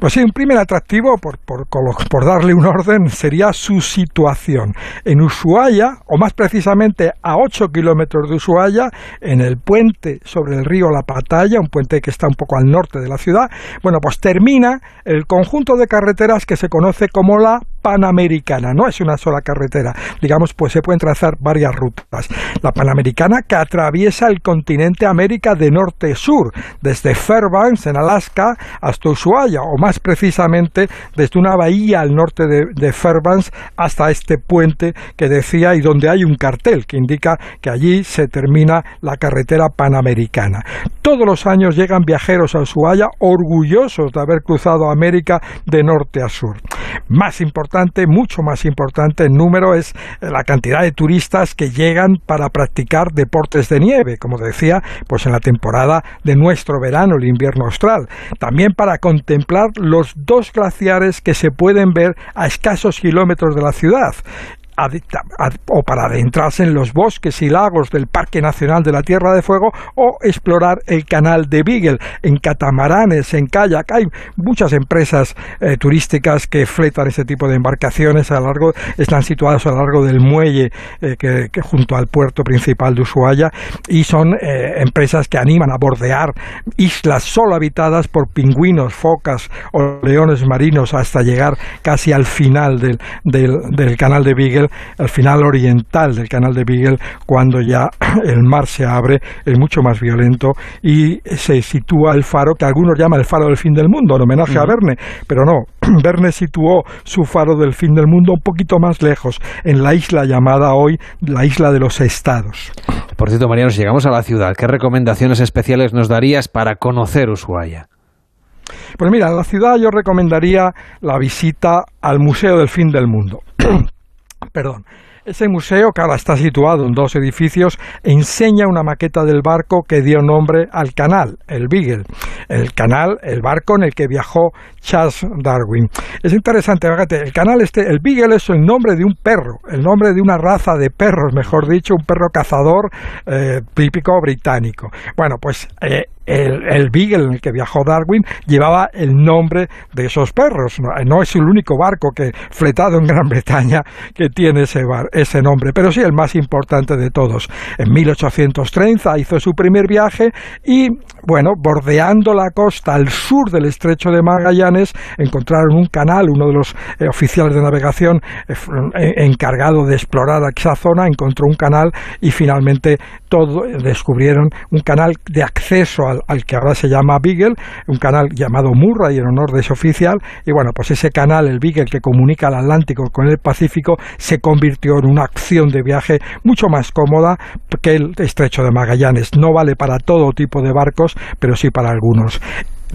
Pues sí, un primer atractivo, por, por, por, darle un orden, sería su situación. En Ushuaia, o más precisamente a 8 kilómetros de Ushuaia, en el puente sobre el río La Patalla, un puente que está un poco al norte de la ciudad, bueno, pues termina el conjunto de carreteras que se conoce como la Panamericana. No es una sola carretera, digamos, pues se pueden trazar varias rutas. La Panamericana que atraviesa el continente América de norte-sur, desde Fairbanks, en Alaska, hasta Ushuaia, o más precisamente desde una bahía al norte de, Fairbanks hasta este puente que decía y donde hay un cartel que indica que allí se termina la carretera panamericana. Todos los años llegan viajeros a Ushuaia orgullosos de haber cruzado América de norte a sur. Más importante, mucho más importante en número es la cantidad de turistas que llegan para practicar deportes de nieve, como decía, pues en la temporada de nuestro verano, el invierno austral. También para contemplar los dos glaciares que se pueden ver a escasos kilómetros de la ciudad o para adentrarse en los bosques y lagos del Parque Nacional de la Tierra de Fuego o explorar el canal de Beagle en catamaranes, en kayak. Hay muchas empresas eh, turísticas que fletan ese tipo de embarcaciones a largo, están situadas a lo largo del muelle eh, que, junto al puerto principal de Ushuaia y son eh, empresas que animan a bordear islas solo habitadas por pingüinos, focas o leones marinos hasta llegar casi al final del, del canal de Beagle al final oriental del canal de Beagle, cuando ya el mar se abre, es mucho más violento y se sitúa el faro que algunos llaman el faro del fin del mundo, en homenaje a Verne, pero no, Verne situó su faro del fin del mundo un poquito más lejos, en la isla llamada hoy la isla de los estados. Por cierto, Mariano, si llegamos a la ciudad, ¿qué recomendaciones especiales nos darías para conocer Ushuaia? Pues mira, en la ciudad yo recomendaría la visita al Museo del Fin del Mundo. Perdón. Ese museo, que ahora está situado en dos edificios, enseña una maqueta del barco que dio nombre al canal, el Beagle. El canal, el barco en el que viajó Charles Darwin. Es interesante, fíjate, el canal este, el Beagle es el nombre de un perro, el nombre de una raza de perros, mejor dicho, un perro cazador eh, típico británico. Bueno, pues eh, el, Beagle en el que viajó Darwin llevaba el nombre de esos perros. No, es el único barco que fletado en Gran Bretaña que tiene ese, ese nombre, pero sí el más importante de todos. En 1830 hizo su primer viaje y, bueno, bordeando la costa al sur del estrecho de Magallanes, encontraron un canal, uno de los eh, oficiales de navegación eh, encargado de explorar esa zona, encontró un canal y finalmente todo, descubrieron un canal de acceso al al, que ahora se llama Beagle, un canal llamado Murray en honor de ese oficial, y bueno, pues ese canal, el Beagle que comunica el Atlántico con el Pacífico, se convirtió en una acción de viaje mucho más cómoda que el estrecho de Magallanes. No vale para todo tipo de barcos, pero sí para algunos.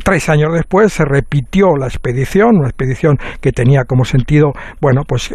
Tres años después se repitió la expedición, una expedición que tenía como sentido, bueno, pues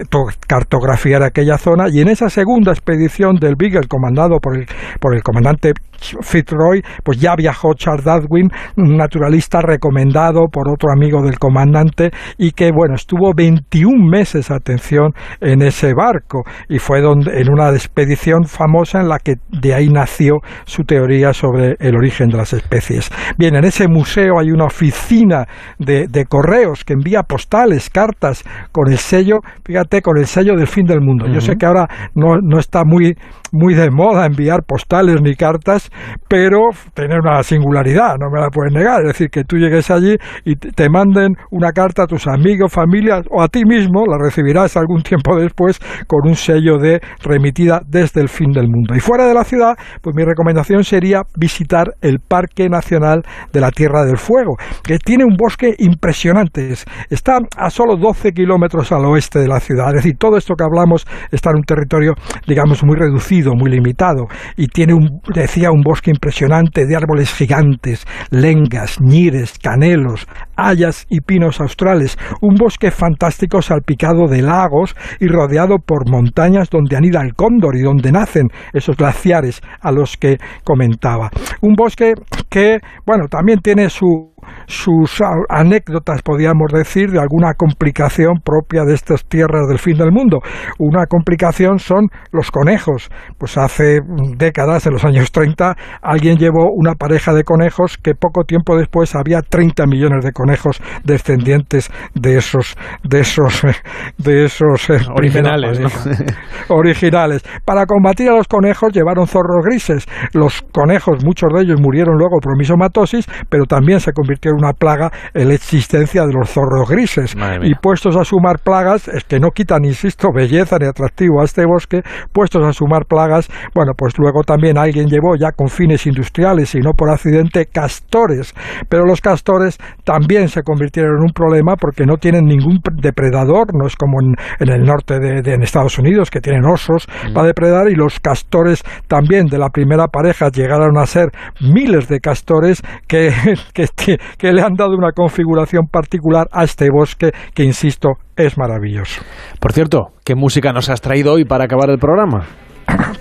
cartografiar aquella zona y en esa segunda expedición del Beagle comandado por el, por el comandante Fitzroy, pues ya viajó Charles Darwin, un naturalista recomendado por otro amigo del comandante y que, bueno, estuvo 21 meses, atención, en ese barco y fue donde, en una expedición famosa en la que de ahí nació su teoría sobre el origen de las especies. Bien, en ese museo hay una oficina de, de correos que envía postales, cartas con el sello, fíjate, con el sello del fin del mundo. Yo sé que ahora no, no está muy, muy de moda enviar postales ni cartas, pero tener una singularidad, no me la puedes negar. Es decir, que tú llegues allí y te manden una carta a tus amigos, familias o a ti mismo, la recibirás algún tiempo después con un sello de remitida desde el fin del mundo. Y fuera de la ciudad, pues mi recomendación sería visitar el Parque Nacional de la Tierra del Fuego, que tiene un bosque impresionante. Está a solo 12 kilómetros al oeste de la ciudad. Es decir, todo esto que hablamos está en un territorio, digamos, muy reducido, muy limitado, y tiene, un, decía, un bosque impresionante de árboles gigantes, lengas, ñires, canelos, hayas y pinos australes. Un bosque fantástico salpicado de lagos y rodeado por montañas donde anida el cóndor y donde nacen esos glaciares a los que comentaba. Un bosque que, bueno, también tiene su sus anécdotas, podríamos decir, de alguna complicación propia de estas tierras del fin del mundo. Una complicación son los conejos. Pues hace décadas, en los años 30, alguien llevó una pareja de conejos que poco tiempo después había 30 millones de conejos descendientes de esos de esos de esos eh, originales, originales. Para combatir a los conejos llevaron zorros grises. Los conejos, muchos de ellos murieron luego por misomatosis, pero también se convirtieron una plaga en la existencia de los zorros grises. Y puestos a sumar plagas, es que no quitan, insisto, belleza ni atractivo a este bosque, puestos a sumar plagas, bueno, pues luego también alguien llevó ya con fines industriales y no por accidente castores, pero los castores también se convirtieron en un problema porque no tienen ningún depredador, no es como en, el norte de, Estados Unidos que tienen osos mm. para depredar y los castores también de la primera pareja llegaron a ser miles de castores que, que, que le han dado una configuración particular a este bosque que, insisto, es maravilloso. Por cierto, ¿qué música nos has traído hoy para acabar el programa?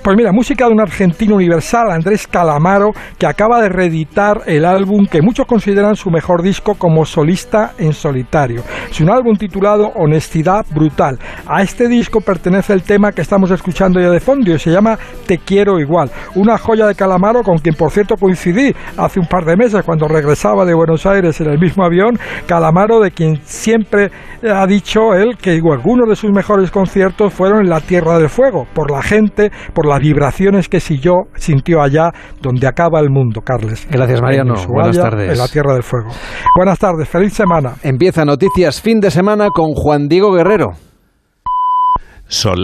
Pues mira, música de un argentino universal, Andrés Calamaro, que acaba de reeditar el álbum que muchos consideran su mejor disco como solista en solitario. Es un álbum titulado Honestidad Brutal. A este disco pertenece el tema que estamos escuchando ya de fondo y se llama Te quiero igual. Una joya de Calamaro con quien por cierto coincidí hace un par de meses cuando regresaba de Buenos Aires en el mismo avión. Calamaro de quien siempre ha dicho él que algunos de sus mejores conciertos fueron en la Tierra del Fuego, por la gente, por las vibraciones que si yo sintió allá donde acaba el mundo, Carles. Gracias, Mariano. Buenas tardes. En la Tierra del Fuego. Buenas tardes, feliz semana. Empieza Noticias fin de semana con Juan Diego Guerrero. Son